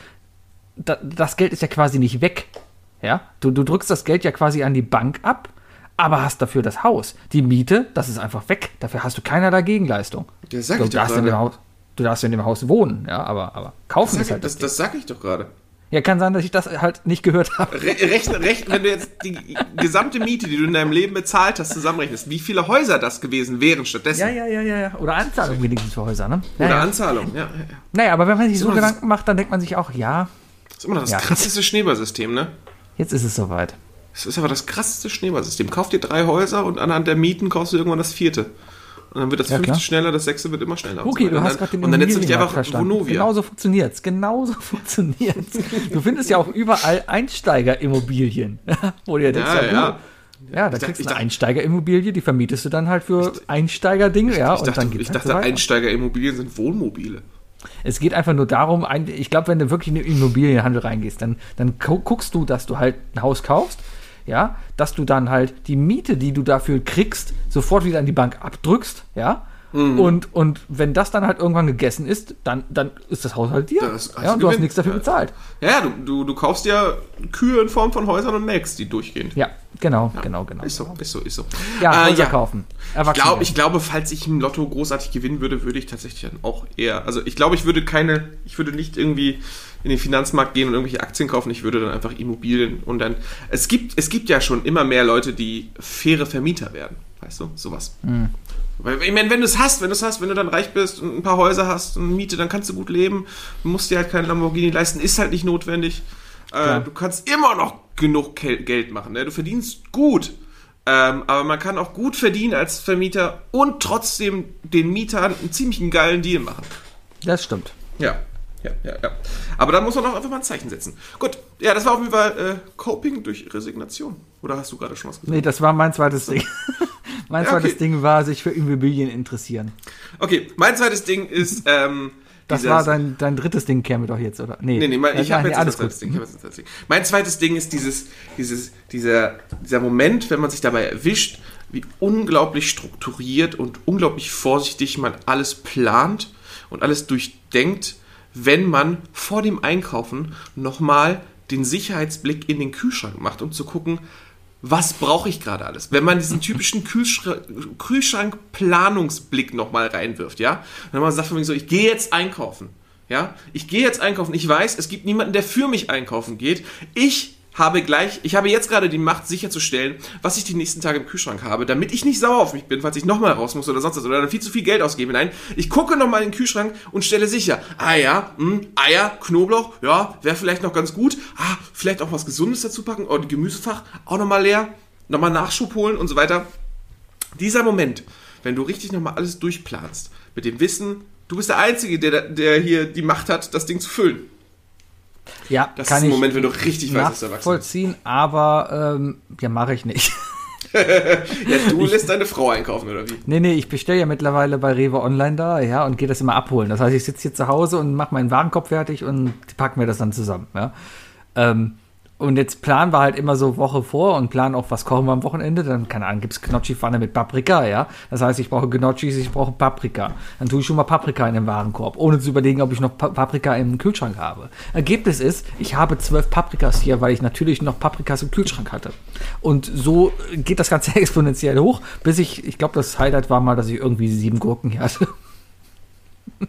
da, das Geld ist ja quasi nicht weg. Ja, du, du drückst das Geld ja quasi an die Bank ab, aber hast dafür das Haus. Die Miete, das ist einfach weg. Dafür hast du keinerlei Gegenleistung. Ja, sag du, ich doch gerade. Du darfst in dem Haus wohnen, ja, aber, aber kaufen Das, ist halt das, das sag ich doch gerade. ja, kann sein, dass ich das halt nicht gehört habe. Re rechne, rechne, wenn du jetzt die gesamte Miete, die du in deinem Leben bezahlt hast, zusammenrechnest, wie viele Häuser das gewesen wären stattdessen. Ja, ja, ja, ja, ja. Oder Anzahlung wenigstens für Häuser, ne? Oder Naja. Anzahlung. Ja, ja, ja. naja, aber wenn man sich so das- Gedanken macht, dann denkt man sich auch, ja, Das ist immer noch das Ja. krasseste Schneeballsystem, ne? jetzt ist es soweit. Das ist aber das krasseste Schneeballsystem. Kauf dir drei Häuser und anhand der Mieten kaufst du irgendwann das vierte. Und dann wird das Ja, fünfte klar. schneller, das sechste wird immer schneller. Okay, so du hast gerade den Und dann nennst du dich einfach verstanden. Vonovia. Genauso funktioniert's. Genauso funktioniert's. Du findest ja auch überall Einsteigerimmobilien. Wo du ja denkst, Ja, ja, ja. Ja, da dachte- kriegst du ich eine Einsteigerimmobilie, die vermietest du dann halt für Einsteigerdinge, ja, ich und dachte, dann geht's ich halt dachte so. Einsteigerimmobilien sind Wohnmobile. Es geht einfach nur darum, ich glaube, wenn du wirklich in den Immobilienhandel reingehst, dann, dann gu- guckst du, dass du halt ein Haus kaufst, ja, dass du dann halt die Miete, die du dafür kriegst, sofort wieder an die Bank abdrückst, ja. Mhm. Und, und wenn das dann halt irgendwann gegessen ist, dann, dann ist das Haus halt dir. Das- also ja, und du hast nichts dafür Ja. bezahlt. Ja, ja, du, du, du kaufst ja Kühe in Form von Häusern und melkst die durchgehend. Ja, genau, genau, genau. Ist so, ist so, ist so. Ja, Äh, Häuser kaufen. Ich, glaub, ich glaube, falls ich im Lotto großartig gewinnen würde, würde ich tatsächlich dann auch eher. Also ich glaube, ich würde keine, ich würde nicht irgendwie in den Finanzmarkt gehen und irgendwelche Aktien kaufen, ich würde dann einfach Immobilien und dann. Es gibt, es gibt ja schon immer mehr Leute, die faire Vermieter werden. Weißt du? Sowas. Mhm. Weil, ich meine, wenn du es hast, wenn du es hast, wenn du dann reich bist und ein paar Häuser hast und Miete, dann kannst du gut leben. Du musst dir halt keinen Lamborghini leisten, ist halt nicht notwendig. Äh, du kannst immer noch genug Geld machen. Ne? Du verdienst gut. Ähm, aber man kann auch gut verdienen als Vermieter und trotzdem den Mietern einen ziemlich geilen Deal machen. Das stimmt. Ja. Ja, ja, ja. Aber da muss man auch einfach mal ein Zeichen setzen. Gut, ja, das war auf jeden Fall äh, Coping durch Resignation. Oder hast du gerade schon was gesagt? Nee, das war mein zweites Ding. mein Ja, zweites okay. Ding war, sich für Immobilien interessieren. Okay, mein zweites Ding ist, ähm, Das war dein, dein drittes Ding, Kermit doch jetzt, oder? Nee, Nee, nee, mein, ich habe jetzt alles zweites gut. Ding. Ich hab jetzt das zweites Ding. Mein zweites Ding ist dieses, dieses, dieser, dieser Moment, wenn man sich dabei erwischt, wie unglaublich strukturiert und unglaublich vorsichtig man alles plant und alles durchdenkt, wenn man vor dem Einkaufen nochmal den Sicherheitsblick in den Kühlschrank macht, um zu gucken, was brauche ich gerade alles? Wenn man diesen typischen Kühlschrank- Kühlschrank-Planungsblick nochmal reinwirft, ja? Dann man sagt von mir so, ich gehe jetzt einkaufen. Ja, ich gehe jetzt einkaufen. Ich weiß, es gibt niemanden, der für mich einkaufen geht. Ich habe gleich, ich habe jetzt gerade die Macht, sicherzustellen, was ich die nächsten Tage im Kühlschrank habe, damit ich nicht sauer auf mich bin, falls ich nochmal raus muss oder sonst was oder dann viel zu viel Geld ausgebe. Nein, ich gucke nochmal in den Kühlschrank und stelle sicher, ah ja, mh, Eier, Knoblauch, ja, wäre vielleicht noch ganz gut. Ah, vielleicht auch was Gesundes dazu packen oder Gemüsefach auch nochmal leer, nochmal Nachschub holen und so weiter. Dieser Moment, wenn du richtig nochmal alles durchplanst, mit dem Wissen, du bist der Einzige, der, der hier die Macht hat, das Ding zu füllen. Ja, Das kann ist ein ich Moment, wenn du richtig weißt, dass du erwachsen bist. nachvollziehen, aber ähm, ja, mache ich nicht. Ja, du lässt deine Frau einkaufen, oder wie? Nee, nee, ich bestelle ja mittlerweile bei Rewe Online da, ja, und gehe das immer abholen. Das heißt, ich sitze hier zu Hause und mache meinen Warenkorb fertig und die packen mir das dann zusammen, ja. Ähm, und jetzt planen wir halt immer so Woche vor und planen auch, was kochen wir am Wochenende. Dann, keine Ahnung, gibt's Gnocchi-Pfanne mit Paprika, ja. Das heißt, ich brauche Gnocchis, ich brauche Paprika. Dann tue ich schon mal Paprika in den Warenkorb, ohne zu überlegen, ob ich noch Pa- Paprika im Kühlschrank habe. Ergebnis ist, ich habe zwölf Paprikas hier, weil ich natürlich noch Paprikas im Kühlschrank hatte. Und so geht das Ganze exponentiell hoch, bis ich, ich glaube, das Highlight war mal, dass ich irgendwie sieben Gurken hier hatte.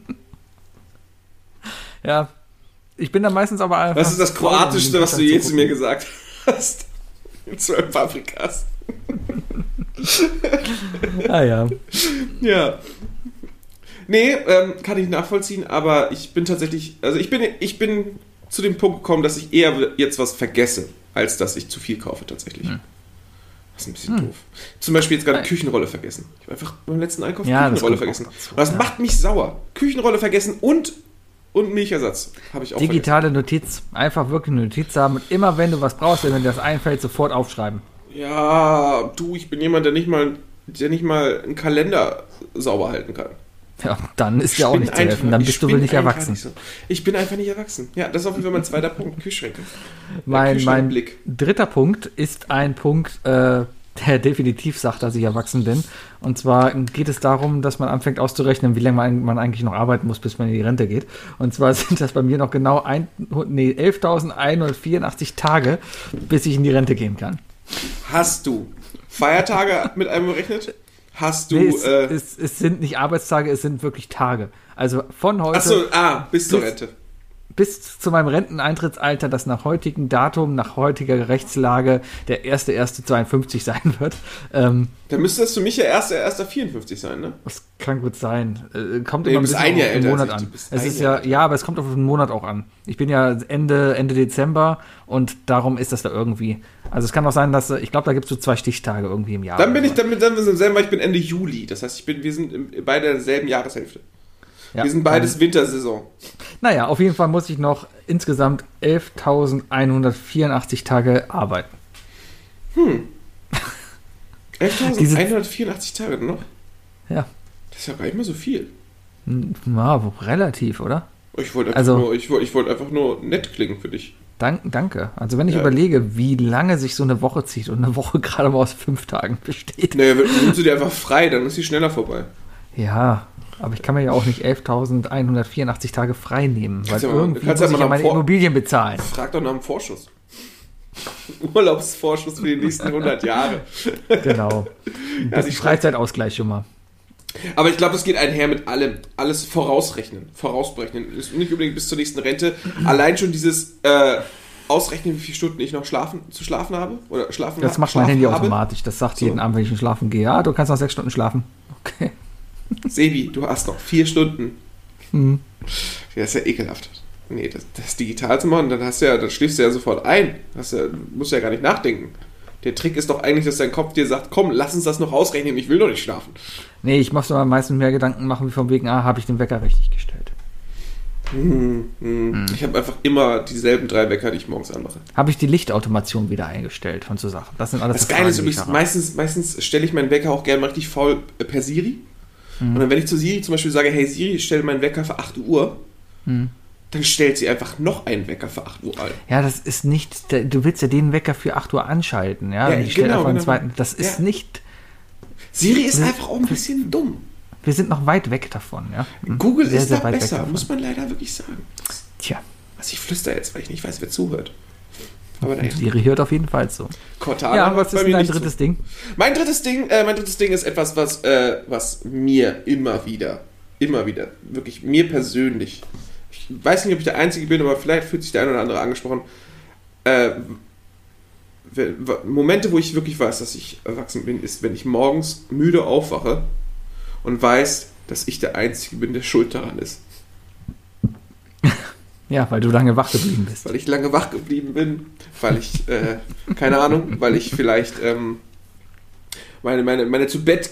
ja. Ich bin dann meistens aber einfach. Was ist das Kroatischste, was du je zu mir gesagt hast? Zwölf Paprikas. hast? Ah ja. Ja. Nee, ähm, kann ich nachvollziehen, aber ich bin tatsächlich, also ich bin, ich bin zu dem Punkt gekommen, dass ich eher jetzt was vergesse, als dass ich zu viel kaufe tatsächlich. Hm. Das ist ein bisschen doof. Zum Beispiel jetzt gerade Küchenrolle vergessen. Ich habe einfach beim letzten Einkauf Ja, das Küchenrolle vergessen. dazu, Und das ja. macht mich sauer. Küchenrolle vergessen und, und Milchersatz habe ich auch Digitale Notiz. Einfach wirklich eine Notiz haben und immer wenn du was brauchst, wenn dir das einfällt, sofort aufschreiben. vergessen. Ja, du, ich bin jemand, der nicht mal, der nicht mal einen Kalender sauber halten kann. Ja, dann ist dir auch nicht zu helfen. Dann bist du wohl nicht erwachsen. nicht so. Ich bin einfach nicht erwachsen. Ja, das ist auf jeden Fall mein zweiter Punkt. Kühlschränke. Mein, mein Kühlschrankblick. dritter Punkt ist ein Punkt, äh, der definitiv sagt, dass ich erwachsen bin. Und zwar geht es darum, dass man anfängt auszurechnen, wie lange man, eigentlich noch arbeiten muss, bis man in die Rente geht. Und zwar sind das bei mir noch genau ein, nee, 11.184 Tage, bis ich in die Rente gehen kann. Hast du Feiertage mit einem berechnet? Hast du. Nee, es, äh, es, es sind nicht Arbeitstage, es sind wirklich Tage. Also von heute achso, ah, bis zur Rente. Bis zu meinem Renteneintrittsalter, das nach heutigem Datum, nach heutiger Rechtslage der 1.1.52 sein wird. Ähm, Dann müsste das für mich ja erst der 1.54 sein, ne? das kann gut sein. Äh, kommt Nee, immer ein bisschen ein Jahr auf den Monat an. Es ist ja, ja, aber es kommt auf den Monat auch an. Ich bin ja Ende, Ende Dezember und darum ist das da irgendwie. Also es kann auch sein, dass, äh, ich glaube, da gibt es so zwei Stichtage irgendwie im Jahr. Dann bin ich damit dann sind wir im selben, ich bin Ende Juli. Das heißt, ich bin, wir sind in derselben Jahreshälfte. Ja, wir sind beides Wintersaison. Naja, auf jeden Fall muss ich noch insgesamt 11.184 Tage arbeiten. Diese- 11.184 Tage noch? Ja, Das ist ja gar nicht mehr so viel. ja relativ, oder? Ich wollte einfach, Also- nur, ich wollte, ich wollte einfach nur nett klingen für dich. Dank, danke. Also wenn ich Ja. überlege, wie lange sich so eine Woche zieht und eine Woche gerade mal aus fünf Tagen besteht. Naja, nimmst du dir einfach frei, dann ist sie schneller vorbei. Ja, aber ich kann mir ja auch nicht 11.184 Tage frei nehmen, weil Kannst ja irgendwie kannst muss ja ich ja meine vor- Immobilien bezahlen. Frag doch nach einem Vorschuss. Urlaubsvorschuss für die nächsten 100 Jahre. Genau. Ein Ja, bisschen die schreibt- Freizeitausgleich schon mal. Aber ich glaube, es geht einher mit allem. Alles vorausrechnen. Vorausberechnen. Ist nicht unbedingt bis zur nächsten Rente. Allein schon dieses äh, Ausrechnen, wie viele Stunden ich noch schlafen, zu schlafen habe. Oder schlafen Das macht mein Handy habe. automatisch. Das sagt So. jeden Abend, wenn ich schlafen gehe. Ja, du kannst noch sechs Stunden schlafen. Okay. Sebi, du hast noch vier Stunden. Hm. Ja, das ist ja ekelhaft. Nee, das, das digital zu machen, dann hast du ja, dann schläfst du ja sofort ein. Hast ja, du musst ja gar nicht nachdenken. Der Trick ist doch eigentlich, dass dein Kopf dir sagt, komm, lass uns das noch ausrechnen, ich will doch nicht schlafen. Nee, ich muss mir meistens mehr Gedanken machen, wie von wegen, ah, habe ich den Wecker richtig gestellt. Hm, hm. Ich habe einfach immer dieselben drei Wecker, die ich morgens anmache. Habe ich die Lichtautomation wieder eingestellt und so Sachen. Das sind alles Das Geile ist übrigens, meistens, meistens stelle ich meinen Wecker auch gerne mal richtig faul äh, per Siri. Und dann, wenn ich zu Siri zum Beispiel sage, hey Siri, stell meinen Wecker für 8 Uhr, dann stellt sie einfach noch einen Wecker für 8 Uhr ein. Ja, das ist nicht, du willst ja den Wecker für 8 Uhr anschalten, ja. Ja, ich stelle genau, einen genau. zweiten. Das ist Ja. nicht, Siri ist einfach auch ein bisschen dumm. wir sind noch weit weg davon, ja. Hm. Google Sehr, ist sehr da besser, muss man leider wirklich sagen. Tja, Also ich flüster jetzt, weil ich nicht weiß, wer zuhört. Aber naja, Siri hört auf jeden Fall so. Cortana Ja, was ist dein nicht zu. drittes Ding? Mein drittes Ding, äh, mein drittes Ding ist etwas, was, äh, was mir immer wieder, immer wieder, wirklich mir persönlich, ich weiß nicht, ob ich der Einzige bin, aber vielleicht fühlt sich der eine oder andere angesprochen. Äh, Momente, wo ich wirklich weiß, dass ich erwachsen bin, ist, wenn ich morgens müde aufwache und weiß, dass ich der Einzige bin, der schuld daran ist. Ja, weil du lange wach geblieben bist. weil ich lange wach geblieben bin, weil ich, äh, keine Ahnung, weil ich vielleicht ähm, meine, meine, meine zu Bett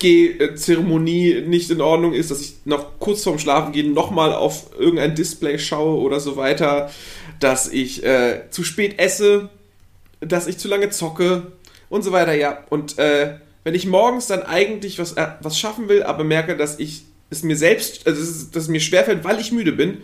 Zeremonie nicht in Ordnung ist, dass ich noch kurz vorm Schlafengehen nochmal auf irgendein Display schaue oder so weiter, dass ich äh, zu spät esse, dass ich zu lange zocke und so weiter, ja. Und äh, wenn ich morgens dann eigentlich was, äh, was schaffen will, aber merke, dass ich es mir selbst, also dass es mir schwerfällt, weil ich müde bin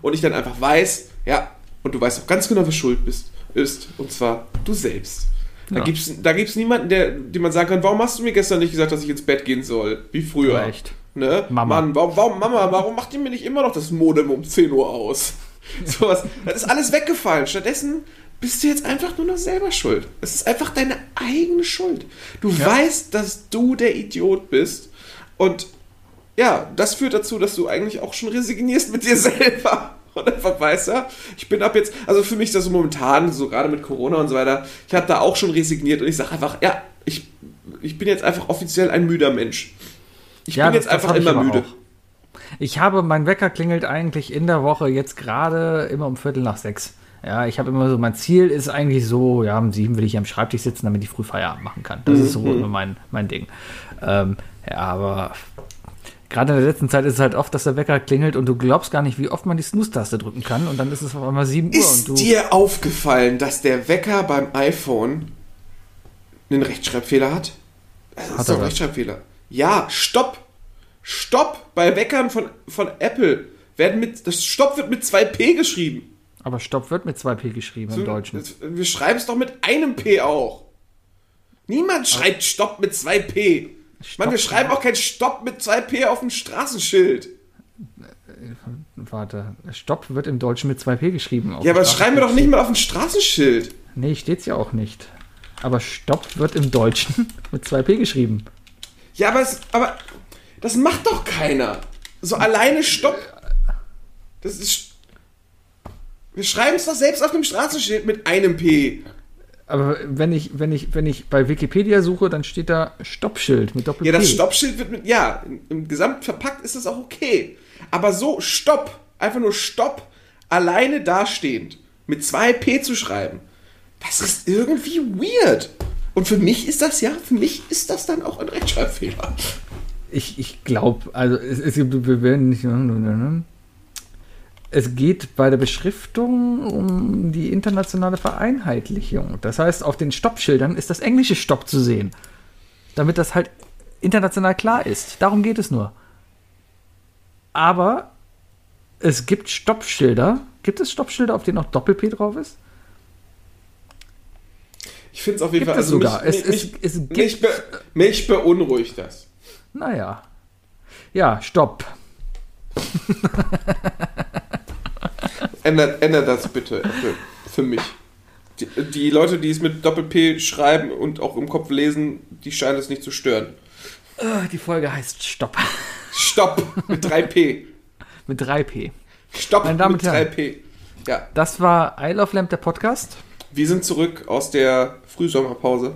und ich dann einfach weiß, ja, und du weißt auch ganz genau, wer schuld bist, ist, und zwar du selbst. Da Ja. gibt's da gibt's niemanden, der, dem man sagen kann, warum hast du mir gestern nicht gesagt, dass ich ins Bett gehen soll, wie früher. Recht. Ne? Mama. Mann, warum, warum, Mama, warum macht ihr mir nicht immer noch das Modem um 10 Uhr aus? Sowas. Das ist alles weggefallen. Stattdessen bist du jetzt einfach nur noch selber schuld. Es ist einfach deine eigene Schuld. Du weißt, dass du der Idiot bist. Und ja, das führt dazu, dass du eigentlich auch schon resignierst mit dir selber. Und einfach weißt, ja, ich bin ab jetzt, also für mich ist das so momentan, so gerade mit Corona und so weiter, ich habe da auch schon resigniert und ich sage einfach, ja, ich, ich bin jetzt einfach offiziell ein müder Mensch. Ich bin jetzt einfach hab ich immer müde. auch. Ich habe, mein Wecker klingelt eigentlich in der Woche jetzt gerade immer um Viertel nach sechs. Ja, ich habe immer so, mein Ziel ist eigentlich so, ja, um sieben will ich am Schreibtisch sitzen, damit ich früh Feierabend machen kann. Das ist so immer mein, mein Ding. Ähm, ja, aber gerade in der letzten Zeit ist es halt oft, dass der Wecker klingelt und du glaubst gar nicht, wie oft man die Snooze-Taste drücken kann und dann ist es auf einmal 7 Uhr. Ist und du dir aufgefallen, dass der Wecker beim iPhone einen Rechtschreibfehler hat? Das ist hat doch ein Rechtschreibfehler. Ja, stopp! Stopp! Bei Weckern von, von Apple werden mit, das Stopp wird mit 2p geschrieben. Aber Stopp wird mit 2p geschrieben so, im Deutschen. Das, wir schreiben es doch mit einem p auch. Niemand schreibt Stopp mit 2p. Stopp. Mann, wir schreiben auch kein Stopp mit 2P auf dem Straßenschild. Warte, Stopp wird im Deutschen mit 2P geschrieben. Ja, aber schreiben wir doch nicht mal auf dem Straßenschild. Nee, steht's ja auch nicht. Aber Stopp wird im Deutschen mit 2P geschrieben. Ja, aber, es, aber das macht doch keiner. So alleine Stopp. Das ist. Wir schreiben es doch selbst auf dem Straßenschild mit einem P. Aber wenn ich, wenn ich, wenn ich bei Wikipedia suche, dann steht da Stoppschild mit Doppel-P. Ja, das Stoppschild wird mit. Ja, im- im Gesamt verpackt ist das auch okay. Aber so Stopp, einfach nur Stopp, alleine dastehend, mit zwei P zu schreiben, das ist irgendwie weird. Und für mich ist das ja, für mich ist das dann auch ein Rechtschreibfehler. Ich, ich glaube, also es, es gibt, wir werden nicht. Es geht bei der Beschriftung um die internationale Vereinheitlichung. Das heißt, auf den Stoppschildern ist das englische Stopp zu sehen. Damit das halt international klar ist. Darum geht es nur. Aber es gibt Stoppschilder. Gibt es Stoppschilder, auf denen auch Doppel-P drauf ist? Ich finde es auf jeden Gibt Fall. es sogar. Mich, Es- mich, es- es mich, be, mich beunruhigt das. Naja. Ja, Stopp. Ändert, ändert das bitte für mich. Die, die Leute, die es mit Doppel-P schreiben und auch im Kopf lesen, die scheinen es nicht zu stören. Ah, Die Folge heißt Stopp. Stopp mit 3P. Mit 3P. Stopp mit und Herren. 3P. Ja, Das war I Love Lamp, der Podcast. wir sind zurück aus der Frühsommerpause.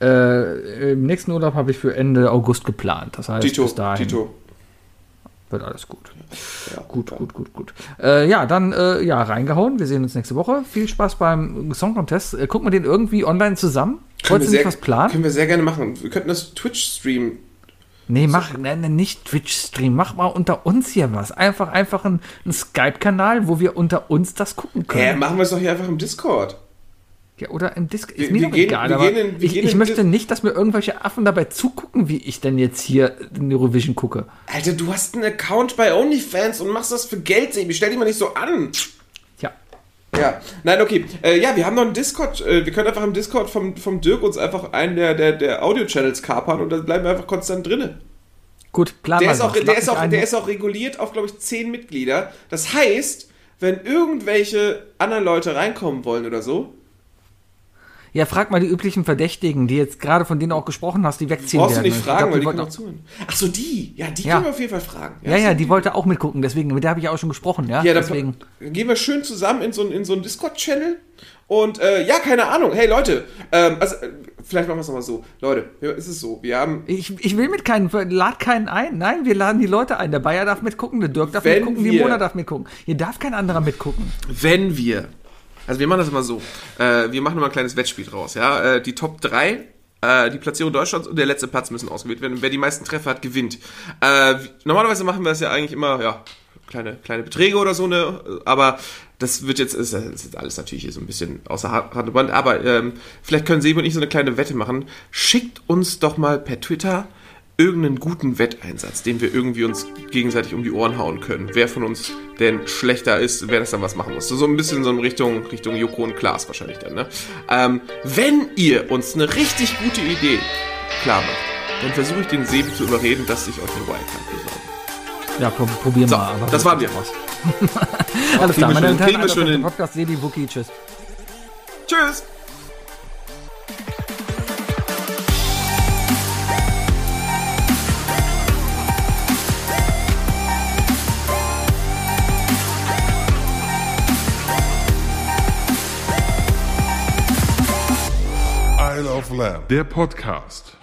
Äh, Im nächsten Urlaub habe ich für Ende August geplant. Das heißt, Tito, bis dahin Tito. Wird alles gut. Ja, Gut, gut, gut, gut. Äh, ja, dann äh, ja, reingehauen. Wir sehen uns nächste Woche. Viel Spaß beim Song Contest. Äh, gucken wir den irgendwie online zusammen? Können Wolltest wir, du nicht was planen? können wir sehr gerne machen. Wir könnten das Twitch-Stream. Nee, mach nee, nicht Twitch-Stream. Mach mal unter uns hier was. Einfach, einfach ein, ein Skype-Kanal, wo wir unter uns das gucken Hä, können. machen wir es doch hier einfach im Discord. Ja, oder im Disc. Ist Wir- mir wir doch gehen- egal, aber in- ich, ich möchte nicht, dass mir irgendwelche Affen dabei zugucken, wie ich denn jetzt hier in Eurovision gucke. Alter, du hast einen Account bei OnlyFans und machst das für Geld, Sebi. Stell dich mal nicht so an. Tja. Ja, nein, okay. Äh, ja, wir haben noch einen Discord. Äh, wir können einfach im Discord vom, vom Dirk uns einfach einen der, der, der Audio-Channels kapern und dann bleiben wir einfach konstant drinne. Gut, plan Der ist, auch, der, ist auch, der ist auch reguliert auf, glaube ich, 10 Mitglieder. Das heißt, wenn irgendwelche anderen Leute reinkommen wollen oder so, Ja, frag mal die üblichen Verdächtigen, die jetzt gerade von denen du auch gesprochen hast, die wegziehen brauchst du werden. nicht Ich fragen, glaub, weil die wollten können auch- zuhören. Ach so, die. Ja, die Ja. können wir auf jeden Fall fragen. Ja, ja, so die wollte auch mitgucken, deswegen, mit der habe ich auch schon gesprochen, ja. Ja, deswegen. dann gehen wir schön zusammen in so, ein- in so einen Discord-Channel. Und äh, ja, keine Ahnung. Hey Leute, ähm, also äh, vielleicht machen wir es nochmal so. Leute, ja, es ist so, wir haben, Ich, ich will mit keinen, lad keinen ein. Nein, wir laden die Leute ein. Der Bayer darf mitgucken, der Dirk darf Wenn mitgucken, die wir- Mona darf mitgucken. Hier darf kein anderer mitgucken. wenn wir, also wir machen das immer so, äh, wir machen immer ein kleines Wettspiel draus, ja. Äh, die Top 3, äh, die Platzierung Deutschlands und der letzte Platz müssen ausgewählt werden. Wer die meisten Treffer hat, gewinnt. Äh, normalerweise machen wir das ja eigentlich immer, ja, kleine, kleine Beträge oder so, ne, aber das wird jetzt, ist, ist jetzt alles natürlich hier so ein bisschen außer Hand und Band, aber ähm, vielleicht können Sebi und ich so eine kleine Wette machen. Schickt uns doch mal per Twitter irgendeinen guten Wetteinsatz, den wir irgendwie uns gegenseitig um die Ohren hauen können. Wer von uns denn schlechter ist, wer das dann was machen muss. So, so ein bisschen so in Richtung, Richtung Joko und Klaas wahrscheinlich dann, ne? Ähm, wenn ihr uns eine richtig gute Idee klar macht, dann versuche ich den Sebi zu überreden, dass ich euch eine Wildcard besorge. Ja, komm, probieren So, wir. aber das waren wir. raus. Alles klar, meine Damen und Herren, hin. Podcast Sebi Wookie, tschüss. Tschüss! Isle of Lamb. Der Podcast.